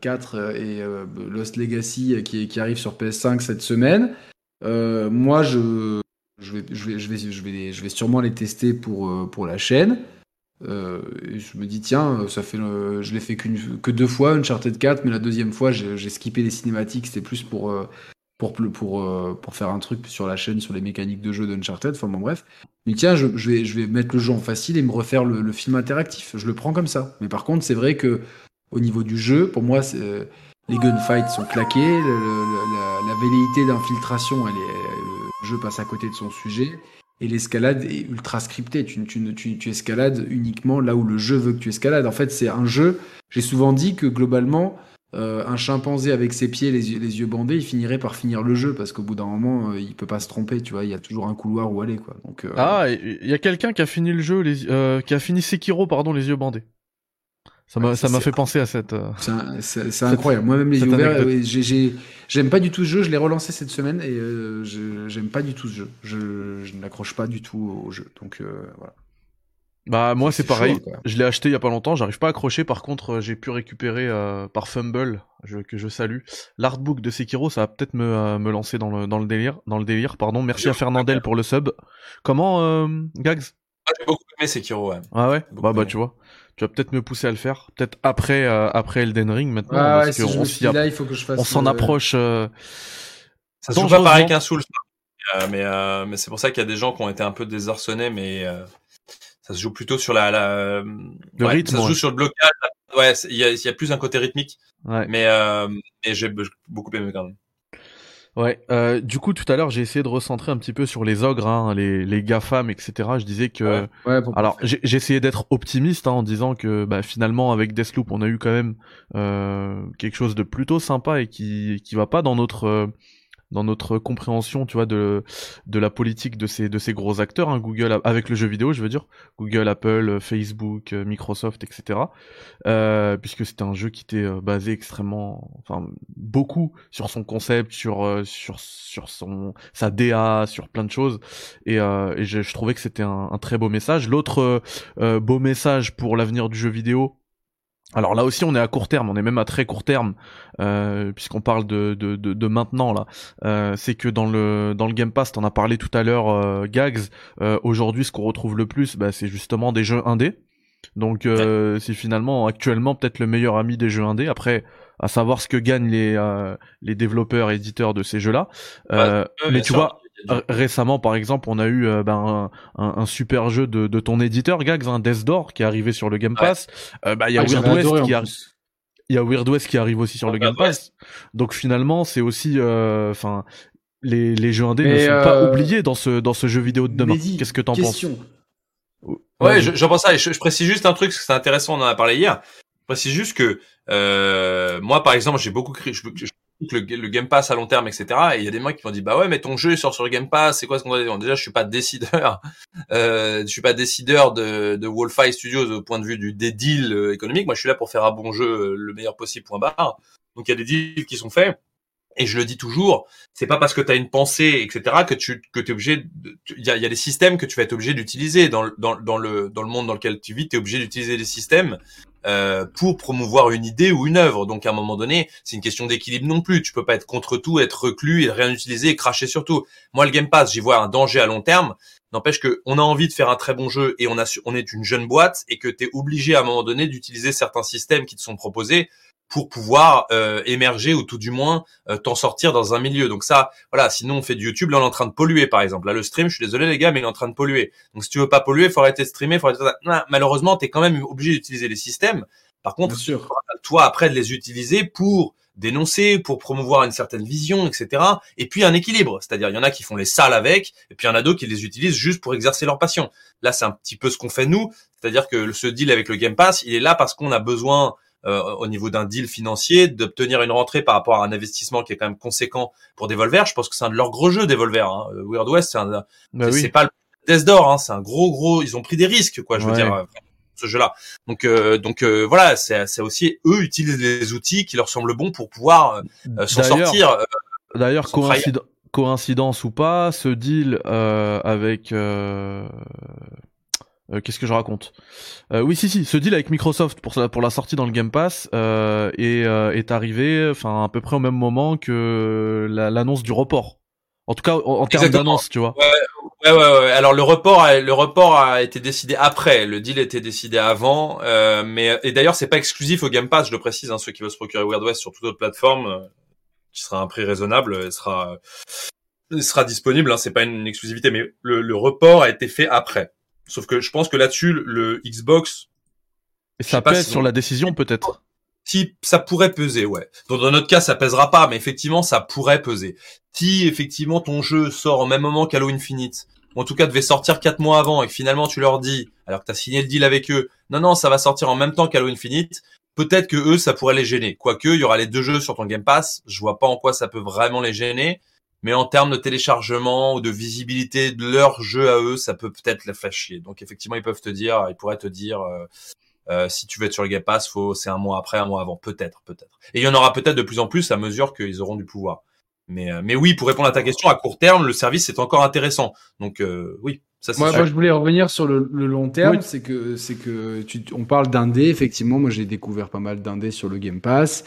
4 euh, et Lost Legacy qui, qui arrivent sur PS5 cette semaine. moi, je, je vais, je vais, je vais, je vais, je vais sûrement les tester pour pour la chaîne. Euh, je me dis tiens, ça fait, je l'ai fait que deux fois, Uncharted 4, mais la deuxième fois j'ai, skippé les cinématiques, c'était plus pour, euh, pour, pour, euh, faire un truc sur la chaîne, sur les mécaniques de jeu d'Uncharted, enfin bon bref. Mais tiens, je, vais, je vais mettre le jeu en facile et me refaire le, film interactif, je le prends comme ça. Mais par contre, c'est vrai que au niveau du jeu, pour moi, les gunfights sont claqués, la, la, velléité d'infiltration, le jeu passe à côté de son sujet. Et l'escalade est ultra scriptée. Tu, tu, tu, tu, escalades uniquement là où le jeu veut que tu escalades. En fait, c'est un jeu. J'ai souvent dit que globalement, euh, un chimpanzé avec ses pieds, les les yeux bandés, il finirait par finir le jeu parce qu'au bout d'un moment, euh, il peut pas se tromper. Tu vois, il y a toujours un couloir où aller, quoi. Donc, euh, Ah, il y a quelqu'un qui a fini le jeu, les, qui a fini Sekiro, pardon, les yeux bandés. Ça m'a, ça m'a fait penser à cette. Euh, c'est incroyable. Moi-même les yeux ouverts, j'aime pas du tout ce jeu. Je l'ai relancé cette semaine et euh, j'aime pas du tout ce jeu. Je, je n'accroche pas du tout au jeu. Donc euh, voilà. Bah moi c'est pareil. je l'ai acheté il y a pas longtemps. J'arrive pas à accrocher. Par contre, j'ai pu récupérer par Fumble, que je salue, l'artbook de Sekiro. Ça va peut-être me, me lancer dans le dans le délire, dans le délire. Pardon. Merci à Fernandel pour le sub. Comment, Gags? Ah, J'ai beaucoup aimé Sekiro. Ouais. Ah ouais? Bah bah tu vois tu vas peut-être me pousser à le faire, peut-être après euh, après Elden Ring maintenant, ah, parce ouais, si là, il faut que je fasse. On s'en approche. Euh, ça se joue pas pareil qu'un Souls, euh, mais euh, mais c'est pour ça qu'il y a des gens qui ont été un peu désarçonnés, mais ça se joue plutôt sur la, la... le rythme. Ça se joue sur le blocage. Ouais, il y a, y a plus un côté rythmique. Ouais. Mais mais j'ai beaucoup aimé quand même. Ouais, euh, du coup tout à l'heure j'ai essayé de recentrer un petit peu sur les ogres, hein, les, les GAFAM, etc. Je disais que... Ouais, alors j'ai essayé d'être optimiste hein, en disant que bah, finalement avec Deathloop on a eu quand même euh, quelque chose de plutôt sympa et qui, qui va pas dans notre... Euh, dans notre compréhension, tu vois, de de la politique de ces de ces gros acteurs, hein, Google avec le jeu vidéo, je veux dire, Google, Apple, Facebook, euh, Microsoft, etc. Euh, puisque c'était un jeu qui était euh, basé extrêmement, enfin beaucoup sur son concept, sur euh, sur sur son sa DA, sur plein de choses, et, et je, je, trouvais que c'était un, un, très beau message. L'autre beau message pour l'avenir du jeu vidéo, alors là aussi on est à court terme, on est même à très court terme, euh, puisqu'on parle de, de, de, de, maintenant là. Euh, c'est que dans le dans le Game Pass, t'en as parlé tout à l'heure, euh, Gags. Euh, aujourd'hui, ce qu'on retrouve le plus, bah, c'est justement des jeux indés. Donc c'est finalement actuellement peut-être le meilleur ami des jeux indés. Après, à savoir ce que gagnent les les développeurs éditeurs de ces jeux-là. mais tu vois, récemment, par exemple, on a eu ben, un, un, super jeu de, de ton éditeur, Gags, un Death Door, qui est arrivé sur le Game Pass. bah, il y a Weird West qui arrive il y a Weird West qui arrive aussi sur le Game Pass. Donc finalement, c'est aussi, enfin, les, les jeux indés ne sont pas euh, oubliés dans ce dans ce jeu vidéo de demain. Qu'est-ce que t'en penses Ouais, j'en pense ça. Et je, précise juste un truc, c'est intéressant, on en a parlé hier. Je précise juste que euh, moi, par exemple, j'ai beaucoup créé, je, le, le, Game Pass à long terme, etc. Et il y a des mecs qui m'ont dit, bah ouais, mais ton jeu sort sur le Game Pass, c'est quoi ce qu'on doit dire? Déjà, je suis pas décideur, euh, je suis pas décideur de, de Wolfeye Studios au point de vue du des deals euh, économiques. Moi, je suis là pour faire un bon jeu, le meilleur possible. Point barre. Donc, il y a des deals qui sont faits et je le dis toujours, c'est pas parce que tu as une pensée, etc., que tu que es obligé. Il y a, y a des systèmes que tu vas être obligé d'utiliser dans, dans, dans, le dans le monde dans lequel tu vis. Tu es obligé d'utiliser des systèmes euh, pour promouvoir une idée ou une œuvre. Donc à un moment donné, c'est une question d'équilibre non plus. Tu peux pas être contre tout, être reclus et rien utiliser et cracher sur tout. Moi, le Game Pass, j'y vois un danger à long terme. N'empêche que on a envie de faire un très bon jeu et on on est une jeune boîte et que tu es obligé à un moment donné d'utiliser certains systèmes qui te sont proposés pour pouvoir euh, émerger ou tout du moins euh, t'en sortir dans un milieu. Donc ça, voilà, sinon on fait du YouTube, là on est en train de polluer par exemple. Là le stream, je suis désolé les gars, mais il est en train de polluer. Donc si tu veux pas polluer, faut arrêter de streamer, faut arrêter malheureusement, tu es quand même obligé d'utiliser les systèmes. Par contre, toi après de les utiliser pour dénoncer, pour promouvoir une certaine vision, etc. Et puis un équilibre, c'est-à-dire il y en a qui font les salles avec, et puis il y en a d'autres qui les utilisent juste pour exercer leur passion. Là, c'est un petit peu ce qu'on fait nous, c'est-à-dire que ce deal avec le Game Pass, il est là parce qu'on a besoin au niveau d'un deal financier, d'obtenir une rentrée par rapport à un investissement qui est quand même conséquent pour Devolver. Je pense que c'est un de leurs gros jeux, Devolver. Hein. Euh, Weird West, c'est bah c'est pas le Death d'or, hein. c'est un gros gros. Ils ont pris des risques, quoi. Je veux dire, euh, ce jeu-là. Donc, donc voilà, c'est aussi eux utilisent les outils qui leur semblent bons pour pouvoir s'en sortir. D'ailleurs, coïncidence ou pas, ce deal avec euh, qu'est-ce que je raconte euh, Oui, si, si, ce deal avec Microsoft pour, pour la sortie dans le Game Pass euh, est, euh, est arrivé, enfin à peu près au même moment que l'annonce du report. En tout cas, en, termes d'annonce, tu vois. Ouais, ouais, ouais, Alors le report, a, le report a été décidé après. Le deal a été décidé avant, euh, mais et d'ailleurs c'est pas exclusif au Game Pass, je le précise. Hein, ceux qui veulent se procurer Weird West sur toute autre plateforme, qui sera un prix raisonnable, sera sera disponible. Hein, c'est pas une exclusivité, mais le, le report a été fait après. Sauf que je pense que là-dessus, le Xbox. Et ça pèse sur la décision, peut-être. Si ça pourrait peser, ouais. Donc dans notre cas, ça pèsera pas, mais effectivement, ça pourrait peser. Si effectivement ton jeu sort au même moment qu'Halo Infinite, ou en tout cas devait sortir quatre mois avant, et que finalement tu leur dis, alors que tu as signé le deal avec eux, non non, ça va sortir en même temps qu'Halo Infinite, peut-être que eux, ça pourrait les gêner. Quoique, il y aura les deux jeux sur ton Game Pass, je vois pas en quoi ça peut vraiment les gêner mais en termes de téléchargement ou de visibilité de leur jeu à eux, ça peut peut-être les faire chier. Donc effectivement, ils peuvent te dire, ils pourraient te dire, euh, euh, si tu veux être sur le Game Pass, faut c'est un mois après, un mois avant, peut-être, peut-être. Et il y en aura peut-être de plus en plus à mesure qu'ils auront du pouvoir. Mais euh, mais oui, pour répondre à ta question, à court terme, le service est encore intéressant. Donc oui. Ça, moi, moi, je voulais revenir sur le, long terme, c'est que c'est que tu, on parle d'indé. Effectivement, moi j'ai découvert pas mal d'indé sur le Game Pass.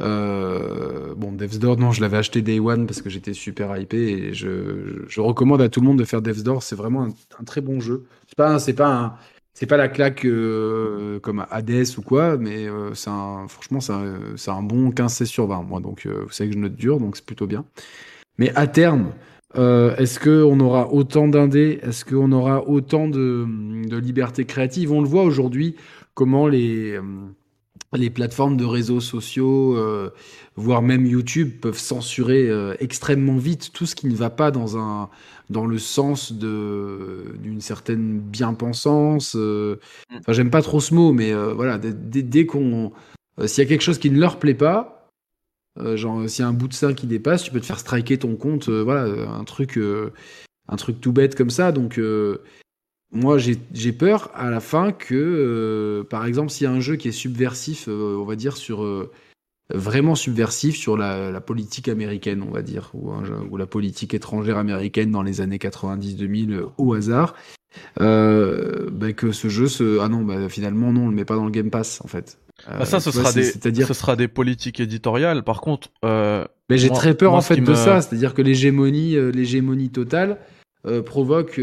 Euh, bon, Door, non, je l'avais acheté Day One parce que j'étais super hypé et je, je, recommande à tout le monde de faire Door. C'est vraiment un, très bon jeu. C'est pas, c'est pas c'est pas la claque euh, comme Hades ou quoi, mais euh, c'est franchement, c'est un, un bon 15-16 sur 20. Moi, donc, vous savez que je note dur, donc c'est plutôt bien. Mais à terme, est-ce qu'on aura autant d'indés? Est-ce qu'on aura autant de liberté créative? On le voit aujourd'hui, comment les les plateformes de réseaux sociaux, euh, voire même YouTube, peuvent censurer euh, extrêmement vite tout ce qui ne va pas dans un dans le sens d'une certaine bien-pensance. Euh. Mm. Enfin, j'aime pas trop ce mot, mais voilà, dès, qu'on s'il y a quelque chose qui ne leur plaît pas, genre s'il y a un bout de sein qui dépasse, tu peux te faire striker ton compte, voilà, un truc un truc tout bête comme ça. Donc moi, j'ai peur à la fin que, euh, par exemple, s'il y a un jeu qui est subversif, euh, on va dire, sur. Euh, vraiment subversif sur la, politique américaine, on va dire, ou, la politique étrangère américaine dans les années 90-2000 au hasard, bah, que ce jeu se. Ah non, bah, finalement, non, on le met pas dans le Game Pass, en fait. Bah, ça, ce, sera des, ce sera des politiques éditoriales. Par contre. Mais j'ai très peur, en fait, de ça. C'est-à-dire que l'hégémonie l'hégémonie totale provoque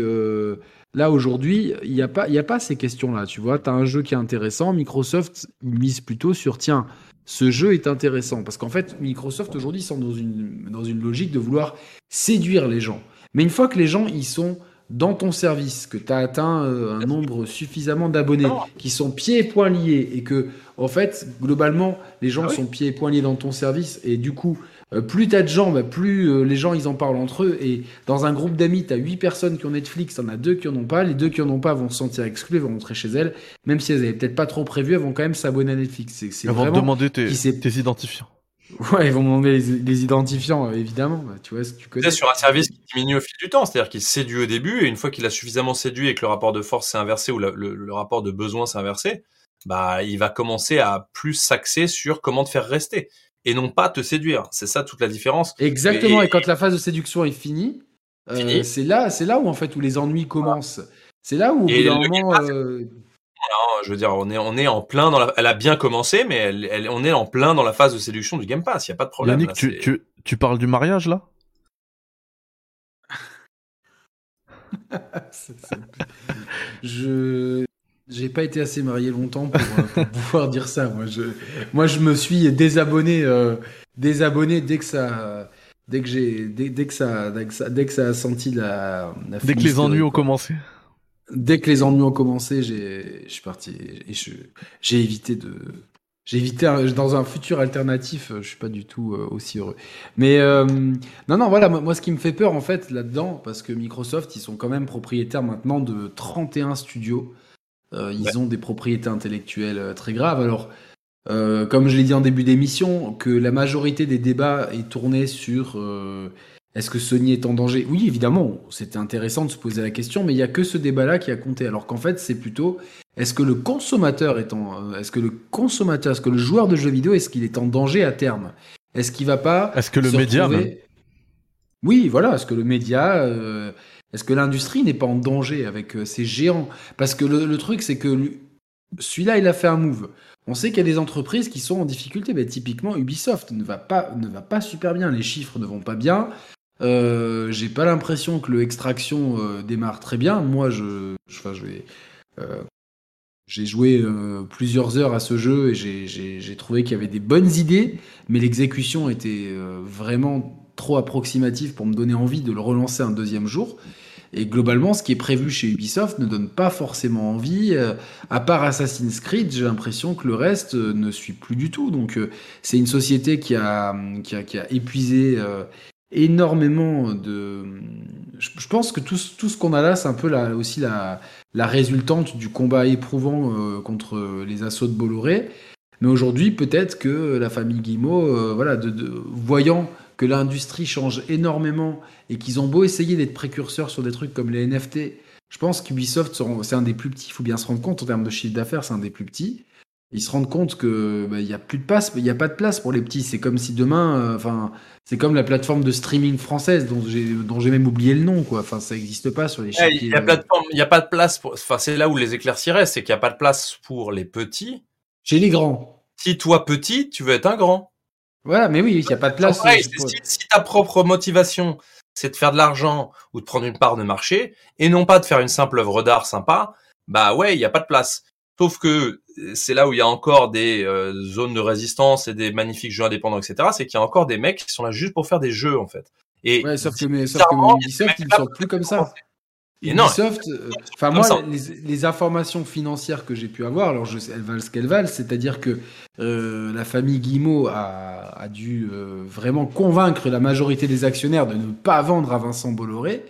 Là, aujourd'hui, il n'y a, pas, a pas ces questions-là. Tu vois, tu as un jeu qui est intéressant. Microsoft mise plutôt sur, tiens, ce jeu est intéressant. Parce qu'en fait, Microsoft aujourd'hui sont dans une, dans une logique de vouloir séduire les gens. Mais une fois que les gens ils sont dans ton service, que tu as atteint euh, un nombre suffisamment d'abonnés qui sont pieds et poings liés et que, en fait, globalement, les gens ah sont pieds et poings liés dans ton service et du coup, plus tu as de gens, bah, plus euh, les gens ils en parlent entre eux. Et dans un groupe d'amis, tu as 8 personnes qui ont Netflix, t'en as deux qui en ont pas. Les deux qui en ont pas vont se sentir exclus, vont rentrer chez elles. Même si elles avaient peut-être pas trop prévu, elles vont quand même s'abonner à Netflix. C'est, elles vont demander tes, tes identifiants. Ouais, ils vont demander les, identifiants, évidemment. Bah, tu vois, ce que tu connais. sur un service qui diminue au fil du temps, c'est-à-dire qu'il séduit au début, et une fois qu'il a suffisamment séduit et que le rapport de force s'est inversé ou le, le, rapport de besoin s'est inversé, bah, il va commencer à plus s'axer sur comment te faire rester et non pas te séduire. C'est ça toute la différence. Exactement. Et, quand la phase de séduction est finie, euh, c'est là, c'est là où en fait où les ennuis commencent. C'est là où au bout d'un moment. Euh, je veux dire, on est, on est en plein dans la. Elle a bien commencé, mais elle, on est en plein dans la phase de séduction du Game Pass. Il y a pas de problème. Yannick, tu, tu, tu parles du mariage là? Je j'ai pas été assez marié longtemps pour, euh, pouvoir dire ça. Moi je, moi, je me suis désabonné, euh, désabonné dès que ça, dès que j'ai, dès, que ça, dès que ça, dès que ça a senti la. la dès que les ennuis ont commencé. Dès que les ennuis ont commencé, j'ai, je suis parti et j'ai évité de, j'ai évité dans un futur alternatif, je suis pas du tout euh, aussi heureux. Mais non, non, voilà, moi, ce qui me fait peur en fait là-dedans, parce que Microsoft, ils sont quand même propriétaires maintenant de 31 studios. Euh, ils ont des propriétés intellectuelles euh, très graves. Alors, euh, comme je l'ai dit en début d'émission, que la majorité des débats est tournée sur est-ce que Sony est en danger? Oui, évidemment, c'était intéressant de se poser la question, mais il n'y a que ce débat-là qui a compté. Alors qu'en fait, c'est plutôt est-ce que le consommateur est en, est-ce que le consommateur, est-ce que le joueur de jeux vidéo, est-ce qu'il est en danger à terme? Est-ce qu'il va pas Est-ce que le média Oui, voilà. Est-ce que le média est-ce que l'industrie n'est pas en danger avec euh, ces géants? Parce que le, truc, c'est que celui-là, il a fait un move. On sait qu'il y a des entreprises qui sont en difficulté. Mais typiquement, Ubisoft ne va, pas, super bien. Les chiffres ne vont pas bien. Euh, j'ai pas l'impression que le Extraction euh, démarre très bien. Moi, je, j'ai joué plusieurs heures à ce jeu et j'ai trouvé qu'il y avait des bonnes idées, mais l'exécution était vraiment trop approximative pour me donner envie de le relancer un deuxième jour. Et globalement, ce qui est prévu chez Ubisoft ne donne pas forcément envie. Euh, à part Assassin's Creed, j'ai l'impression que le reste euh, ne suit plus du tout. Donc, euh, c'est une société qui a, qui a, qui a épuisé énormément de. Je, pense que tout, tout ce qu'on a là, c'est un peu aussi la, la résultante du combat éprouvant contre les assauts de Bolloré. Mais aujourd'hui, peut-être que la famille Guillemot, voilà, de, de, voyant que l'industrie change énormément et qu'ils ont beau essayer d'être précurseurs sur des trucs comme les NFT, je pense qu'Ubisoft, c'est un des plus petits, il faut bien se rendre compte en termes de chiffre d'affaires, c'est un des plus petits. Ils se rendent compte que bah, il y a plus de place, il a pas de place pour les petits. C'est comme si demain, euh, c'est comme la plateforme de streaming française dont j'ai dont j'ai même oublié le nom, quoi. Enfin, ça n'existe pas sur les. Il n'y a, a, pas de place pour. Enfin, c'est là où les éclairciraient, c'est qu'il n'y a pas de place pour les petits. Chez les grands. Si toi petit, tu veux être un grand. Voilà, mais oui, il n'y a pas de place. si, ta propre motivation, c'est de faire de l'argent ou de prendre une part de marché, et non pas de faire une simple œuvre d'art sympa, bah ouais, il n'y a pas de place. Sauf que euh, c'est là où il y a encore des euh, zones de résistance et des magnifiques jeux indépendants, etc. C'est qu'il y a encore des mecs qui sont là juste pour faire des jeux, en fait. Et ouais, sauf que, mais, sauf que Ubisoft, ils ne sont plus comme ça. Ubisoft, euh, enfin moi, les, informations financières que j'ai pu avoir, alors je sais, elles valent ce qu'elles valent, c'est-à-dire que euh, la famille Guimau a, a dû euh, vraiment convaincre la majorité des actionnaires de ne pas vendre à Vincent Bolloré,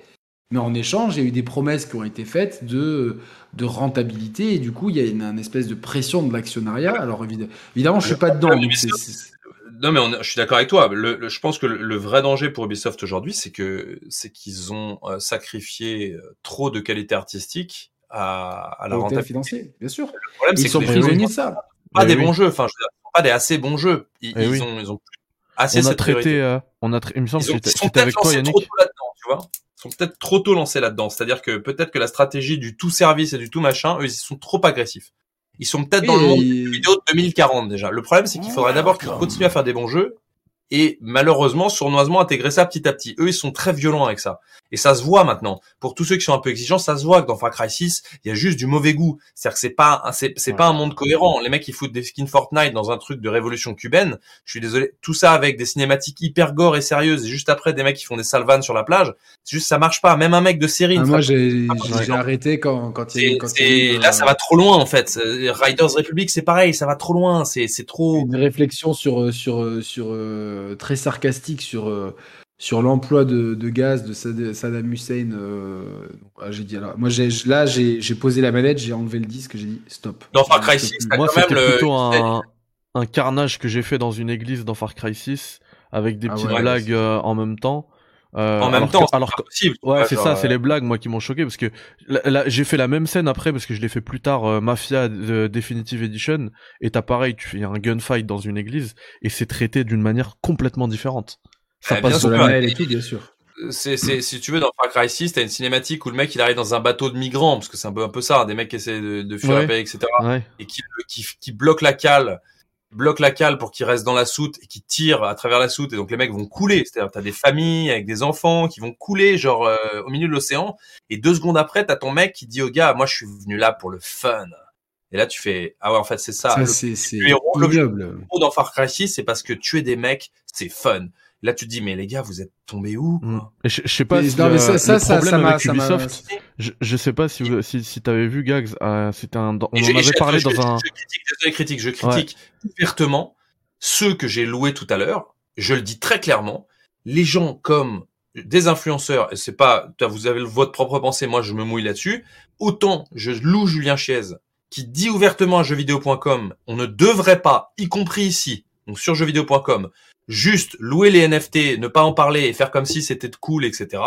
mais en échange, il y a eu des promesses qui ont été faites de, de rentabilité, et du coup, il y a une, espèce de pression de l'actionnariat. Alors évidemment, je suis pas dedans. Donc non, mais je suis d'accord avec toi. Le, je pense que le, vrai danger pour Ubisoft aujourd'hui, c'est que c'est qu'ils ont euh, sacrifié euh, trop de qualité artistique à, à la rentabilité financière, bien sûr. Le problème, c'est ils sont prisonniers de ça. Pas des bons jeux. Enfin, je veux dire, pas des assez bons jeux. Ils, eh ils ont, ils ont assez on a traité, euh, on a il me semble que c'était avec toi, Yannick. Trop tôt là-dedans, tu vois. Ils sont peut-être trop tôt lancés là-dedans. C'est-à-dire que peut-être que la stratégie du tout service et du tout machin, eux, ils sont trop agressifs. Ils sont peut-être dans le monde vidéo de 2040 déjà. Le problème, c'est qu'il faudrait d'abord qu'ils continuent à faire des bons jeux et malheureusement, sournoisement intégrer ça petit à petit. Eux, ils sont très violents avec ça. Et ça se voit maintenant. Pour tous ceux qui sont un peu exigeants, ça se voit que dans Far Cry 6, il y a juste du mauvais goût. C'est-à-dire que c'est pas, c'est, c'est pas un monde cohérent. Les mecs, ils foutent des skins Fortnite dans un truc de révolution cubaine. Je suis désolé. Tout ça avec des cinématiques hyper gore et sérieuses. Et juste après, des mecs qui font des salvanes sur la plage. C'est juste, ça marche pas. Même un mec de série. Ah, moi, j'ai, j'ai arrêté quand, quand il quand là, ça va trop loin, en fait. Riders Republic, c'est pareil. Ça va trop loin. C'est, c'est trop. Une réflexion sur, sur, sur, euh, très sarcastique sur, euh, sur l'emploi de, gaz de Saddam Hussein. Euh, ah, j'ai dit alors, moi j'ai, là j'ai, posé la manette, j'ai enlevé le disque, j'ai dit stop. Dans Far Cry 6, moi c'était plutôt un, un, carnage que j'ai fait dans une église dans Far Cry 6 avec des ah petites blagues euh, en même temps. Euh, en même temps, alors que, possible. Ouais, c'est ça, c'est les blagues moi qui m'ont choqué parce que là, j'ai fait la même scène après parce que je l'ai fait plus tard Mafia Definitive Edition et t'as pareil, tu fais un gunfight dans une église et c'est traité d'une manière complètement différente. Ça passe sur la et tout, bien sûr. C'est, c'est, si tu veux, dans Far Cry 6, t'as une cinématique où le mec il arrive dans un bateau de migrants, parce que c'est un peu un peu ça, des mecs qui essaient de, de fuir la paix, etc. Et qui, qui, qui bloquent la cale, bloque la cale pour qu'il reste dans la soute et qui tire à travers la soute et donc les mecs vont couler. C'est-à-dire t'as des familles avec des enfants qui vont couler genre euh, au milieu de l'océan et deux secondes après t'as ton mec qui dit au gars moi je suis venu là pour le fun. Et là tu fais ah ouais en fait c'est ça. ça c'est c'est le dans Far Cry 6 c'est parce que tuer des mecs c'est fun. Là, tu te dis, mais les gars, vous êtes tombés où quoi mm. je, sais pas si euh, ça, ça, ça, problème avec Ubisoft. Je, je sais pas si si, si t'avais vu Gags, euh, c'était un. On en avait parlé dans un. Je critique, je critique, je critique ouvertement ceux que j'ai loués tout à l'heure. Je le dis très clairement. Les gens comme des influenceurs, et c'est pas, vous avez votre propre pensée, moi je me mouille là-dessus. Autant je loue Julien Chiez, qui dit ouvertement à jeuxvideo.com, on ne devrait pas, y compris ici, donc sur jeuxvideo.com, juste louer les NFT, ne pas en parler et faire comme si c'était cool, etc.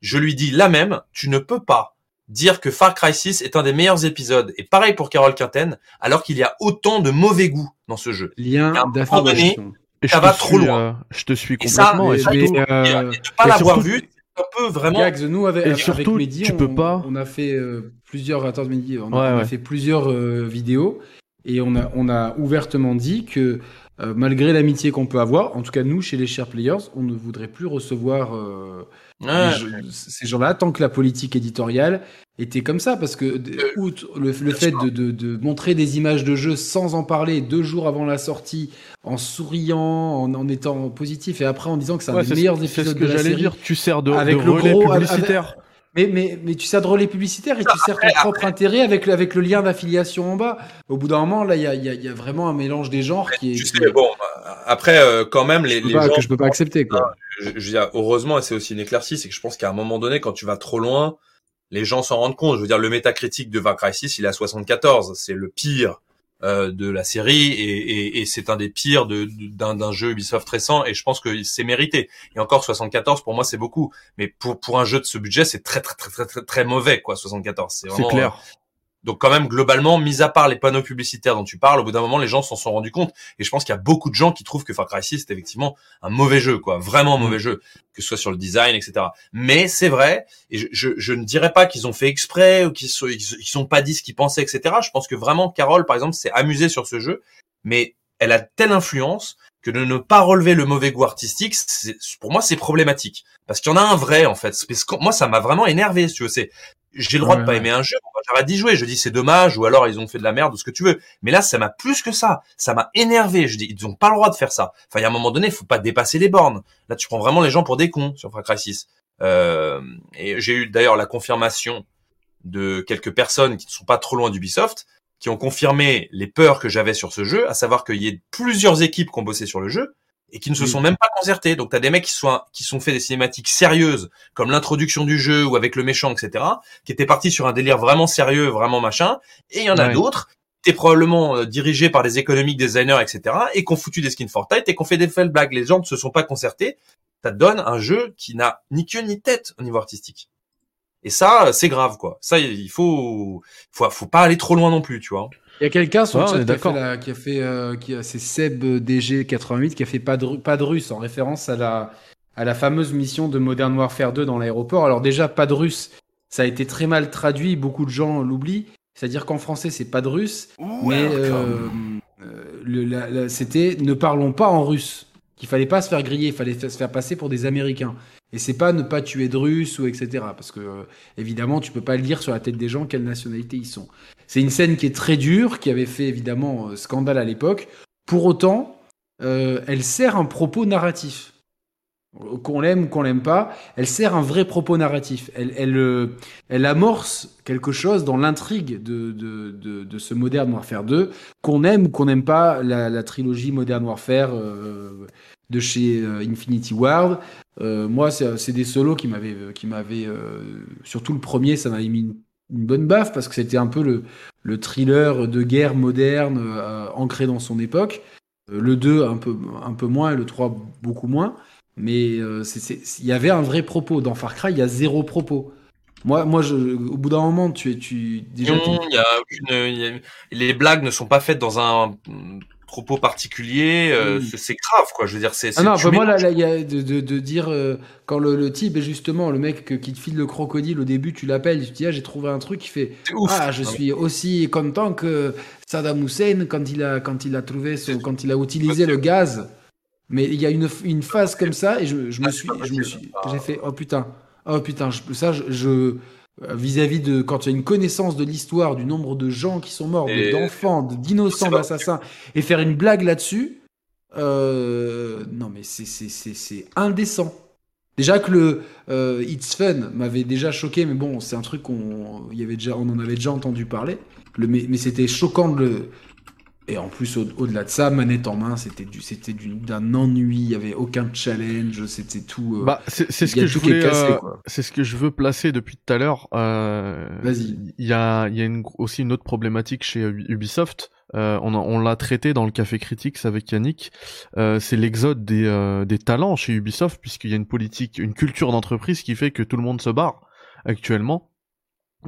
Je lui dis la même, tu ne peux pas dire que Far Cry 6 est un des meilleurs épisodes. Et pareil pour Carol Quinten, alors qu'il y a autant de mauvais goût dans ce jeu. Lien d'affirmation. Ça va trop loin. Euh, je te suis complètement. Et, ça, et, euh, pas l'avoir vu, un peu vraiment. Gags, nous avec, et surtout, avec tu on, peux pas. On a fait euh, plusieurs. Attends, Mehdi, on, a, on a fait plusieurs euh, vidéos et on a on a ouvertement dit que euh, malgré l'amitié qu'on peut avoir, en tout cas nous, chez les chers players, on ne voudrait plus recevoir euh, ces gens-là tant que la politique éditoriale était comme ça, parce que euh, outre le, fait de, de, de, montrer des images de jeux sans en parler deux jours avant la sortie, en souriant, en, en étant positif, et après en disant que c'est un des meilleurs épisodes de la série. Dire, tu sers de, avec le relais gros, publicitaire. Mais, mais, mais tu sers de relais publicitaire et tu sers ton propre intérêt avec, avec le lien d'affiliation en bas. Au bout d'un moment, là, il y a, y, a, y a, vraiment un mélange des genres qui est. Tu sais, bon, après, euh, quand même, les, les gens. Que je peux pas accepter, quoi. Je, je, je heureusement, et c'est aussi une éclaircie, c'est que je pense qu'à un moment donné, quand tu vas trop loin, les gens s'en rendent compte. Je veux dire, le métacritique de Far Cry 6, il est à 74. C'est le pire euh, de la série et, et, c'est un des pires d'un de, jeu Ubisoft récent et je pense que c'est mérité. Et encore 74 pour moi c'est beaucoup, mais pour pour un jeu de ce budget c'est très très très très très très mauvais quoi 74. C'est clair. Donc quand même globalement, mis à part les panneaux publicitaires dont tu parles, au bout d'un moment les gens s'en sont rendus compte. Et je pense qu'il y a beaucoup de gens qui trouvent que Far Cry 6 c'est effectivement un mauvais jeu, quoi, vraiment un mauvais mm. jeu, que ce soit sur le design, etc. Mais c'est vrai, et je, je, je, ne dirais pas qu'ils ont fait exprès ou qu'ils sont, ils, sont pas dit ce qu'ils pensaient, etc. Je pense que vraiment Carole, par exemple, s'est amusée sur ce jeu, mais elle a telle influence que de ne pas relever le mauvais goût artistique, pour moi c'est problématique. Parce qu'il y en a un vrai en fait. Parce que moi ça m'a vraiment énervé, si tu veux. C'est j'ai le droit de pas aimer un jeu, j'arrête d'y jouer. Je dis c'est dommage, ou alors ils ont fait de la merde, ou ce que tu veux. Mais là, ça m'a plus que ça. Ça m'a énervé. Je dis, ils ont pas le droit de faire ça. Enfin, il y a un moment donné, il faut pas dépasser les bornes. Là, tu prends vraiment les gens pour des cons sur Far Cry 6. Euh, et j'ai eu d'ailleurs la confirmation de quelques personnes qui ne sont pas trop loin d'Ubisoft, qui ont confirmé les peurs que j'avais sur ce jeu, à savoir qu'il y ait plusieurs équipes qui ont bossé sur le jeu, et qui ne se sont même pas concertés. Donc tu as des mecs qui sont qui sont fait des cinématiques sérieuses comme l'introduction du jeu ou avec le méchant, etc. qui étaient partis sur un délire vraiment sérieux, vraiment machin. Et il y en a d'autres qui étaient probablement euh, dirigés par des économiques designers, etc. et qui ont foutu des skins Fortnite et qui ont fait des faits blagues. Les gens ne se sont pas concertés. Ça donne un jeu qui n'a ni queue ni tête au niveau artistique. Et ça, c'est grave, quoi. Ça, il faut, faut, faut pas aller trop loin non plus, tu vois. Il y a quelqu'un sur le chat qui a fait, qui a fait euh, qui a, c'est Seb DG88 qui a fait pas de, pas de russe en référence à la, à la fameuse mission de Modern Warfare 2 dans l'aéroport. Alors déjà, pas de russe, ça a été très mal traduit, beaucoup de gens l'oublient. C'est-à-dire qu'en français, c'est pas de russe, mais euh, euh, le, c'était ne parlons pas en russe qu'il fallait pas se faire griller, il fallait se faire passer pour des Américains. Et c'est pas ne pas tuer de Russes ou etc. Parce que euh, évidemment, tu peux pas lire sur la tête des gens quelle nationalité ils sont. C'est une scène qui est très dure, qui avait fait évidemment euh, scandale à l'époque. Pour autant, euh, elle sert un propos narratif. Qu'on l'aime ou qu'on l'aime pas, elle sert un vrai propos narratif. Elle, euh, amorce quelque chose dans l'intrigue de, ce Modern Warfare 2, qu'on aime ou qu'on n'aime pas la, trilogie Modern Warfare de chez Infinity Ward. Moi, c'est des solos qui m'avaient, qui m'avaient surtout le premier, ça m'avait mis une, une, bonne baffe parce que c'était un peu le, le thriller de guerre moderne ancré dans son époque. Le 2 un peu, un peu moins et le 3 beaucoup moins. Mais il y avait un vrai propos. Dans Far Cry, il y a zéro propos. Moi, moi je, au bout d'un moment, tu, tu déjà. Non, les blagues ne sont pas faites dans un propos particulier, euh, mm. c'est grave, quoi. Je veux dire, c'est. Ah non, bah moi, là, il y a de, de, de dire euh, quand le, le, type justement le mec qui te file le crocodile au début, tu l'appelles, tu te dis ah j'ai trouvé un truc qui fait ah je suis aussi content que Saddam Hussein quand il a quand il a trouvé ce, quand il a utilisé le gaz. Mais il y a une, une phase comme ça et je, je me suis, je me suis, j'ai fait oh putain, oh putain, je, ça je vis-à-vis de quand tu as une connaissance de l'histoire du nombre de gens qui sont morts, d'enfants, d'innocents, d'assassins, et faire une blague là-dessus, euh, non mais c'est indécent. Déjà que le euh, It's Fun m'avait déjà choqué, mais bon, c'est un truc qu'on y avait déjà, on en avait déjà entendu parler. Le, mais, mais c'était choquant de le, et en plus, au-delà de ça, manette en main, c'était du, c'était d'un ennui. Il y avait aucun challenge. C'était tout. Euh, bah, c'est ce que je voulais. Euh, c'est ce que je veux placer depuis tout à l'heure. Euh, Vas-y. Il y a, il y a une, aussi une autre problématique chez Ubisoft. Euh, on, on l'a traité dans le café critiques avec Yannick. Euh, c'est l'exode des, des talents chez Ubisoft, puisqu'il y a une politique, une culture d'entreprise qui fait que tout le monde se barre actuellement.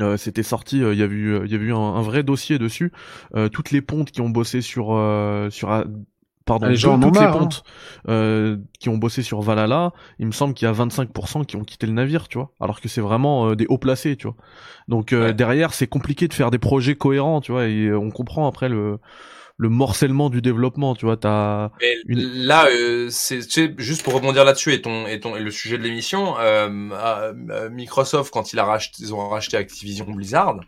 Euh, c'était sorti, euh, il y a eu, il y a eu un, vrai dossier dessus. Euh, toutes les pontes qui ont bossé sur sur pardon, les gens toutes les pontes hein. qui ont bossé sur Valhalla, il me semble qu'il y a 25% qui ont quitté le navire, tu vois, alors que c'est vraiment des hauts placés, tu vois. Donc derrière, c'est compliqué de faire des projets cohérents, tu vois, et on comprend après le le morcellement du développement, tu vois, t'as une... là euh, c'est juste pour rebondir là-dessus et ton et ton et le sujet de l'émission, euh, euh, Microsoft quand il a racheté, ils ont racheté Activision Blizzard,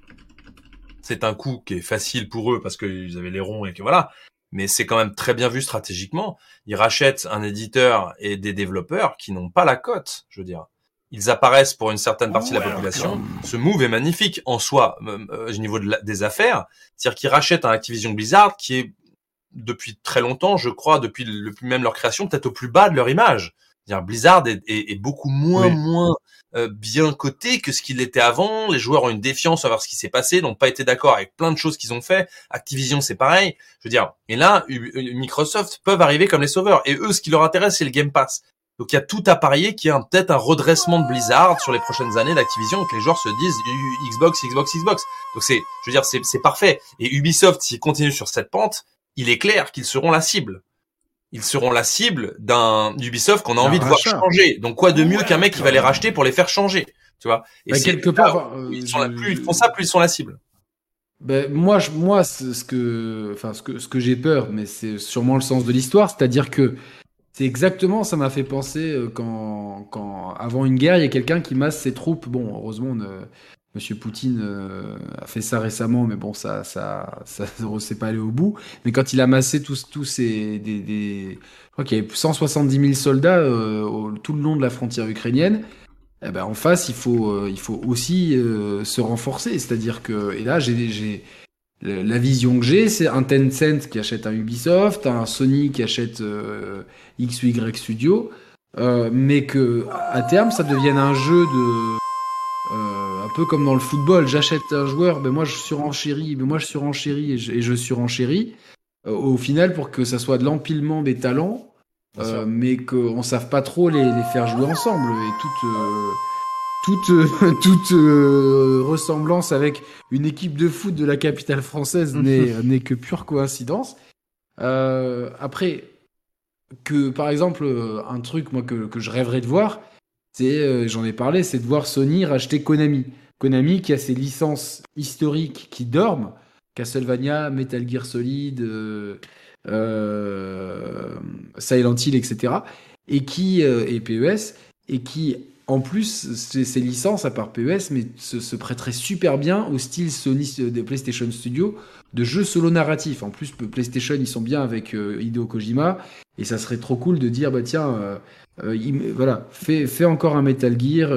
c'est un coup qui est facile pour eux parce qu'ils avaient les ronds et que voilà, mais c'est quand même très bien vu stratégiquement. Ils rachètent un éditeur et des développeurs qui n'ont pas la cote, je veux dire ils apparaissent pour une certaine partie de la population. Ce move est magnifique en soi euh, euh, au niveau de des affaires, c'est-à-dire qu'ils rachètent un Activision Blizzard qui est depuis très longtemps, je crois, depuis le, même leur création, peut-être au plus bas de leur image. Dire Blizzard est, est, est, beaucoup moins moins euh, bien coté que ce qu'il était avant. Les joueurs ont une défiance envers ce qui s'est passé, n'ont pas été d'accord avec plein de choses qu'ils ont fait. Activision, c'est pareil. Je veux dire, et là, Microsoft peuvent arriver comme les sauveurs. Et eux, ce qui leur intéresse, c'est le Game Pass. Donc il y a tout à parier qu'il y a peut-être un redressement de Blizzard sur les prochaines années d'Activision, que les joueurs se disent Xbox, Xbox, Xbox. Donc c'est, je veux dire, c'est, parfait. Et Ubisoft, s'il continue sur cette pente, il est clair qu'ils seront la cible. Ils seront la cible d'un Ubisoft qu'on a envie de voir changer. Donc quoi de mieux qu'un mec qui va les racheter pour les faire changer, tu vois? Et bah, quelque part, ils sont plus ils font ça, plus ils sont la cible. Ben, moi, je, moi, ce que, enfin, ce que, ce que j'ai peur, mais c'est sûrement le sens de l'histoire, c'est-à-dire que c'est exactement, ça m'a fait penser euh, quand, quand, avant une guerre, il y a quelqu'un qui masse ses troupes. Bon, heureusement, euh, Monsieur Poutine euh, a fait ça récemment, mais bon, ça, ça, ça, s'est pas allé au bout. Mais quand il a massé tous, tous ces, des, des, je crois qu'il y avait 170 000 soldats euh, tout le long de la frontière ukrainienne. Eh ben, en face, il faut, euh, il faut aussi se renforcer. C'est-à-dire que, et là, j'ai, la vision que j'ai, c'est un Tencent qui achète un Ubisoft, un Sony qui achète euh, X ou Y Studio, euh, mais que à terme ça devienne un jeu de euh, un peu comme dans le football, j'achète un joueur, ben moi je surenchéris, ben moi je surenchéris et je, et je surenchéris euh, au final pour que ça soit de l'empilement des talents, mais qu'on savent pas trop les, les, faire jouer ensemble. Et toute toute, euh, toute euh, ressemblance avec une équipe de foot de la capitale française n'est que pure coïncidence. Euh, après, que par exemple, un truc moi que, que je rêverais de voir, c'est, j'en ai parlé, c'est de voir Sony racheter Konami. Konami qui a ses licences historiques qui dorment, Castlevania, Metal Gear Solid, Silent Hill, etc. Et qui et PES et qui en plus, ces licences, à part PES, mais se, se prêteraient super bien au style Sony de PlayStation Studio de jeux solo narratifs. En plus, PlayStation, ils sont bien avec Hideo Kojima, et ça serait trop cool de dire, bah tiens, voilà, fais, fais, encore un Metal Gear,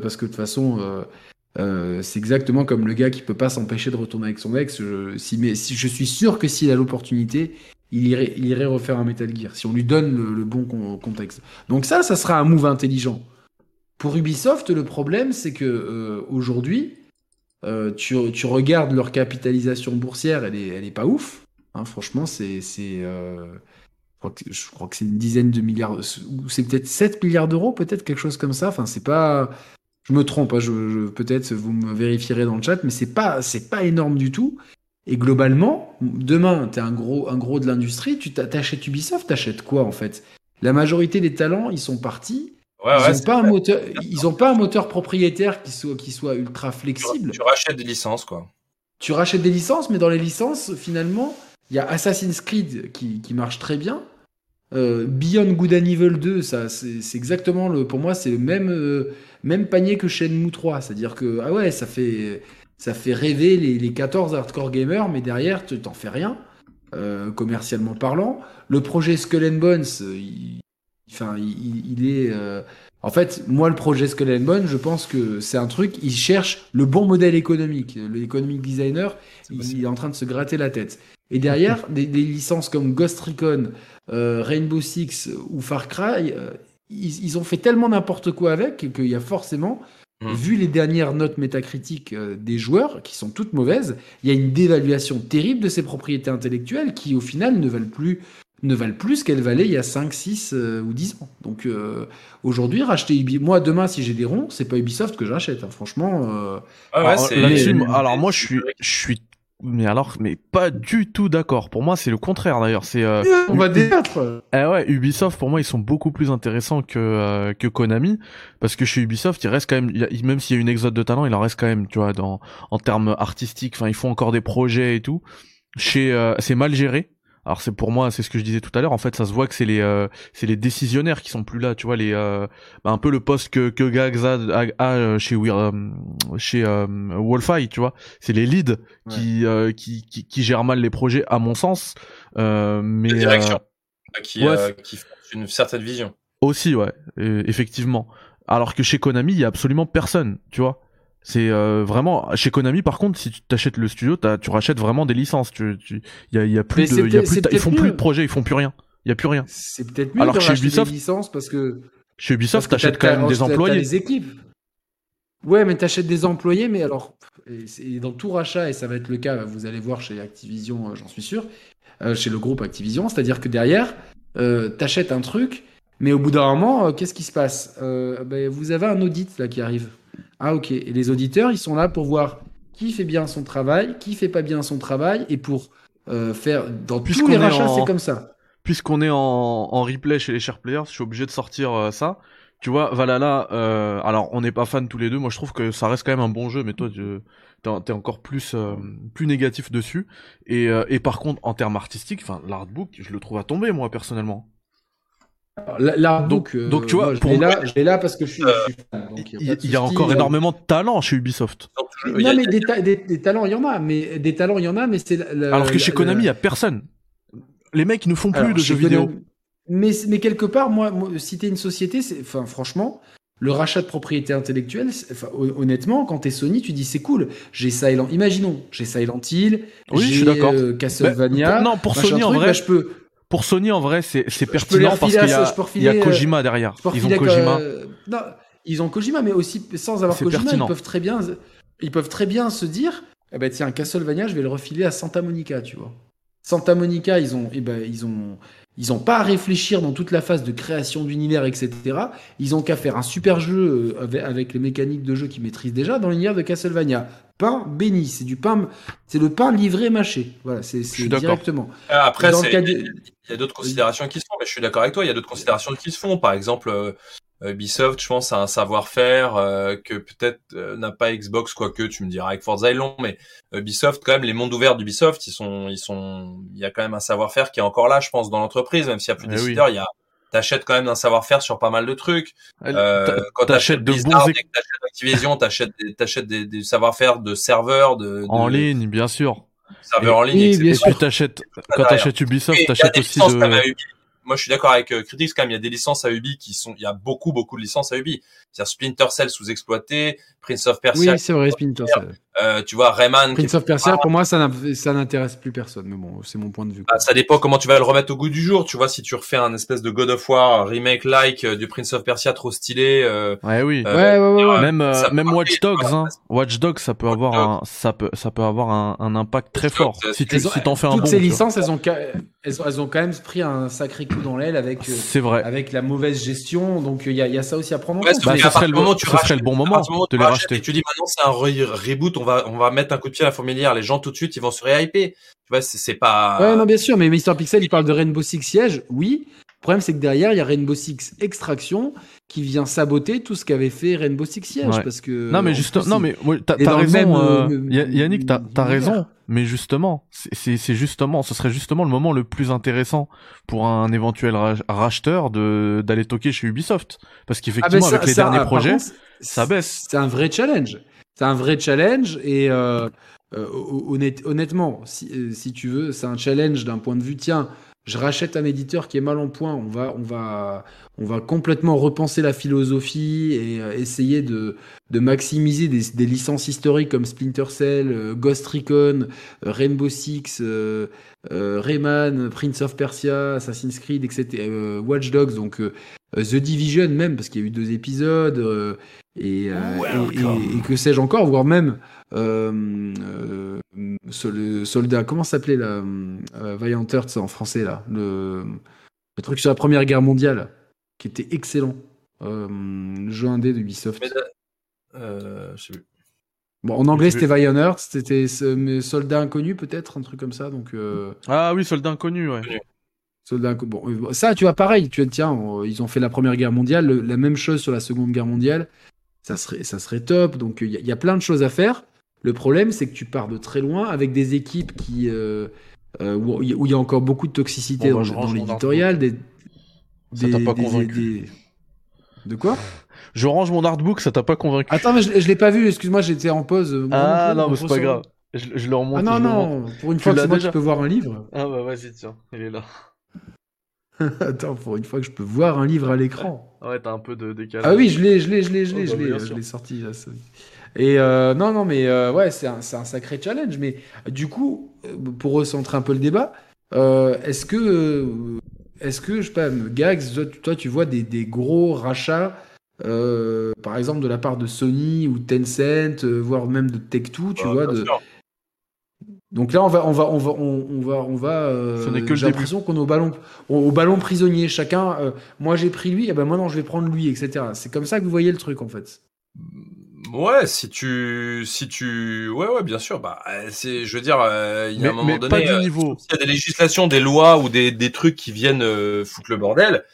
parce que de toute façon, euh, c'est exactement comme le gars qui peut pas s'empêcher de retourner avec son ex. Je, si, mais, si, je suis sûr que s'il a l'opportunité, il irait, il irait refaire un Metal Gear, si on lui donne le, bon contexte. Donc ça, ça sera un move intelligent. Pour Ubisoft, le problème, c'est que euh, aujourd'hui, euh, tu, regardes leur capitalisation boursière, elle est, pas ouf. Hein, franchement, c'est, c'est je crois que c'est une dizaine de milliards, c'est peut-être 7 milliards d'euros, peut-être quelque chose comme ça. Enfin, c'est pas, je me trompe, hein, peut-être vous me vérifierez dans le chat, mais c'est pas, pas énorme du tout. Et globalement, demain, tu es un gros, un gros de l'industrie, tu t'achètes Ubisoft, t'achètes quoi en fait? La majorité des talents, ils sont partis. Ils n'ont pas un moteur, ils ont pas un moteur propriétaire qui soit, qui soit ultra flexible. Tu, rachètes des licences, quoi. Tu rachètes des licences, mais dans les licences, finalement, il y a Assassin's Creed qui, qui marche très bien. Euh, Beyond Good and Evil 2, ça, c'est exactement le, pour moi, c'est le même, euh, même panier que Shenmue 3. C'est-à-dire que, ah ouais, ça fait, ça fait rêver les, les 14 hardcore gamers, mais derrière, tu t'en fais rien, euh, commercialement parlant. Le projet Skull and Bones, il, enfin, il, est. Euh, en fait, moi, le projet Skull and Bones, je pense que c'est un truc, il cherche le bon modèle économique. L'économic designer, il, est en train de se gratter la tête. Et derrière, des, des licences comme Ghost Recon, euh, Rainbow Six ou Far Cry, ils, ont fait tellement n'importe quoi avec qu'il y a forcément, mmh. vu les dernières notes métacritiques euh, des joueurs, qui sont toutes mauvaises, il y a une dévaluation terrible de ces propriétés intellectuelles qui, au final, ne valent plus ne valent plus qu'elles valaient il y a 5, 6 euh, ou 10 ans. Donc euh, aujourd'hui, racheter Ubisoft, moi demain si j'ai des ronds, c'est pas Ubisoft que j'achète, hein. franchement. Ah alors, alors, moi je suis, je suis mais alors, mais pas du tout d'accord. Pour moi, c'est le contraire d'ailleurs. C'est euh, on va débattre. Eh ouais, Ubisoft pour moi ils sont beaucoup plus intéressants que euh, que Konami parce que chez Ubisoft il reste quand même, même s'il y a une exode de talent, il en reste quand même, tu vois, dans en termes artistiques. Enfin, ils font encore des projets et tout. Chez euh, c'est mal géré. Alors c'est pour moi, c'est ce que je disais tout à l'heure. En fait, ça se voit que c'est les euh, c'est les décisionnaires qui sont plus là. Tu vois les euh, bah, un peu le poste que que Gags a, euh, chez chez Wolfeye, tu vois. C'est les leads qui, qui, qui qui gèrent mal les projets à mon sens. mais la direction qui qui font une certaine vision. Aussi ouais, effectivement. Alors que chez Konami, il y a absolument personne, tu vois. C'est euh, vraiment chez Konami par contre si tu t'achètes le studio tu rachètes vraiment des licences. Tu il y a, y a plus de y a plus ils font plus de projets ils font plus rien. Il y a plus rien. C'est peut-être mieux alors de chez Ubisoft des licences parce que chez Ubisoft t'achètes quand même des employés. les équipes. Ouais mais t'achètes des employés mais alors et dans tout rachat et ça va être le cas vous allez voir chez Activision euh, j'en suis sûr euh, chez le groupe Activision c'est à dire que derrière euh, t'achètes un truc mais au bout d'un moment qu'est-ce qui se passe? Ben, vous avez un audit là qui arrive ah ok. Et les auditeurs, ils sont là pour voir qui fait bien son travail, qui fait pas bien son travail, et pour euh, faire dans tous les rachats, c'est comme ça. Puisqu'on est en, en, replay chez les chers players, je suis obligé de sortir euh, ça. Tu vois, Valhalla, euh, alors on n'est pas fans tous les deux. Moi, je trouve que ça reste quand même un bon jeu, mais toi, tu es encore plus euh, plus négatif dessus. Et, et par contre, en termes artistiques, enfin, l'artbook, je le trouve à tomber, moi personnellement. L'artbook, donc, donc tu vois, je l'ai là, là, parce que je suis, fan. il y a, encore énormément de talents chez Ubisoft. Non, mais des, talents, il y en a, mais des talents, il y en a, mais c'est. Alors que chez Konami, il y a personne. Les mecs, ils ne font plus de jeux vidéo. Mais, mais quelque part, moi, si t'es une société, c'est, enfin, franchement, le rachat de propriété intellectuelle, enfin, honnêtement, quand t'es Sony, tu dis c'est cool. J'ai Silent, imaginons, j'ai Silent Hill, oui, j'ai euh, Castlevania. non, pour Sony en vrai, bah, je peux pour Sony, en vrai, c'est pertinent parce qu'il y, a, y a Kojima derrière. Ils ont Kojima. non, ils ont Kojima, mais aussi sans avoir Kojima, ils peuvent très bien, ils peuvent très bien se dire, eh ben tiens, Castlevania, je vais le refiler à Santa Monica, tu vois. Santa Monica, ils ont, eh ben, ils ont, ils ont pas à réfléchir dans toute la phase de création d'univers, etc. Ils ont qu'à faire un super jeu euh, avec, les mécaniques de jeu qu'ils maîtrisent déjà dans l'univers de Castlevania. Pain béni, c'est du pain, c'est le pain livré mâché. Voilà, c'est directement. Ah, après, il y a d'autres considérations qui se font, mais je suis d'accord avec toi. Il y a d'autres considérations qui se font. Par exemple, euh, Ubisoft, je pense, a un savoir-faire euh, que peut-être euh, n'a pas Xbox, quoique tu me diras avec Forza et long, mais Ubisoft, quand même, les mondes ouverts d'Ubisoft, ils sont, ils sont, il y a quand même un savoir-faire qui est encore là, je pense, dans l'entreprise, même s'il y a plus eh d'éditeurs, il y a, t'achètes quand même un savoir-faire sur pas mal de trucs. Euh, quand t'achètes de Blizzard, bons t'achètes Activision, t'achètes des, t'achètes des, des savoir-faire de serveurs, de, en ligne, bien sûr. Serveurs en ligne, et, et puis t'achètes, quand t'achètes Ubisoft, t'achètes aussi de moi je suis d'accord avec euh, Critics quand même, il y a des licences à Ubi qui sont, il y a beaucoup beaucoup de licences à Ubi. C'est-à-dire Splinter Cell sous-exploité, Prince of Persia. Oui, c'est vrai, Splinter Cell. Euh, tu vois, Rayman. Prince of Persia, pour moi, ça n'intéresse plus personne, mais bon, c'est mon point de vue. Bah, ça dépend comment tu vas le remettre au goût du jour. Tu vois, si tu refais un espèce de God of War remake like euh, du Prince of Persia trop stylé. Euh, ouais, oui. Euh, ouais, ouais, ouais, Même, euh, même Watch Dogs, hein. Watch Dogs, ça peut avoir un, ça peut, ça peut avoir un, un impact très fort. Si tu, si t'en fais un bon. Toutes ces licences, elles ont, elles ont, elles ont quand même pris un sacré coup dans l'aile avec. c'est vrai. Avec la mauvaise gestion, donc il y a, y a ça aussi à prendre en compte. Bah, ça serait le, moment, tu serait le bon moment de les racheter. Et tu dis maintenant c'est un reboot, on va, on va mettre un coup de pied à la fourmilière. Les gens tout de suite, ils vont se réhyper. Tu vois, c'est pas. Ouais, non, bien sûr, mais Mister Pixel, il parle de Rainbow Six Siege, oui. Le problème, c'est que derrière, il y a Rainbow Six Extraction qui vient saboter tout ce qu'avait fait Rainbow Six Siege, parce que. Non, mais justement, non, mais t'as as raison, euh, euh, Yannick, t'as as raison. Mais justement, c'est justement, ce serait justement le moment le plus intéressant pour un éventuel racheteur de d'aller toquer chez Ubisoft, parce qu'effectivement, ah, avec les derniers projets, ça baisse. C'est un vrai challenge. C'est un vrai challenge et euh, euh, honnêtement, si, euh, si, tu veux, c'est un challenge d'un point de vue, tiens, je rachète un éditeur qui est mal en point, on va, on va, on va complètement repenser la philosophie et essayer de, de maximiser des, des, licences historiques comme Splinter Cell, Ghost Recon, Rainbow Six, Rayman, Prince of Persia, Assassin's Creed, etc., Watch Dogs, donc The Division même, parce qu'il y a eu deux épisodes, et, euh, et, que sais-je encore, voire même euh, euh, soldat, comment s'appelait la euh, Valiant Hearts en français là, le, le, truc sur la Première Guerre mondiale, qui était excellent, le jeu indé de Ubisoft. Bon, en anglais, c'était Valiant Hearts, c'était Soldat Inconnu, peut-être, un truc comme ça. Donc, Ah oui, Soldat Inconnu, ouais. Soldat Bon, ça, tu vois, pareil, tu vois, tiens, ils ont fait la Première Guerre mondiale, la même chose sur la Seconde Guerre mondiale ça serait, ça serait top. Donc il y, a plein de choses à faire. Le problème, c'est que tu pars de très loin avec des équipes qui, euh, euh, où il y a encore beaucoup de toxicité bah, dans, l'éditorial. Des, ça t'a pas convaincu. De quoi? Je range mon artbook, ça t'a pas convaincu. Attends, mais je, je l'ai pas vu, excuse-moi, j'étais en pause. ah non, mais c'est pas grave. Je, le remonte. Ah non, non, pour une fois que moi qui peux voir un livre. Ah bah vas-y, tiens, il est là. Attends, pour une fois que je peux voir un livre à l'écran. Ouais, t'as un peu de décalage. Ah oui, je l'ai, je l'ai, je l'ai, je l'ai, oh, bah, je l'ai, sorti. Et euh, non, non, mais euh, ouais, c'est un, un, sacré challenge. Mais du coup, euh, pour recentrer un peu le débat, est-ce que, est-ce que, je sais pas, Gags, toi, tu vois des, des gros rachats, par exemple de la part de Sony ou Tencent, voire même de Tech2, tu vois, de, donc là, on va, on va, on va, on, va, on va. Euh, j'ai l'impression qu'on est au ballon, au, ballon prisonnier. Chacun, euh, moi j'ai pris lui, et ben moi non, je vais prendre lui, etc. C'est comme ça que vous voyez le truc en fait. Ouais, si tu, si tu, ouais, ouais, bien sûr. Bah, c'est, je veux dire, euh, il y a un moment donné, pas niveau. s'il y a des législations, des lois ou des, des trucs qui viennent foutre le bordel.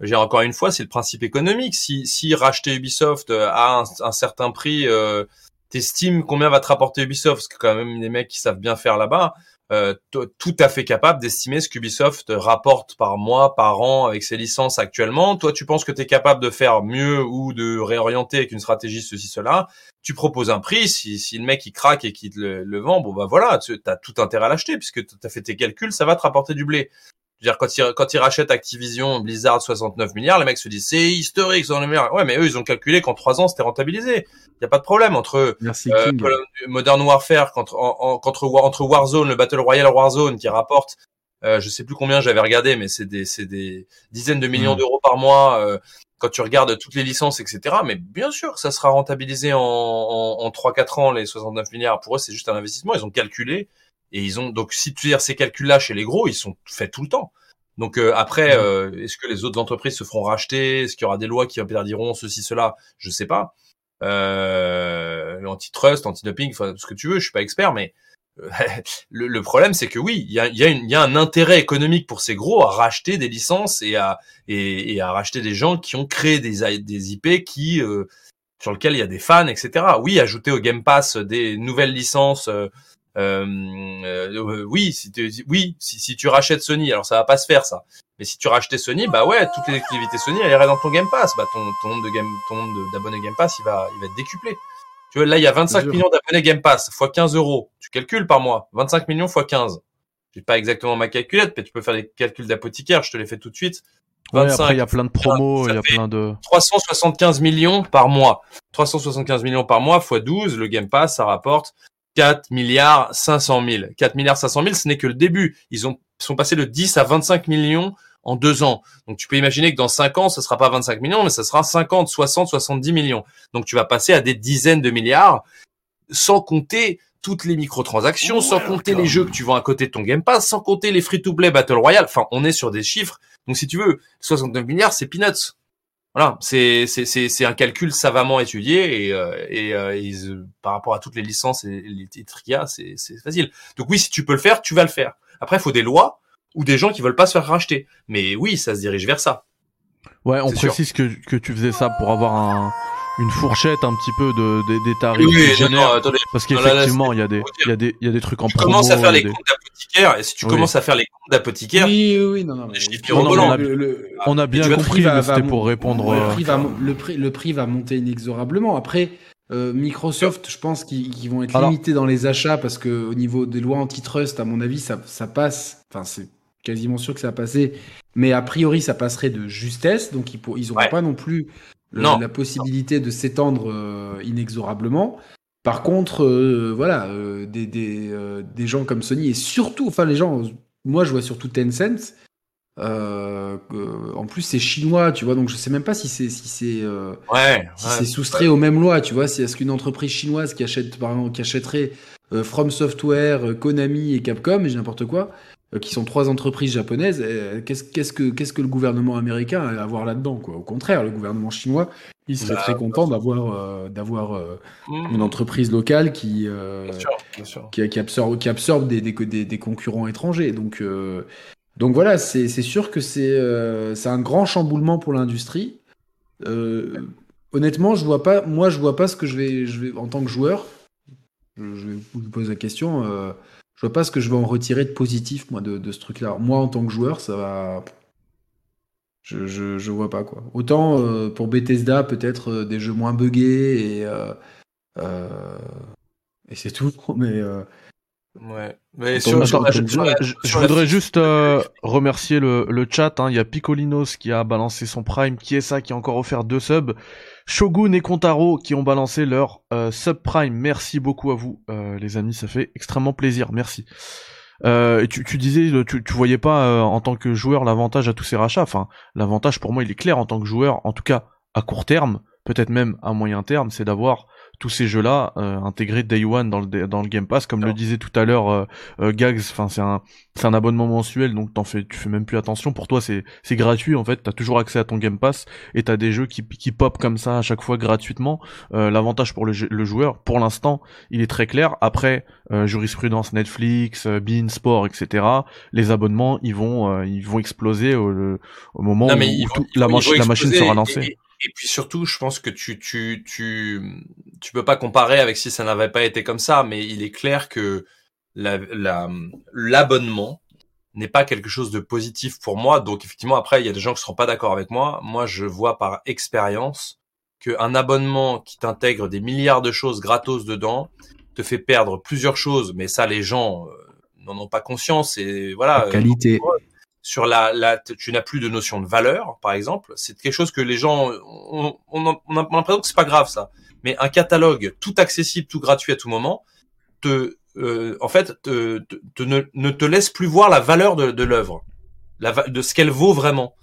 J'ai encore une fois, c'est le principe économique. Si, si racheter Ubisoft à un, un certain prix t'estimes combien va te rapporter Ubisoft? Parce que quand même des mecs qui savent bien faire là-bas, euh, tout à fait capable d'estimer ce qu'Ubisoft rapporte par mois, par an avec ses licences actuellement. Toi, tu penses que tu es capable de faire mieux ou de réorienter avec une stratégie ceci cela. Tu proposes un prix, si, si le mec il craque et qu'il te le, vend, bon bah voilà, tu as tout intérêt à l'acheter puisque tu as fait tes calculs, ça va te rapporter du blé dire, quand ils, quand ils rachètent Activision, Blizzard 69 milliards, les mecs se disent, c'est historique, c'est meilleurs. Ouais, mais eux, ils ont calculé qu'en trois ans, c'était rentabilisé. Il y a pas de problème entre Merci, euh, Modern Warfare contre, entre, entre Warzone, le Battle Royale Warzone qui rapporte, euh, je sais plus combien j'avais regardé, mais c'est des, des dizaines de millions mm. d'euros par mois. Euh, quand tu regardes toutes les licences, etc. Mais bien sûr, ça sera rentabilisé en, en, en 3-4 ans, les 69 milliards. Pour eux, c'est juste un investissement. Ils ont calculé et ils ont donc si tu dire ces calculs-là chez les gros, ils sont faits tout le temps. Donc euh, après, euh, est-ce que les autres entreprises se feront racheter? Est-ce qu'il y aura des lois qui interdiront ceci, cela? Je sais pas. Euh, antitrust, anti-doping, enfin ce que tu veux. Je suis pas expert, mais le, problème, c'est que oui, il y a, y, a y a, un intérêt économique pour ces gros à racheter des licences et à, et, et à racheter des gens qui ont créé des, des IP qui euh, sur lequel il y a des fans, etc. Oui, ajouter au Game Pass des nouvelles licences. Euh, euh, euh oui, si tu, oui, si, si, tu rachètes Sony, alors ça va pas se faire ça. Mais si tu rachetais Sony, bah ouais, toutes les activités Sony, elles iraient dans ton Game Pass. Bah ton, ton nombre de game, ton nombre d'abonnés Game Pass, il va, il va être décuplé. Tu vois, là, il y a 25 millions d'abonnés Game Pass, fois 15 euros. Tu calcules par mois. 25 millions fois 15. J'ai pas exactement ma calculette, mais tu peux faire des calculs d'apothicaire. Je te les fais tout de suite. 25, après, il y a plein de promos, il y a plein de... 375 millions par mois. 375 millions par mois fois 12, le Game Pass, ça rapporte 4 milliards 500 000. 4 milliards 500 000, ce n'est que le début. Ils ont, sont passés de 10 à 25 millions en deux ans. Donc tu peux imaginer que dans cinq ans, ce sera pas 25 millions, mais ce sera 50, 60, 70 millions. Donc tu vas passer à des dizaines de milliards, sans compter toutes les microtransactions, sans compter les jeux que tu vends à côté de ton Game Pass, sans compter les free-to-play Battle Royale. Enfin, on est sur des chiffres. Donc si tu veux, 69 milliards, c'est peanuts. Voilà, c'est un calcul savamment étudié et euh, et, euh, par rapport à toutes les licences et les titres qu'il y a, c'est facile. Donc oui, si tu peux le faire, tu vas le faire. Après, il faut des lois ou des gens qui veulent pas se faire racheter. Mais oui, ça se dirige vers ça. Ouais, on précise que, que tu faisais ça pour avoir un, une fourchette un petit peu de, des tarifs oui, parce qu'effectivement il y a des il y a des il y a des trucs en promo. Tu commences à faire les comptes d'apothicaire et si tu commences à faire les comptes d'apothicaire, oui oui non non, on, a, bien compris c'était pour répondre le prix, va, le prix le prix va monter inexorablement après euh, Microsoft, je pense qu'ils vont être limités dans les achats parce que au niveau des lois antitrust, à mon avis, ça, ça passe. Enfin, c'est quasiment sûr que ça va passer. Mais a priori, ça passerait de justesse. Donc, ils n'auront pas non plus la possibilité de s'étendre euh, inexorablement. Par contre, euh, voilà, euh, des, des, des, gens comme Sony et surtout, enfin, les gens, moi, je vois surtout Tencent. en plus, c'est chinois, tu vois, donc je sais même pas si c'est si c'est ouais, si c'est soustrait aux mêmes lois, tu vois. Si est-ce qu'une entreprise chinoise qui achète par exemple, qui achèterait From Software, Konami et Capcom, et n'importe quoi, qui sont trois entreprises japonaises, euh, qu'est-ce que le gouvernement américain a à voir là-dedans quoi? Au contraire, le gouvernement chinois, il serait bah, très content d'avoir euh, d'avoir mmh. une entreprise locale qui Qui, qui, absorbe qui absorbe des, des, des, concurrents étrangers. Donc donc voilà, c'est sûr que c'est un grand chamboulement pour l'industrie. honnêtement, je vois pas moi je vois pas ce que je vais je vais en tant que joueur. Je, je vous pose la question je vois pas ce que je vais en retirer de positif, moi, de, ce truc-là. Moi, en tant que joueur, ça va. Je, je, vois pas, quoi. Autant euh, pour Bethesda, peut-être euh, des jeux moins buggés et. Euh, et c'est tout, mais. Ouais. Mais sur, je, voudrais juste remercier le, le chat. Hein. Il y a Picolinos qui a balancé son Prime. Qui est ça Qui a encore offert deux subs? Shogun et Kontaro qui ont balancé leur euh, subprime. Merci beaucoup à vous, euh, les amis, ça fait extrêmement plaisir. Merci. Euh, et tu, tu, disais, tu, tu voyais pas en tant que joueur l'avantage à tous ces rachats. Enfin, l'avantage pour moi, il est clair en tant que joueur, en tout cas à court terme, peut-être même à moyen terme, c'est d'avoir tous ces jeux-là euh, intégrés Day One dans le dans le Game Pass, comme le disait tout à l'heure euh, euh, Gags. Enfin, c'est un c'est un abonnement mensuel, donc t'en fais tu fais même plus attention. Pour toi, c'est c'est gratuit en fait. T'as toujours accès à ton Game Pass et t'as des jeux qui qui pop comme ça à chaque fois gratuitement. L'avantage pour le, le joueur, pour l'instant, il est très clair. Après jurisprudence Netflix, Bean Sport, etc. Les abonnements, ils vont ils vont exploser au, au moment où, la, la machine sera lancée. Et puis surtout, je pense que tu tu tu tu peux pas comparer avec si ça n'avait pas été comme ça, mais il est clair que l'abonnement n'est pas quelque chose de positif pour moi. Donc effectivement, après, il y a des gens qui seront pas d'accord avec moi. Moi, je vois par expérience qu'un abonnement qui t'intègre des milliards de choses gratos dedans te fait perdre plusieurs choses, mais ça, les gens euh, n'en ont pas conscience. Et voilà. La qualité sur la, la tu n'as plus de notion de valeur, par exemple. C'est quelque chose que les gens, on, on, on a, l'impression que c'est pas grave ça. Mais un catalogue tout accessible, tout gratuit à tout moment, te, euh, en fait, te, te, ne, ne, te laisse plus voir la valeur de, de l'œuvre, de ce qu'elle vaut vraiment.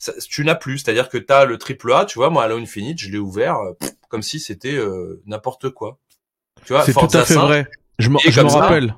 Ça, tu n'as plus, c'est-à-dire que tu as le triple A, tu vois, moi, Halo Infinite, je l'ai ouvert euh, comme si c'était euh, n'importe quoi. Tu vois, c'est tout à fait vrai. Je me, je me rappelle.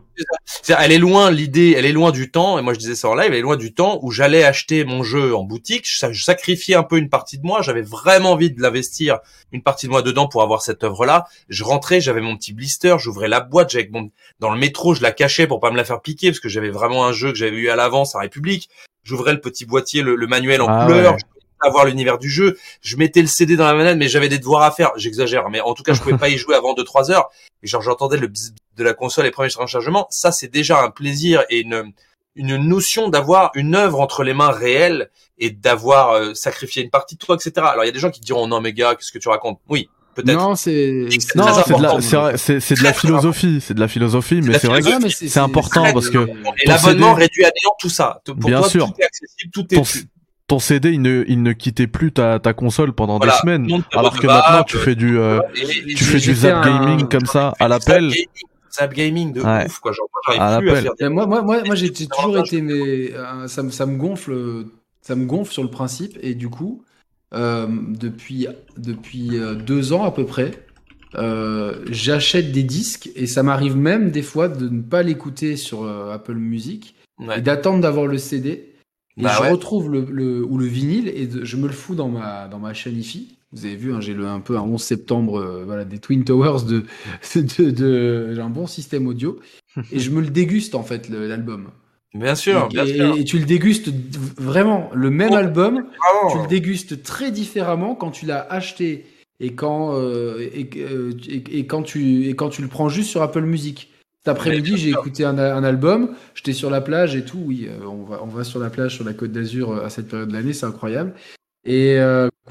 elle est loin l'idée, elle est loin du temps. Et moi je disais ça en live, elle est loin du temps où j'allais acheter mon jeu en boutique. Je, sacrifiais un peu une partie de moi. J'avais vraiment envie de l'investir une partie de moi dedans pour avoir cette œuvre-là. Je rentrais, j'avais mon petit blister, j'ouvrais la boîte, j'avais mon dans le métro, je la cachais pour pas me la faire piquer parce que j'avais vraiment un jeu que j'avais eu à l'avance à République. J'ouvrais le petit boîtier, le, manuel en ah couleur avoir l'univers du jeu. Je mettais le CD dans la manette, mais j'avais des devoirs à faire. J'exagère, mais en tout cas, je pouvais pas y jouer avant 2-3 heures. Et genre, j'entendais le bzz de la console et premiers chargement. Ça, c'est déjà un plaisir et une, une notion d'avoir une œuvre entre les mains réelles et d'avoir euh, sacrifié une partie de toi, etc. Alors, il y a des gens qui diront, non, mais gars, qu'est-ce que tu racontes? Oui. Peut-être. Non, c'est non, c'est de la, c'est de la philosophie, c'est de la philosophie, mais c'est vrai que c'est important parce que et l'abonnement réduit à néant tout ça. Pour Bien toi, sûr. tout est accessible, tout est ton CD il ne il ne quittait plus ta ta console pendant des semaines alors que maintenant tu fais du euh, tu fais du zap gaming comme ça à l'appel zap gaming de ouf quoi. Genre à plus à faire moi moi moi, moi j'ai toujours été mais euh, ça me ça me gonfle ça me gonfle sur le principe. Et du coup euh, depuis depuis euh, deux ans à peu près euh, j'achète des disques et ça m'arrive même des fois de ne pas l'écouter sur Apple Music et d'attendre d'avoir le CD et bah je retrouve le, le, ou le vinyle et je me le fous dans ma, dans ma chaîne IFI. Vous avez vu, hein, j'ai un peu un 11 septembre, euh, voilà, des Twin Towers de, de, de, j'ai un bon système audio et je me le déguste en fait l'album. Bien sûr, et, bien sûr. Et, tu le dégustes vraiment le même oh, album, tu le dégustes très différemment quand tu l'as acheté et quand euh, et, euh, et, quand tu et quand tu le prends juste sur Apple Music. Cet après-midi, j'ai écouté un, un album, j'étais sur la plage et tout. Oui, euh, on, va, on va sur la plage, sur la côte d'Azur euh, à cette période de l'année, c'est incroyable. Et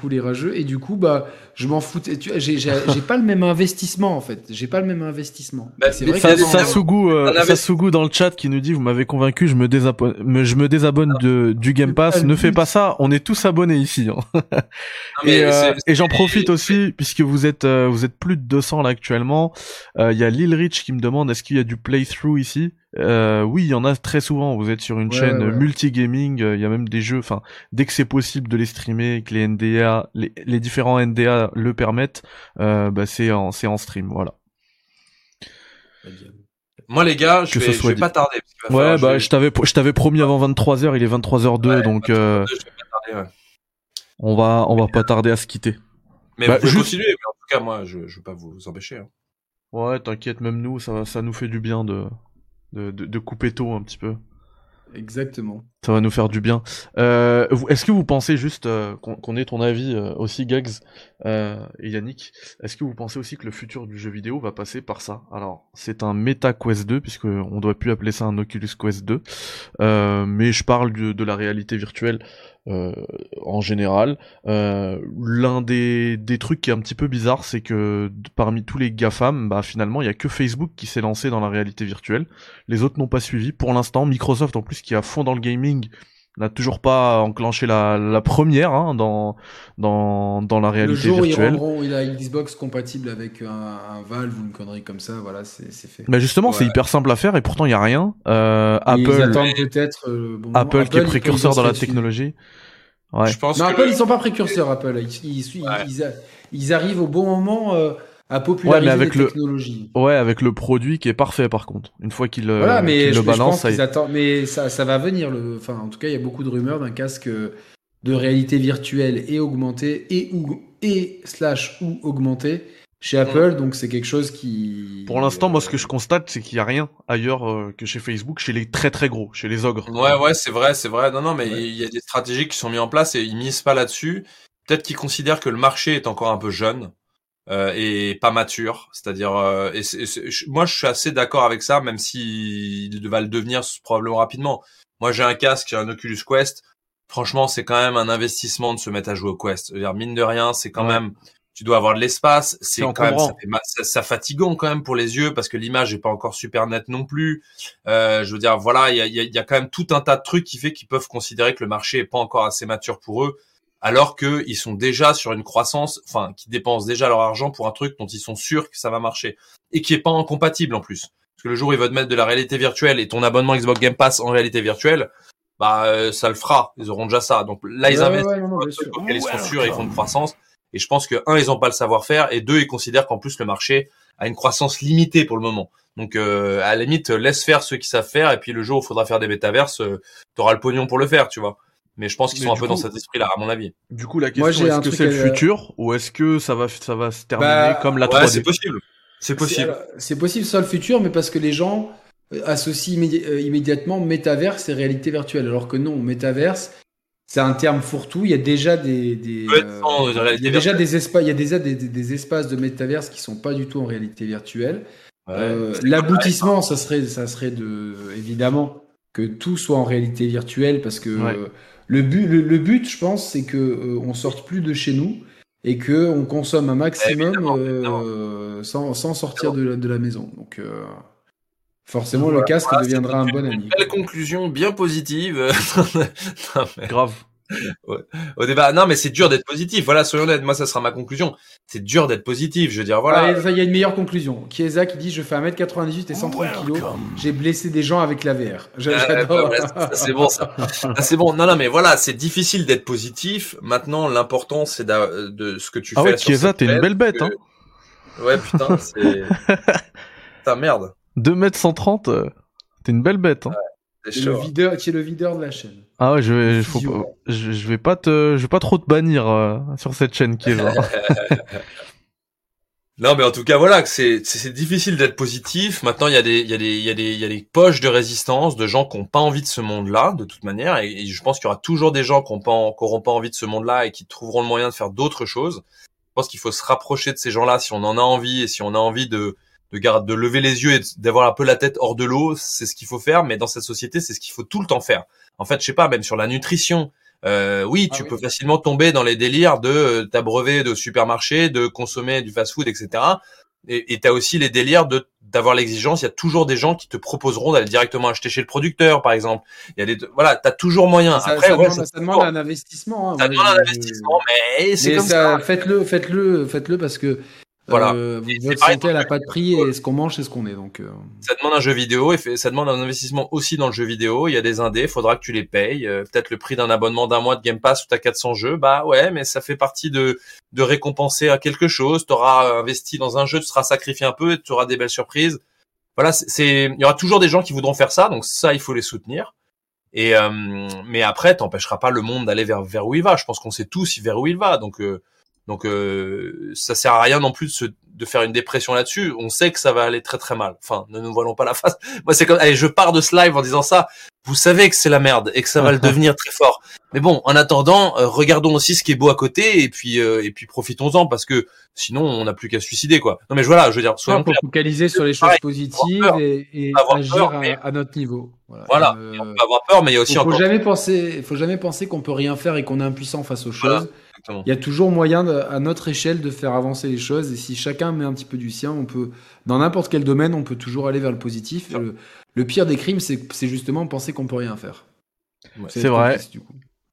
euh, couler rageux. Et du coup, bah, je m'en foutais. Tu j'ai, j'ai, pas le même investissement en fait. J'ai pas le même investissement. Bah, c'est vrai ça, que Sasugu, euh, dans le chat qui nous dit vous m'avez convaincu, je me désabonne, je me désabonne de, du Game Pass. Ne fais pas ça. On est tous abonnés ici. Hein. et, euh, et j'en profite aussi puisque vous êtes euh, vous êtes plus de 200 là actuellement. Il y a Lil Rich qui me demande est-ce qu'il y a du playthrough ici? Euh, oui, il y en a très souvent. Vous êtes sur une chaîne multi-gaming. Il y a même des jeux. Enfin, dès que c'est possible de les streamer, que les NDA, les, les différents NDA le permettent, euh, bah c'est en, c'est en stream, voilà. Moi les gars, je, vais, je vais pas tarder. ouais, bah je t'avais, je t'avais promis avant 23h, il est 23h02, donc euh, on va, on va pas tarder à se quitter. Mais bah, vous pouvez continuer, mais en tout cas moi, je, je veux pas vous empêcher. Hein. Ouais, t'inquiète, même nous, ça, ça nous fait du bien de, de, de, de couper tôt un petit peu. Exactement. Ça va nous faire du bien. Euh, est-ce que vous pensez juste euh, qu'on ait ton avis euh, aussi, Gags et Yannick Est-ce que vous pensez aussi que le futur du jeu vidéo va passer par ça? Alors, c'est un Meta Quest 2 puisque on doit plus appeler ça un Oculus Quest 2, mais je parle de, de la réalité virtuelle euh, en général. Euh, l'un des, des, trucs qui est un petit peu bizarre, c'est que parmi tous les GAFAM, bah finalement il y a que Facebook qui s'est lancé dans la réalité virtuelle. Les autres n'ont pas suivi. Pour l'instant, Microsoft en plus qui est à fond dans le gaming n'a toujours pas enclenché la, la première hein, dans, dans, dans la réalité le jour virtuelle. Où il a Xbox compatible avec un, un, Valve ou une connerie comme ça, voilà, c'est fait. Mais justement, c'est hyper simple à faire et pourtant il y a rien. Euh, Apple, peut-être. Euh, bon, Apple, Apple, qui est précurseur dans la technologie. Ouais. Je pense non, Apple, ils sont pas précurseurs, Apple. Ils, ils, ils, ils arrivent au bon moment. Euh, à populariser ouais, avec les technologies. Le... Ouais, avec le produit qui est parfait par contre. Une fois qu'il euh, voilà, mais le balance, ça... attendent... mais ça, ça va venir. Le... Enfin, en tout cas, il y a beaucoup de rumeurs d'un casque de réalité virtuelle et augmentée et ou et slash ou augmentée chez Apple. Donc c'est quelque chose qui. Pour l'instant, moi, ce que je constate, c'est qu'il y a rien ailleurs euh, que chez Facebook, chez les très très gros, chez les ogres. Ouais, ouais, c'est vrai, c'est vrai. Non, non, mais il y a des stratégies qui sont mises en place et ils misent pas là-dessus. Peut-être qu'ils considèrent que le marché est encore un peu jeune euh, et pas mature. C'est-à-dire, euh, et moi je suis assez d'accord avec ça, même si il va le devenir probablement rapidement. Moi j'ai un casque, j'ai un Oculus Quest. Franchement, c'est quand même un investissement de se mettre à jouer au Quest. dire, mine de rien, c'est quand même, tu dois avoir de l'espace. C'est quand même, ça, fait, ça, fatigant quand même pour les yeux parce que l'image est pas encore super nette non plus. Euh, je veux dire, voilà, il y a, y a, quand même tout un tas de trucs qui fait qu'ils peuvent considérer que le marché est pas encore assez mature pour eux alors qu'ils sont déjà sur une croissance, enfin, qui dépensent déjà leur argent pour un truc dont ils sont sûrs que ça va marcher et qui est pas incompatible en plus. Parce que le jour où ils veulent mettre de la réalité virtuelle et ton abonnement Xbox Game Pass en réalité virtuelle, bah euh, ça le fera. Ils auront déjà ça. Donc là, ils investissent un truc auquel ils sont sûrs et ils font une croissance. Et je pense que un, ils ont pas le savoir-faire et deux, ils considèrent qu'en plus le marché a une croissance limitée pour le moment. Donc à la limite, laisse faire ceux qui savent faire, et puis le jour où il faudra faire des métaverses, euh, t'auras le pognon pour le faire, tu vois. Mais je pense qu'ils sont un peu dans cet esprit-là, à mon avis. Du coup, la question est-ce que c'est le futur ou est-ce que ça va, ça va se terminer bah, comme la 3D C'est possible. C'est possible. C'est possible ça le futur, mais parce que les gens associent immédiatement métaverse et réalité virtuelle, alors que non, métaverse, c'est un terme fourre-tout. Il y a déjà des, des euh, il y a déjà des espaces, il y a déjà des, des, espaces de métaverse qui sont pas du tout en réalité virtuelle. euh, L'aboutissement, ça serait, ça serait de, évidemment, que tout soit en réalité virtuelle, parce que euh, le but, le, but, je pense, c'est que euh, on sorte plus de chez nous et que on consomme un maximum euh, sans, sans, sortir de la, de la maison. Donc Forcément, le casque deviendra un bon ami. Une conclusion bien positive. Grave. Au débat, non, mais c'est dur d'être positif. Voilà, soyons honnêtes. Moi, ça sera ma conclusion. C'est dur d'être positif. Je veux dire, voilà. il y a une meilleure conclusion. Chiesa qui dit Je fais 1m98 et 130 kg. J'ai blessé des gens avec la VR. J'adore. c'est bon, ça. c'est bon. Non, non, mais voilà, c'est difficile d'être positif. Maintenant, l'important, c'est de, ce que tu ah fais. Ah ouais, Chiesa, t'es une belle bête, hein. Ouais, putain, c'est. putain, merde. 2m130, euh, t'es une belle bête. Hein. Ouais, le videur, qui est le videur de la chaîne. Ah ouais, je vais, faut pas, je, je, vais pas te, je vais pas trop te bannir euh, sur cette chaîne qui est là. non, mais en tout cas, voilà, c'est, c'est difficile d'être positif. Maintenant, il y a des, il y a des, il y a des, il y a des poches de résistance de gens qui ont pas envie de ce monde-là, de toute manière. Et, je pense qu'il y aura toujours des gens qui ont pas, qui auront pas envie de ce monde-là et qui trouveront le moyen de faire d'autres choses. Je pense qu'il faut se rapprocher de ces gens-là si on en a envie et si on a envie de, de garde, de lever les yeux et d'avoir un peu la tête hors de l'eau, c'est ce qu'il faut faire. Mais dans cette société, c'est ce qu'il faut tout le temps faire. En fait, je sais pas, même sur la nutrition. Euh, oui, ah tu peux facilement tomber dans les délires de euh, t'abreuver de supermarché, de consommer du fast-food, etc. Et tu as aussi les délires de d'avoir l'exigence. Il y a toujours des gens qui te proposeront d'aller directement acheter chez le producteur, par exemple. Il y a des voilà, t'as toujours moyen. Ça, Après, ça, demande, ça, demande, un investissement. Hein. Ça demande un investissement, mais c'est comme ça. Faites-le, faites-le, faites-le parce que voilà. Euh, votre santé, elle n'a pas de prix et ce qu'on mange, c'est ce qu'on est. Donc, euh. ça demande un jeu vidéo et ça demande un investissement aussi dans le jeu vidéo. Il y a des indés, faudra que tu les payes. Euh, peut-être le prix d'un abonnement d'un mois de Game Pass où t'as 400 jeux. Bah ouais, mais ça fait partie de de récompenser à quelque chose. T'auras investi dans un jeu, tu seras sacrifié un peu, et tu auras des belles surprises. Voilà, c'est il y aura toujours des gens qui voudront faire ça, donc ça il faut les soutenir. Et mais après, t'empêcheras pas le monde d'aller vers vers où il va. Je pense qu'on sait tous vers où il va, donc donc euh, ça sert à rien non plus de, se, de faire une dépression là-dessus. On sait que ça va aller très très mal. Enfin, ne nous voilons pas la face. Moi, c'est comme, allez, je pars de ce live en disant ça. Vous savez que c'est la merde et que ça va le devenir très fort. Mais bon, en attendant, euh, regardons aussi ce qui est beau à côté et puis euh, et puis profitons-en parce que sinon on n'a plus qu'à se suicider quoi. Non mais voilà, je veux dire, soyons ouais, focaliser sur les choses positives et, et agir à, notre niveau. Voilà. voilà. Euh, on peut avoir peur, mais il y a aussi il faut jamais penser, faut jamais penser qu'on peut rien faire et qu'on est impuissant face aux choses. Il y a toujours moyen, à notre échelle, de faire avancer les choses. Et si chacun met un petit peu du sien, on peut, dans n'importe quel domaine, on peut toujours aller vers le positif. Le, pire des crimes, c'est justement penser qu'on peut rien faire. c'est vrai.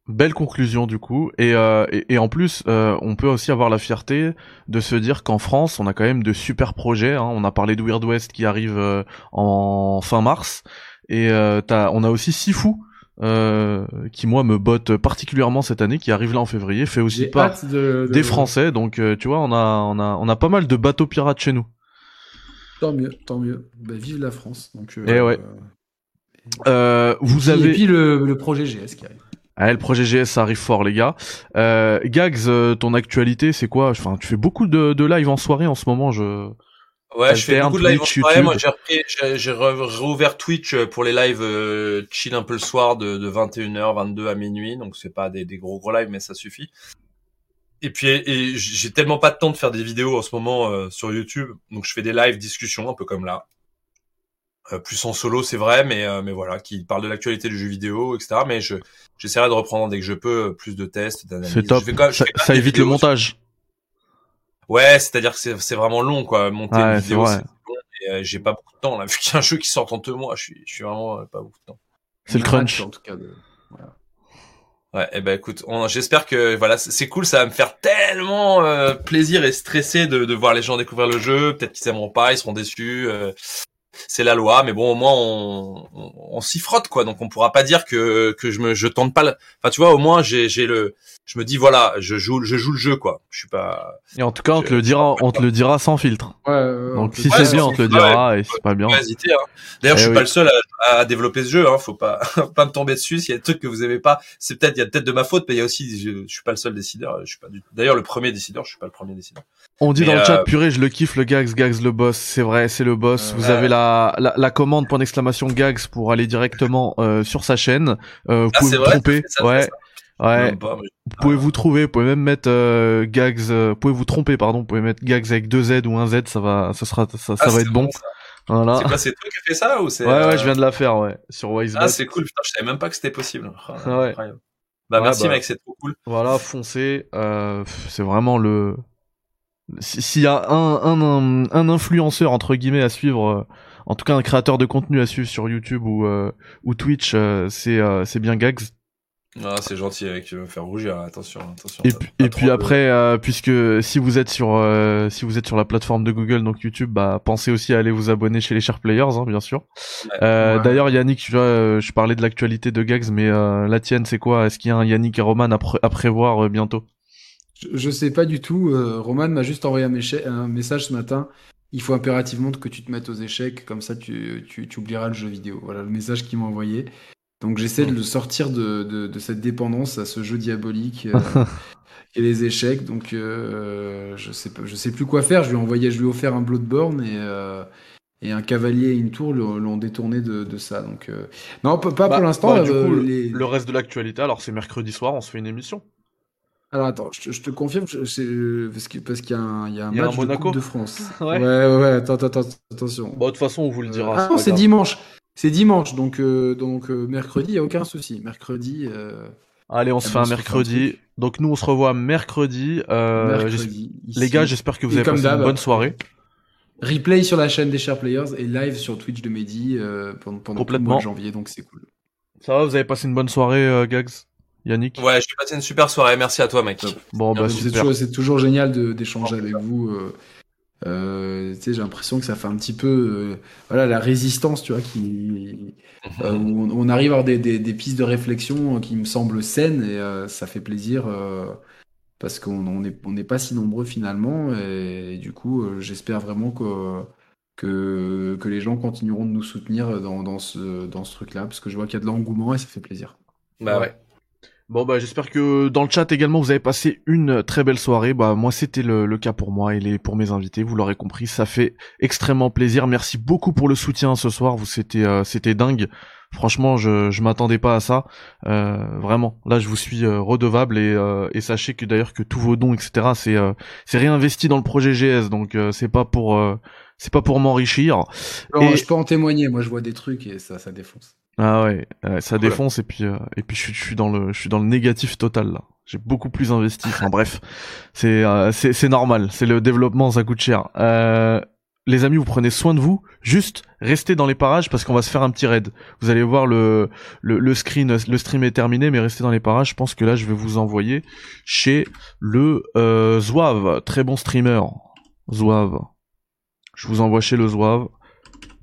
Belle conclusion du coup. Et, euh, et, en plus, euh, on peut aussi avoir la fierté de se dire qu'en France, on a quand même de super projets. Hein. On a parlé de Weird West qui arrive euh, en fin mars. Et as, on a aussi Sifu euh, qui moi me botte particulièrement cette année, qui arrive là en février, fait aussi part des Français. Donc euh, tu vois, on a on a on a pas mal de bateaux pirates chez nous. Tant mieux, tant mieux. Bah, vive la France. Donc. Euh, et eh ouais. Euh, vous avez. Et puis le, le projet GS qui arrive. Ah, le projet GS ça arrive fort les gars. Euh, Gags, ton actualité c'est quoi? Enfin, tu fais beaucoup de, de live en soirée en ce moment. Je Ouais, je fais beaucoup de live en soirée. Moi, j'ai repris, j'ai réouvert Twitch euh, pour les lives euh, chill un peu le soir de, de 21h, 22 à minuit. Donc, c'est pas des, des gros gros lives, mais ça suffit. Et puis, et, j'ai tellement pas de temps de faire des vidéos en ce moment euh, sur YouTube. Donc, je fais des lives discussions, un peu comme là. plus en solo, c'est vrai, mais, mais voilà, qui parlent de l'actualité du jeu vidéo, etc. Mais je, j'essaierai de reprendre dès que je peux plus de tests, d'analyses. C'est top. ça, ça évite le montage. Ouais, c'est-à-dire que c'est vraiment long, quoi. Monter une vidéo, c'est long. Et euh, j'ai pas beaucoup de temps, là. Vu qu'il y a un jeu qui sort en deux mois, je suis, je suis vraiment euh, pas beaucoup de temps. C'est le crunch. En tout cas, de... voilà. Ouais, et eh ben écoute, j'espère que voilà, c'est cool, ça va me faire tellement euh, plaisir et stressé de, de voir les gens découvrir le jeu. Peut-être qu'ils aimeront pas, ils seront déçus. C'est la loi, mais bon, au moins on, on, s'y frotte quoi. Donc on pourra pas dire que que je me je tente pas. Le... Enfin, tu vois, au moins j'ai j'ai le je me dis voilà, je joue je joue le jeu quoi. Je suis pas. Et en tout cas, on te le dira, on te le dira sans filtre. Ouais, Donc si c'est bien, on te le dira, et si c'est pas bien. Hésiter, hein. D'ailleurs, je eh suis pas le seul à, à, développer ce jeu. Hein. Faut pas pas me tomber dessus. S'il y a des trucs que vous aimez pas, c'est peut-être il y a peut-être de ma faute, mais il y a aussi je, je suis pas le seul décideur. Je suis pas du. D'ailleurs, le premier décideur, je suis pas le premier décideur. On dit dans le chat, euh, purée, je le kiffe, le Gags, Gags le boss. C'est vrai, c'est le boss. Vous avez la, la, la, commande point d'exclamation Gags pour aller directement euh, sur sa chaîne. Euh, vous ah, pouvez vous tromper. ouais. Ouais. vous pouvez vous trouver, vous pouvez même mettre euh, Gags, euh, vous pouvez vous tromper, pardon, vous pouvez mettre Gags avec deux Z ou un Z, ça va, ça sera, ça, ça ah, va être bon. Voilà. C'est quoi, c'est toi qui as fait ça ou c'est Ouais, ouais, je viens de la faire, ouais, sur Wisebot. Ah, c'est cool, putain, je savais même pas que c'était possible. Oh, ouais. Bah merci bah, mec, c'est trop cool. Voilà, foncez, euh, c'est vraiment le s'il y a un, un, un, influenceur entre guillemets à suivre, euh, en tout cas un créateur de contenu à suivre sur YouTube ou, euh, ou Twitch, euh, c'est c'est bien Gags. Ah, c'est gentil, avec tu me faire rougir. Attention, attention. Et, puis, et puis après, puisque si vous êtes sur si vous êtes sur la plateforme de Google, donc YouTube, bah pensez aussi à aller vous abonner chez les Sharp Players, hein, bien sûr. D'ailleurs, Yannick, tu vois, je parlais de l'actualité de Gags, mais la tienne, c'est quoi? Est-ce qu'il y a un Yannick et Roman à, à prévoir bientôt? Je, sais pas du tout. Euh, Roman m'a juste envoyé un, message ce matin. Il faut impérativement que tu te mettes aux échecs, comme ça tu, tu, oublieras le jeu vidéo. Voilà le message qu'il m'a envoyé. Donc j'essaie de le sortir de, de, cette dépendance à ce jeu diabolique euh, et les échecs. Donc euh, je sais pas, je sais plus quoi faire. Je lui ai envoyé, je lui ai offert un Bloodborne et et un cavalier et une tour l'ont détourné de, de, ça. Donc non, pas, pour bah, l'instant. Bah, le reste de l'actualité, alors c'est mercredi soir, on se fait une émission. Alors attends, je, te confirme, parce qu'il parce qu'il y a un, il y a un match de Coupe de France. ouais. ouais, ouais, attends, attends, attention. Bon, de toute façon, on vous le dira. Ah non, c'est dimanche. C'est dimanche, donc, euh, donc euh, mercredi, il n'y a aucun souci. Mercredi. Euh, Allez, on se fait un mercredi. Donc nous, on se revoit mercredi. mercredi les gars, j'espère que vous avez passé une bonne soirée. Replay sur la chaîne des Share Players et live sur Twitch de Mehdi pendant, pendant le mois de janvier, donc c'est cool. Ça va, vous avez passé une bonne soirée, Gags? Yannick Ouais, j'ai passé une super soirée. Merci à toi, mec. Bon, bah, c'est toujours, toujours, génial d'échanger avec vous. Euh, euh, j'ai l'impression que ça fait un petit peu, euh, voilà, la résistance, tu vois, qui, euh, on, arrive à avoir des, des, des, pistes de réflexion qui me semblent saines et ça fait plaisir parce qu'on n'est on pas si nombreux finalement et, du coup, j'espère vraiment que que, que les gens continueront de nous soutenir dans, dans ce, dans ce truc-là, parce que je vois qu'il y a de l'engouement et ça fait plaisir. Bah ouais. Bon bah j'espère que dans le chat également vous avez passé une très belle soirée. Bah moi c'était le, cas pour moi et les, pour mes invités. Vous l'aurez compris, ça fait extrêmement plaisir. Merci beaucoup pour le soutien ce soir. Vous c'était euh, c'était dingue. Franchement je je m'attendais pas à ça. Euh, vraiment là je vous suis euh, redevable et, et sachez que d'ailleurs que tous vos dons etc c'est c'est réinvesti dans le projet GS donc c'est pas pour c'est pas pour m'enrichir. Je peux en témoigner. Moi je vois des trucs et ça ça défonce. Ah ouais, ça défonce et puis euh, et puis je, suis dans le je suis dans le négatif total là. J'ai beaucoup plus investi. Enfin bref, c'est euh, c'est c'est normal. C'est le développement, ça coûte cher. Euh, les amis, vous prenez soin de vous. Juste restez dans les parages parce qu'on va se faire un petit raid. Vous allez voir le le, le screen, le stream est terminé, mais restez dans les parages. Je pense que là, je vais vous envoyer chez le euh, Zouave, très bon streamer. Zouave. Je vous envoie chez le Zouave.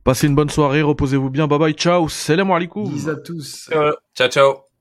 Passez une bonne soirée, reposez-vous bien, bye bye, ciao, salam alaikum. Bisous à tous. Ciao, ciao.